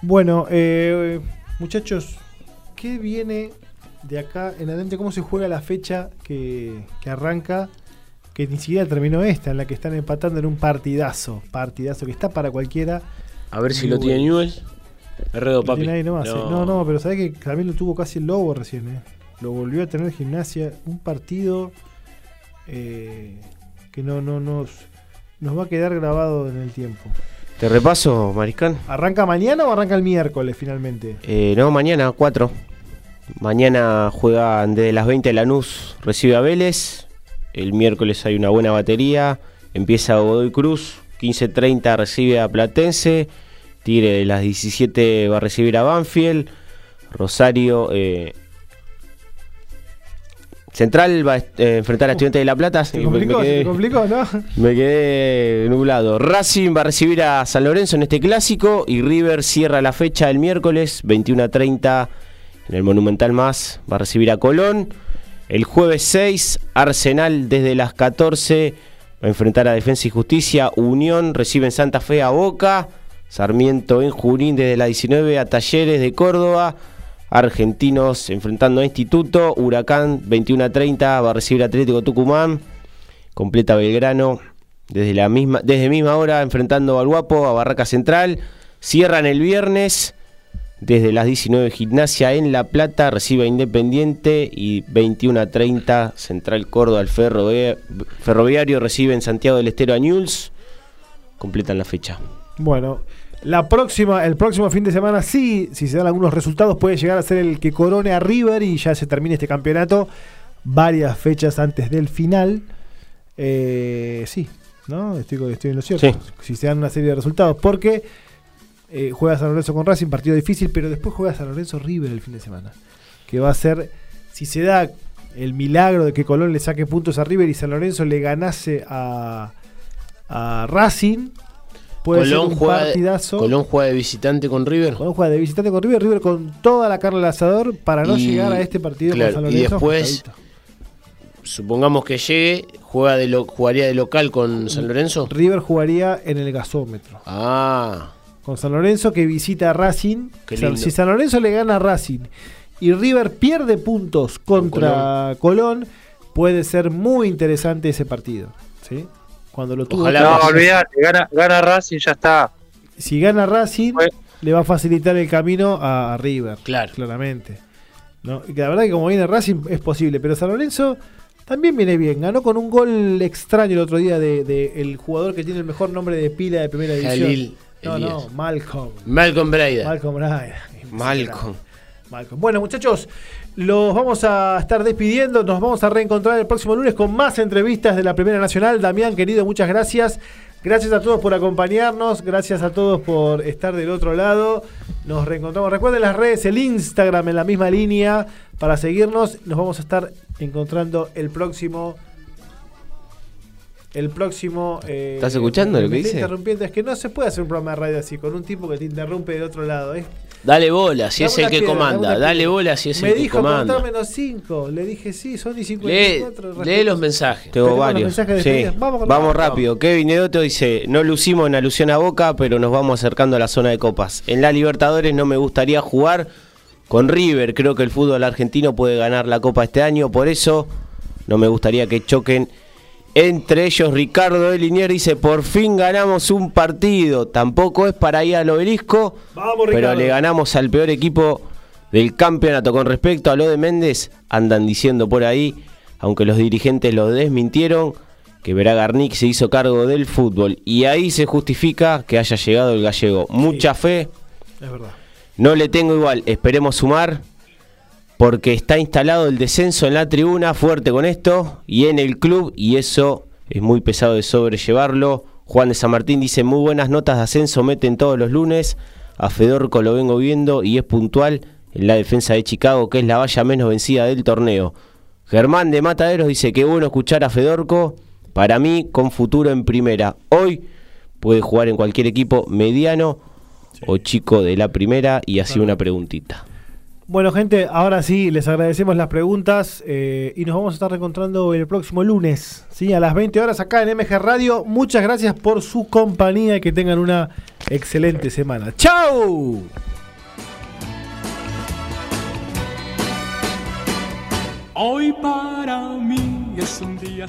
Bueno, eh, muchachos, ¿qué viene de acá en adelante? ¿Cómo se juega la fecha que, que arranca? Que ni siquiera terminó esta, en la que están empatando en un partidazo. Partidazo que está para cualquiera. A ver si lo tiene. Newell. Herredo, Lo papi. tiene ahí nomás, eh. no. no, pero sabés que también lo tuvo casi el Lobo recién, ¿eh? Lo volvió a tener gimnasia. Un partido eh, que no, no nos, nos va a quedar grabado en el tiempo. ¿Te repaso, Mariscal? ¿Arranca mañana o arranca el miércoles finalmente? Eh, no, mañana, 4. Mañana juegan desde las 20 Lanús, recibe a Vélez. El miércoles hay una buena batería. Empieza Godoy Cruz, 15.30 recibe a Platense. Tigre de las 17 va a recibir a Banfield. Rosario. eh, Central va a eh, enfrentar a Estudiantes de La Plata. Se complicó, me se quedé- te complicó, ¿no? me quedé nublado. Racing va a recibir a San Lorenzo en este clásico y River cierra la fecha el miércoles 21 a 30 en el Monumental Más. Va a recibir a Colón. El jueves 6, Arsenal desde las 14 va a enfrentar a Defensa y Justicia. Unión recibe en Santa Fe a Boca. Sarmiento en Junín desde las 19 a Talleres de Córdoba. Argentinos enfrentando a Instituto. Huracán 21 a 30 va a recibir Atlético Tucumán. Completa Belgrano desde la misma desde misma hora enfrentando al Guapo a Barraca Central. Cierran el viernes Desde las 19 Gimnasia en La Plata recibe a Independiente y 21 a 30 Central Córdoba al Ferrovia- Ferroviario recibe en Santiago del Estero a Newell's. Completan la fecha. Bueno, la próxima, el próximo fin de semana sí, si se dan algunos resultados, puede llegar a ser el que corone a River y ya se termine este campeonato varias fechas antes del final. Eh, sí, ¿no? Estoy, estoy en lo cierto. Sí. Si se dan una serie de resultados, porque eh, juega San Lorenzo con Racing, partido difícil, pero después juega San Lorenzo River el fin de semana. Que va a ser, si se da el milagro de que Colón le saque puntos a River y San Lorenzo le ganase a, a Racing, puede Colón ser un juega, partidazo. Colón juega de visitante con River. Colón juega de visitante con River, River con toda la carne al asador para no Y- llegar a este partido claro, con San y Lorenzo. después- ajustadito. Supongamos que llegue, juega de lo, jugaría de local con San Lorenzo. River jugaría en el gasómetro. Ah, Con San Lorenzo que visita a Racing. Si San Lorenzo le gana a Racing y River pierde puntos contra Colón, puede ser muy interesante ese partido. ¿sí? Cuando lo tuvo Ojalá No, gana, gana Racing, ya está. si gana Racing, le va a facilitar el camino a, a River. Claro. Claramente. ¿no? La verdad que como viene Racing es posible, pero San Lorenzo también viene bien. Ganó con un gol extraño el otro día de, de el jugador que tiene el mejor nombre de pila de primera división. Jalil no, Elías. no, Malcolm. Malcolm Braida. Malcolm Bryan. Malcolm. Malcolm. Bueno, muchachos, los vamos a estar despidiendo. Nos vamos a reencontrar el próximo lunes con más entrevistas de la Primera Nacional. Damián, querido, muchas gracias. Gracias a todos por acompañarnos. Gracias a todos por estar del otro lado. Nos reencontramos. Recuerden las redes, el Instagram en la misma línea para seguirnos. Nos vamos a estar encontrando el próximo. El próximo. eh, ¿Estás escuchando me- lo que me dice? interrumpiendo. Es que no se puede hacer un programa de radio así, con un tipo que te interrumpe del otro lado. Es Dale bola si es el que piedra, comanda. Dale bola si es Me el que dijo comanda. contar menos 5. Le dije sí, son y Lee, 54. lee los mensajes. Tengo varios. mensajes Sí. Vamos Vamos, rápido. Kevin Edoto dice, no lucimos en alusión a Boca, pero nos vamos acercando a la zona de copas. En la Libertadores no me gustaría jugar con River. Creo que el fútbol argentino puede ganar la copa este año. Por eso no me gustaría que choquen entre ellos. Ricardo de Linier dice, por fin ganamos un partido. Tampoco es para ir al obelisco, Vamos, pero le ganamos al peor equipo del campeonato. Con respecto a lo de Méndez, andan diciendo por ahí, aunque los dirigentes lo desmintieron, que Garnick se hizo cargo del fútbol. Y ahí se justifica que haya llegado el gallego. Mucha fe, Es verdad. no le tengo igual, esperemos sumar. Porque está instalado el descenso en la tribuna, fuerte con esto, y en el club, y eso es muy pesado de sobrellevarlo. Juan de San Martín dice, muy buenas notas de ascenso, meten todos los lunes. A Fedorco lo vengo viendo y es puntual en la defensa de Chicago, que es la valla menos vencida del torneo. Germán de Mataderos dice que bueno escuchar a Fedorco, para mí con futuro en primera. Hoy puede jugar en cualquier equipo mediano o chico de la primera y así una preguntita. Bueno, gente, ahora sí, les agradecemos las preguntas eh, y nos vamos a estar reencontrando el próximo lunes, ¿sí? a las 20 horas acá en MG Radio. Muchas gracias por su compañía y que tengan una excelente semana. ¡Chao! Hoy para mí es un día